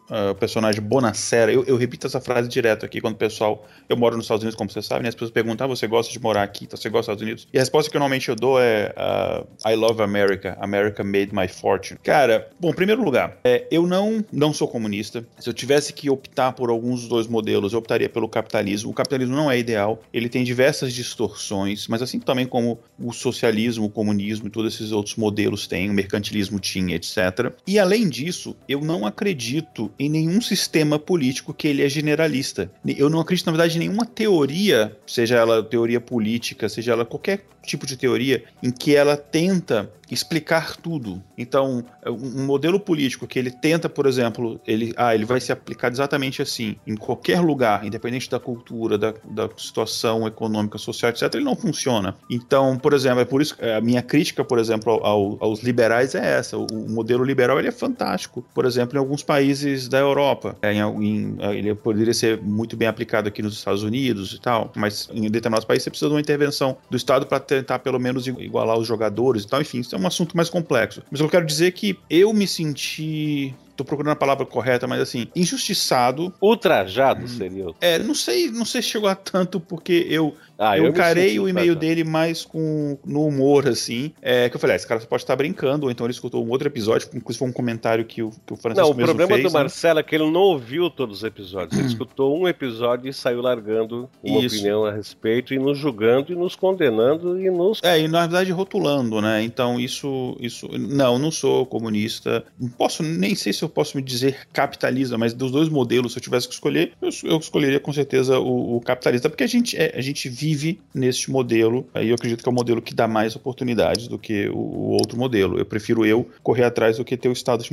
uh, o personagem Bonacera. Eu, eu, repito essa frase direto aqui quando o pessoal. Eu moro nos Estados Unidos, como você sabe, né? As pessoas perguntam: ah, você gosta de morar aqui? Então, você gosta dos Estados Unidos? E a resposta que normalmente eu dou é: uh, I love America. America made my fortune. Cara, bom, em primeiro lugar, é, eu não, não sou comunista. Se eu tivesse que optar por alguns dos dois modelos, eu optaria pelo capitalismo. O capitalismo não é ideal, ele tem diversas distorções, mas assim também como o socialismo, o comunismo e todos esses outros modelos têm, o mercantilismo tinha, etc. E além disso, eu não acredito em nenhum sistema político que ele é generalista. Eu não acredito, na verdade, em nenhuma teoria, seja ela teoria política, seja ela qualquer tipo de teoria, em que ela tenta explicar tudo. Então, um modelo político que ele tenta, por exemplo, ele, ah, ele vai ser aplicado exatamente assim, em qualquer lugar, independente da cultura, da, da situação econômica, social, etc., ele não funciona. Então, por exemplo, é por isso que a minha crítica, por exemplo, ao, aos liberais é essa. O, o, modelo liberal ele é fantástico. Por exemplo, em alguns países da Europa, é, em, em, ele poderia ser muito bem aplicado aqui nos Estados Unidos e tal, mas em determinados países você precisa de uma intervenção do Estado para tentar pelo menos igualar os jogadores e tal. Enfim, isso é um assunto mais complexo. Mas eu quero dizer que eu me senti tô procurando a palavra correta, mas assim, injustiçado. Ultrajado seria. É, não sei, não sei se chegou a tanto, porque eu ah, eu, encarei o e-mail dele mais com no humor, assim. É, que eu falei, ah, esse cara pode estar brincando, ou então ele escutou um outro episódio, inclusive foi um comentário que o, que o Francisco Não, o problema fez, do né? Marcelo é que ele não ouviu todos os episódios. Ele escutou um episódio e saiu largando uma Isso. opinião a respeito, e nos julgando, e nos condenando, e nos. É, e na verdade rotulando, né? Então isso. isso Não, não sou comunista. Não posso, nem sei se eu posso me dizer capitalista, mas dos dois modelos, se eu tivesse que escolher, eu, eu escolheria com certeza o, o capitalista, porque a gente, é, a gente vive vive neste modelo. Aí eu acredito que é o modelo que dá mais oportunidades do que o, o outro modelo. Eu prefiro eu correr atrás do que ter o Estado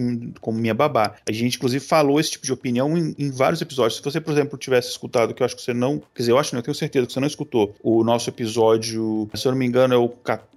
como minha babá. A gente, inclusive, falou esse tipo de opinião em, em, vários episódios. Se você, por exemplo, tivesse escutado, que eu acho que você não. Quer dizer, eu acho, não, eu tenho certeza que você não escutou o nosso episódio, se eu não me engano, é o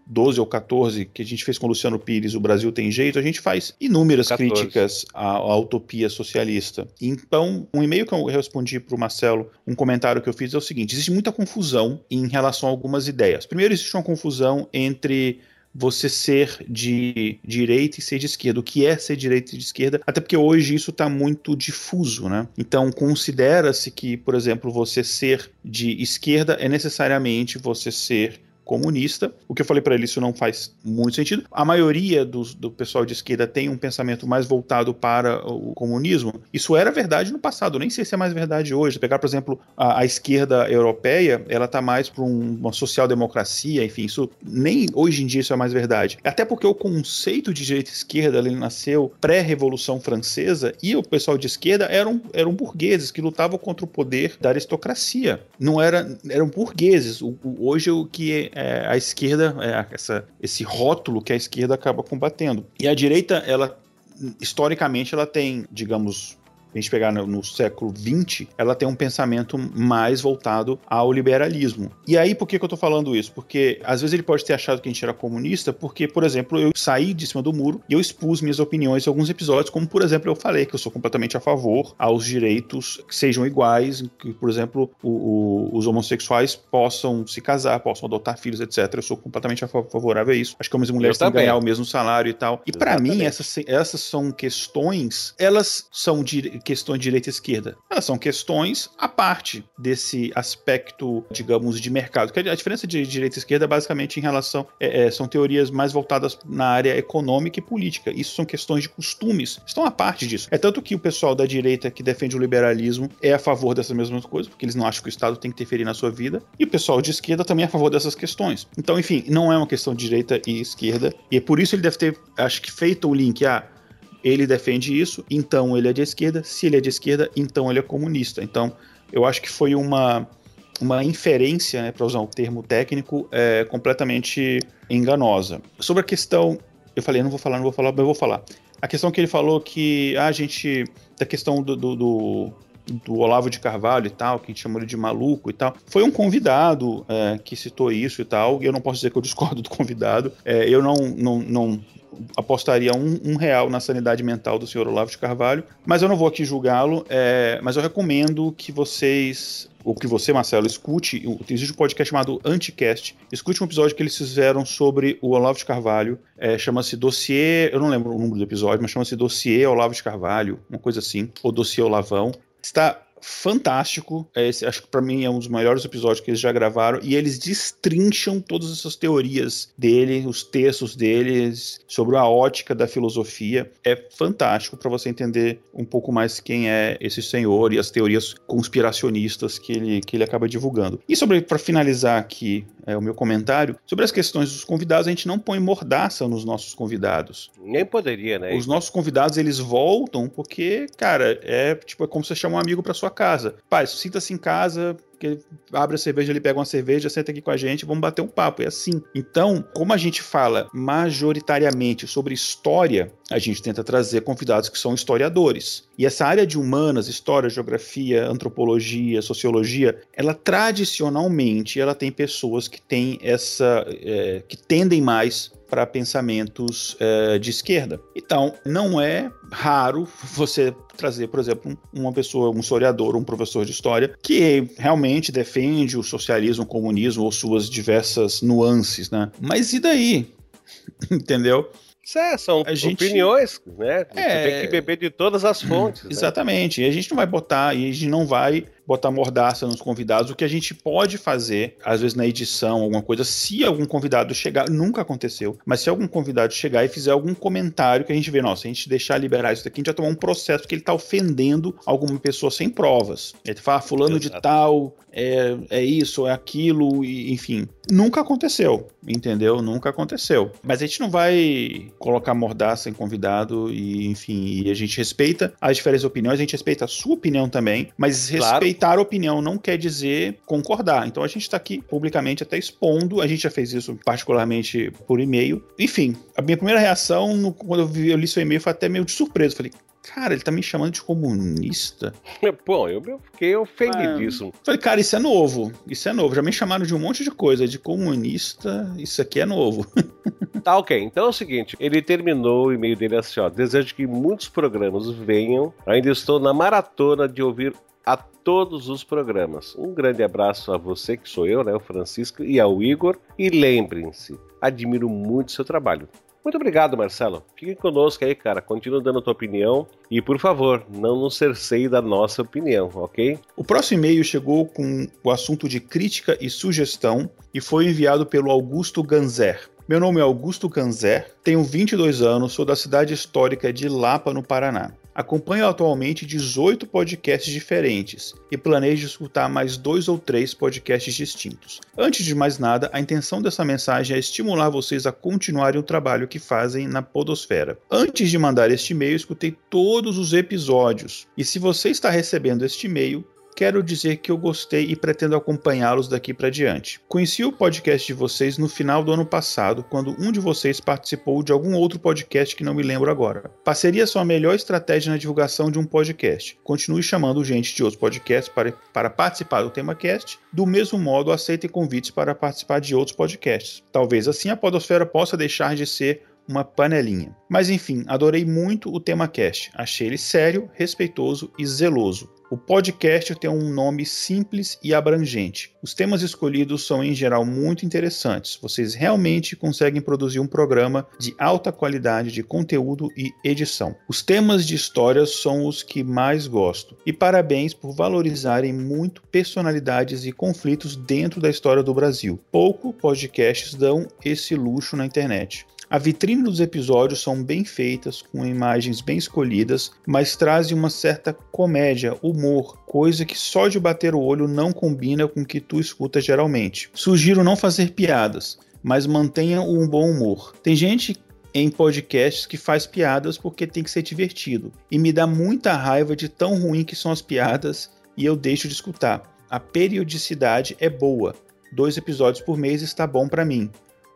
12 ou 14 que a gente fez com o Luciano Pires, o Brasil tem jeito, a gente faz inúmeras 14. críticas à, à, utopia socialista. Então, um e-mail que eu respondi para o Marcelo, um comentário que eu fiz é o seguinte: existe muita confusão em relação a algumas ideias. Primeiro, existe uma confusão entre você ser de direita e ser de esquerda. O que é ser direita e de esquerda? Até porque hoje isso está muito difuso, né? Então considera-se que, por exemplo, você ser de esquerda é necessariamente você ser comunista. O que eu falei para ele, isso não faz muito sentido. A maioria do, do pessoal de esquerda tem um pensamento mais voltado para o comunismo. Isso era verdade no passado, nem sei se é mais verdade hoje. Pegar, por exemplo, a, a esquerda europeia, ela tá mais para um, uma social-democracia, enfim, isso nem hoje em dia isso é mais verdade. Até porque o conceito de direita esquerda ele nasceu pré-revolução francesa e o pessoal de esquerda eram, eram burgueses que lutavam contra o poder da aristocracia. Não era, eram burgueses. O, o, hoje o que é, a esquerda, é, essa, esse rótulo que a esquerda acaba combatendo. E a direita, ela historicamente, ela tem, digamos, a gente pegar no, no século XX, ela tem um pensamento mais voltado ao liberalismo. E aí, por que, que eu tô falando isso? Porque às vezes ele pode ter achado que a gente era comunista, porque, por exemplo, eu saí de cima do muro e eu expus minhas opiniões em alguns episódios, como, por exemplo, eu falei que eu sou completamente a favor aos direitos que sejam iguais, que, por exemplo, o, o, os homossexuais possam se casar, possam adotar filhos, etc. Eu sou completamente favorável a isso. Acho que homens e mulheres têm que ganhar o mesmo salário e tal. E para mim, essas, essas são questões, elas são de, questões de direita e esquerda. Elas são questões à parte desse aspecto, digamos, de mercado. Que a diferença de direita e esquerda é basicamente em relação. É, é, são teorias mais voltadas na área econômica e política. Isso são questões de costumes. Estão à parte disso. É tanto que o pessoal da direita que defende o liberalismo é a favor dessas mesmas coisas, porque eles não acham que o Estado tem que interferir na sua vida. E o pessoal de esquerda também é a favor dessas questões. Então, enfim, não é uma questão de direita e esquerda. E é por isso ele deve ter, acho que, feito o link. Ah, ele defende isso, então ele é de esquerda. Se ele é de esquerda, então ele é comunista. Então, eu acho que foi uma, uma inferência, né, para usar um termo técnico, é, completamente enganosa. Sobre a questão, eu falei, não vou falar, não vou falar, mas eu vou falar. A questão que ele falou que ah, a gente. Da questão do, do, do do Olavo de Carvalho e tal, que a gente chamou ele de maluco e tal. Foi um convidado é, que citou isso e tal, e eu não posso dizer que eu discordo do convidado. É, eu não, não, não apostaria um, um, real na sanidade mental do senhor Olavo de Carvalho, mas eu não vou aqui julgá-lo, é, mas eu recomendo que vocês ou que você, Marcelo, escute, existe um podcast chamado Anticast, escute um episódio que eles fizeram sobre o Olavo de Carvalho, é, chama-se Dossiê, eu não lembro o número do episódio, mas chama-se Dossiê Olavo de Carvalho, uma coisa assim, ou Dossiê Olavão. Está fantástico. Esse, acho que para mim é um dos maiores episódios que eles já gravaram. E eles destrincham todas essas teorias dele, os textos deles, sobre a ótica da filosofia. É fantástico para você entender um pouco mais quem é esse senhor e as teorias conspiracionistas que ele, que ele acaba divulgando. E sobre, para finalizar aqui é, o meu comentário, sobre as questões dos convidados, a gente não põe mordaça nos nossos convidados. Nem poderia, né? Os nossos convidados, eles voltam porque, cara, é tipo, é como você chama um amigo para sua casa. Pai, sinta-se em casa, abre a cerveja, ele pega uma cerveja, senta aqui com a gente, vamos bater um papo. É assim. Então, como a gente fala majoritariamente sobre história, a gente tenta trazer convidados que são historiadores. E essa área de humanas, história, geografia, antropologia, sociologia, ela tradicionalmente ela tem pessoas que têm essa. É, que tendem mais para pensamentos é, de esquerda. Então, não é raro você trazer, por exemplo, uma pessoa, um historiador, um professor de história, que realmente defende o socialismo, o comunismo ou suas diversas nuances, né? Mas e daí? Entendeu? É, são a opiniões, né? É... Você tem que beber de todas as fontes. Né? Exatamente. Né? E a gente não vai botar, e a gente não vai botar mordaça nos convidados. O que a gente pode fazer, às vezes na edição, alguma coisa, se algum convidado chegar, nunca aconteceu, mas se algum convidado chegar e fizer algum comentário que a gente vê, nossa, a gente deixar liberar isso daqui, a gente vai tomar um processo que ele tá ofendendo alguma pessoa sem provas. Ele fala, ah, fulano Exato. de tal, é, é isso, é aquilo, e, enfim. Nunca aconteceu, entendeu? Nunca aconteceu. Mas a gente não vai colocar mordaça em convidado e, enfim, e a gente respeita as diferentes opiniões, a gente respeita a sua opinião também, mas claro. respeita respeitar a opinião não quer dizer concordar. Então a gente está aqui publicamente até expondo, a gente já fez isso particularmente por e-mail. Enfim, a minha primeira reação no, quando eu, vi, eu li seu e-mail foi até meio de surpresa. Falei, cara, ele tá me chamando de comunista. Bom, eu fiquei ofendidíssimo. É. Falei, cara, isso é novo. Isso é novo. Já me chamaram de um monte de coisa, de comunista. Isso aqui é novo. tá, ok. Então é o seguinte: ele terminou o e-mail dele assim, ó. Desejo que muitos programas venham. Ainda estou na maratona de ouvir a todos os programas. Um grande abraço a você, que sou eu, né, o Francisco, e ao Igor. E lembrem-se, admiro muito seu trabalho. Muito obrigado, Marcelo. Fique conosco aí, cara. Continua dando a tua opinião. E, por favor, não nos cerceie da nossa opinião, ok? O próximo e-mail chegou com o assunto de crítica e sugestão e foi enviado pelo Augusto Ganzer. Meu nome é Augusto Ganzer, tenho 22 anos, sou da cidade histórica de Lapa, no Paraná. Acompanho atualmente 18 podcasts diferentes e planejo escutar mais dois ou três podcasts distintos. Antes de mais nada, a intenção dessa mensagem é estimular vocês a continuarem o trabalho que fazem na Podosfera. Antes de mandar este e-mail, escutei todos os episódios e se você está recebendo este e-mail, quero dizer que eu gostei e pretendo acompanhá-los daqui para diante. Conheci o podcast de vocês no final do ano passado, quando um de vocês participou de algum outro podcast que não me lembro agora. Parceria são a melhor estratégia na divulgação de um podcast. Continue chamando gente de outros podcasts para, para participar do TemaCast, do mesmo modo aceitem convites para participar de outros podcasts. Talvez assim a Podosfera possa deixar de ser uma panelinha. Mas enfim, adorei muito o tema cast. Achei ele sério, respeitoso e zeloso. O podcast tem um nome simples e abrangente. Os temas escolhidos são em geral muito interessantes. Vocês realmente conseguem produzir um programa de alta qualidade de conteúdo e edição. Os temas de histórias são os que mais gosto. E parabéns por valorizarem muito personalidades e conflitos dentro da história do Brasil. Pouco podcasts dão esse luxo na internet. A vitrine dos episódios são bem feitas, com imagens bem escolhidas, mas trazem uma certa comédia, humor, coisa que só de bater o olho não combina com o que tu escuta geralmente. Sugiro não fazer piadas, mas mantenha um bom humor. Tem gente em podcasts que faz piadas porque tem que ser divertido, e me dá muita raiva de tão ruim que são as piadas e eu deixo de escutar. A periodicidade é boa. Dois episódios por mês está bom para mim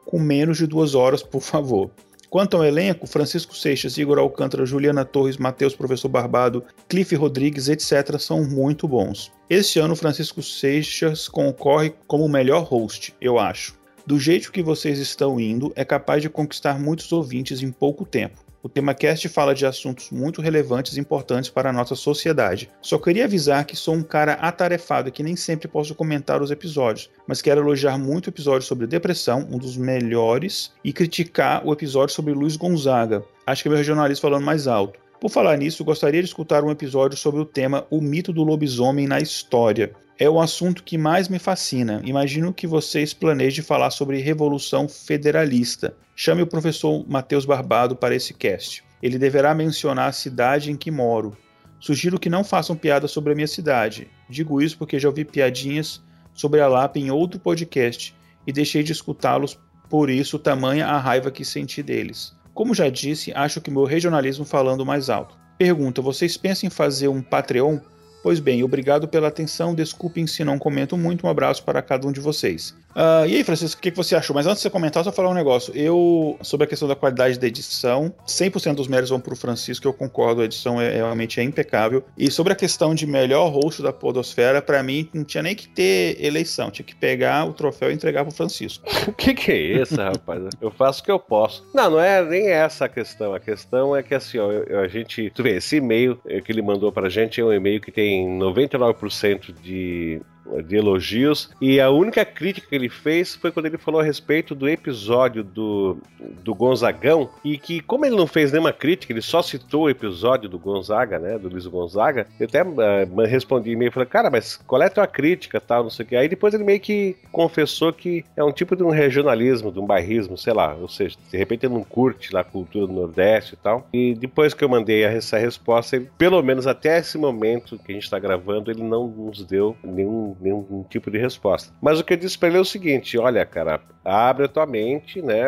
com menos de duas horas, por favor. Quanto ao elenco, Francisco Seixas, Igor Alcântara, Juliana Torres, Matheus Professor Barbado, Cliff Rodrigues, etc. são muito bons. Este ano, Francisco Seixas concorre como o melhor host, eu acho. Do jeito que vocês estão indo, é capaz de conquistar muitos ouvintes em pouco tempo. O TemaCast fala de assuntos muito relevantes e importantes para a nossa sociedade. Só queria avisar que sou um cara atarefado e que nem sempre posso comentar os episódios, mas quero elogiar muito o episódio sobre depressão, um dos melhores, e criticar o episódio sobre Luiz Gonzaga. Acho que é meu regionalista falando mais alto. Por falar nisso, gostaria de escutar um episódio sobre o tema O mito do lobisomem na história. É o assunto que mais me fascina. Imagino que vocês planejem falar sobre Revolução Federalista. Chame o professor Matheus Barbado para esse cast. Ele deverá mencionar a cidade em que moro. Sugiro que não façam piada sobre a minha cidade. Digo isso porque já ouvi piadinhas sobre a Lapa em outro podcast e deixei de escutá-los, por isso tamanha a raiva que senti deles. Como já disse, acho que meu regionalismo falando mais alto. Pergunta: vocês pensam em fazer um Patreon? Pois bem, obrigado pela atenção. Desculpem se não comento muito. Um abraço para cada um de vocês. Uh, e aí, Francisco, o que, que, você achou? Mas antes de você comentar, só falar um negócio. Eu, sobre a questão da qualidade da edição, 100% dos méritos vão para o Francisco, eu concordo, a edição é, realmente é impecável. E sobre a questão de melhor host da Podosfera, para mim, não tinha nem que ter eleição, tinha que pegar o troféu e entregar para o Francisco. o que, que é isso, rapaz? Eu faço o que eu posso. Não, não é nem essa a questão. A questão é que, assim, ó, a gente. Tu vê, esse e-mail que ele mandou para a gente é um e-mail que tem 99% de de elogios. E a única crítica que ele fez foi quando ele falou a respeito do episódio do, do Gonzagão. E que, como ele não fez nenhuma crítica, ele só citou o episódio do Gonzaga, né? Do Luiz Gonzaga. Eu até uh, respondi e-mail falei, cara, mas qual é a tua crítica, tal, não sei o que. Aí depois ele meio que confessou que é um tipo de um regionalismo, de um bairrismo, sei lá. Ou seja, de repente ele não curte lá a cultura do Nordeste e tal. E depois que eu mandei essa resposta, ele, pelo menos até esse momento que a gente está gravando, ele não nos deu nenhum nenhum tipo de resposta. Mas o que eu disse para ele é o seguinte: olha, cara, abre a tua mente, né,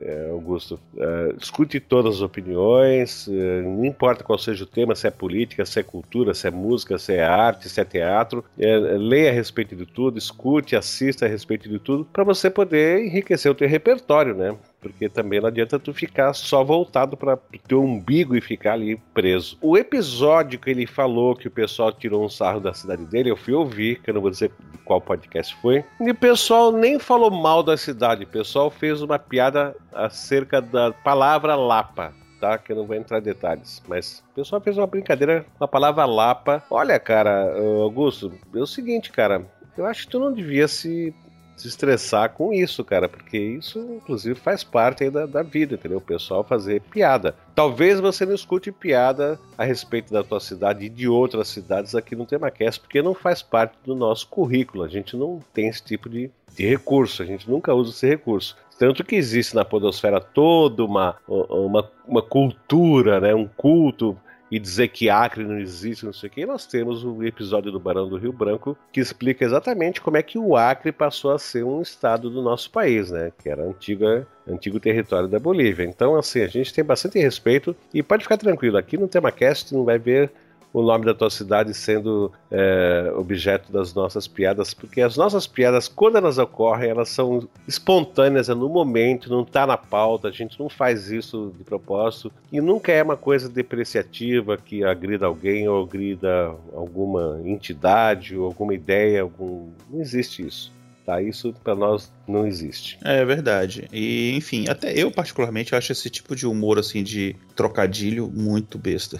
é, Augusto? É, escute todas as opiniões, é, não importa qual seja o tema, se é política, se é cultura, se é música, se é arte, se é teatro, é, leia a respeito de tudo, escute, assista a respeito de tudo, para você poder enriquecer o teu repertório, né? Porque também não adianta tu ficar só voltado para o teu umbigo e ficar ali preso. O episódio que ele falou que o pessoal tirou um sarro da cidade dele, eu fui ouvir, que eu não vou dizer qual podcast foi, e o pessoal nem falou mal da cidade, o pessoal fez uma piada acerca da palavra Lapa. Tá, que eu não vou entrar em detalhes, mas o pessoal fez uma brincadeira com a palavra Lapa. Olha, cara, Augusto, é o seguinte, cara, eu acho que tu não devia se se estressar com isso, cara, porque isso, inclusive, faz parte da, da vida, entendeu? O pessoal fazer piada. Talvez você não escute piada a respeito da tua cidade e de outras cidades aqui no TemaCast, porque não faz parte do nosso currículo. A gente não tem esse tipo de, de recurso, a gente nunca usa esse recurso. Tanto que existe na podosfera toda uma, uma, uma cultura, né, um culto e dizer que Acre não existe, não sei o que, nós temos o episódio do Barão do Rio Branco que explica exatamente como é que o Acre passou a ser um estado do nosso país, né? Que era antiga, antigo território da Bolívia. Então, assim, a gente tem bastante respeito e pode ficar tranquilo, aqui no TemaCast não vai ver o nome da tua cidade sendo é, objeto das nossas piadas, porque as nossas piadas, quando elas ocorrem, elas são espontâneas, é no momento, não tá na pauta, a gente não faz isso de propósito e nunca é uma coisa depreciativa que agrida alguém ou agrida alguma entidade ou alguma ideia, algum... não existe isso. Tá, isso para nós não existe. É verdade. E, enfim, até eu particularmente acho esse tipo de humor assim de trocadilho muito besta.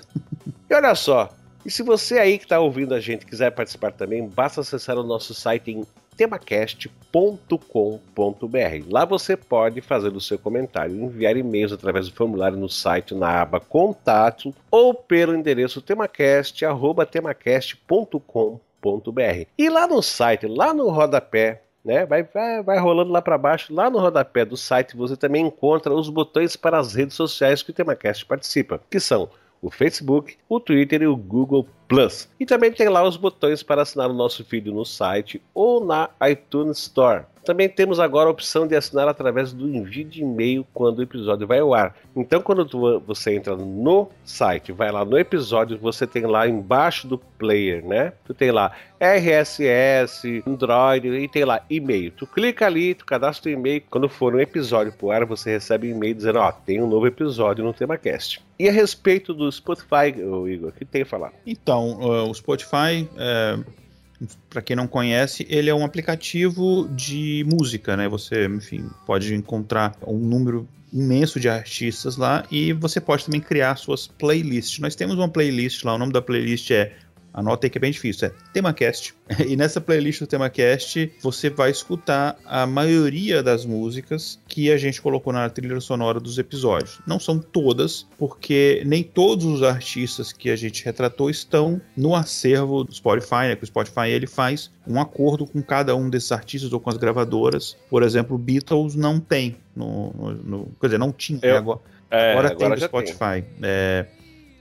e olha só, e se você aí que está ouvindo a gente quiser participar também, basta acessar o nosso site em temacast.com.br. Lá você pode fazer o seu comentário, enviar e-mails através do formulário no site na aba Contato ou pelo endereço temacast@temacast.com.br. E lá no site, lá no rodapé, né? Vai, vai, vai rolando lá para baixo. Lá no rodapé do site você também encontra os botões para as redes sociais que o TemaCast participa, que são o Facebook, o Twitter e o Google Plus. E também tem lá os botões para assinar o nosso feed no site ou na iTunes Store. Também temos agora a opção de assinar através do envio de e-mail quando o episódio vai ao ar. Então, quando tu, você entra no site, vai lá no episódio, você tem lá embaixo do player, né? Tu tem lá RSS, Android e tem lá e-mail. Tu clica ali, tu cadastra o e-mail. Quando for um episódio pro ar, você recebe um e-mail dizendo: Ó, tem um novo episódio no TemaCast. E a respeito do Spotify, Igor, o que tem a falar? Então, uh, o Spotify. É para quem não conhece, ele é um aplicativo de música, né? Você, enfim, pode encontrar um número imenso de artistas lá e você pode também criar suas playlists. Nós temos uma playlist lá, o nome da playlist é Anota aí que é bem difícil, é TemaCast. E nessa playlist do TemaCast você vai escutar a maioria das músicas que a gente colocou na trilha sonora dos episódios. Não são todas, porque nem todos os artistas que a gente retratou estão no acervo do Spotify, né? Que o Spotify ele faz um acordo com cada um desses artistas ou com as gravadoras. Por exemplo, Beatles não tem no, no, no quer dizer, não tinha Eu, agora. É, agora, agora tem no Spotify. É,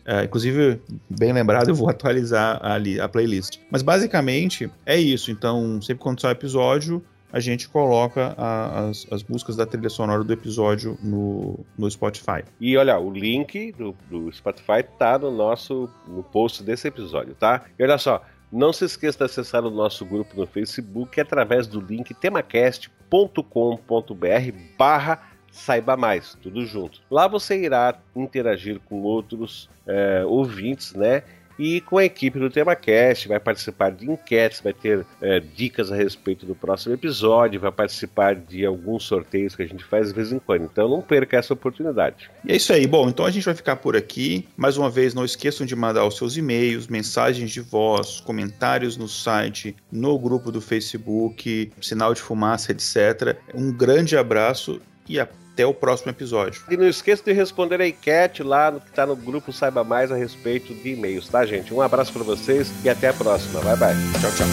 é, inclusive, bem lembrado, eu vou atualizar ali a playlist. Mas basicamente é isso. Então, sempre quando sai episódio, a gente coloca a, as, as músicas da trilha sonora do episódio no, no Spotify. E olha, o link do, do Spotify tá no nosso no post desse episódio, tá? E olha só, não se esqueça de acessar o nosso grupo no Facebook através do link temacast.com.br barra Saiba Mais, tudo junto. Lá você irá interagir com outros é, ouvintes, né? E com a equipe do TemaCast, vai participar de enquetes, vai ter é, dicas a respeito do próximo episódio, vai participar de alguns sorteios que a gente faz de vez em quando. Então não perca essa oportunidade. E é isso aí. Bom, então a gente vai ficar por aqui. Mais uma vez, não esqueçam de mandar os seus e-mails, mensagens de voz, comentários no site, no grupo do Facebook, sinal de fumaça, etc. Um grande abraço e até o próximo episódio. E não esqueça de responder a enquete lá no que está no grupo Saiba Mais a respeito de e-mails, tá, gente? Um abraço para vocês e até a próxima. Bye, bye. Tchau, tchau.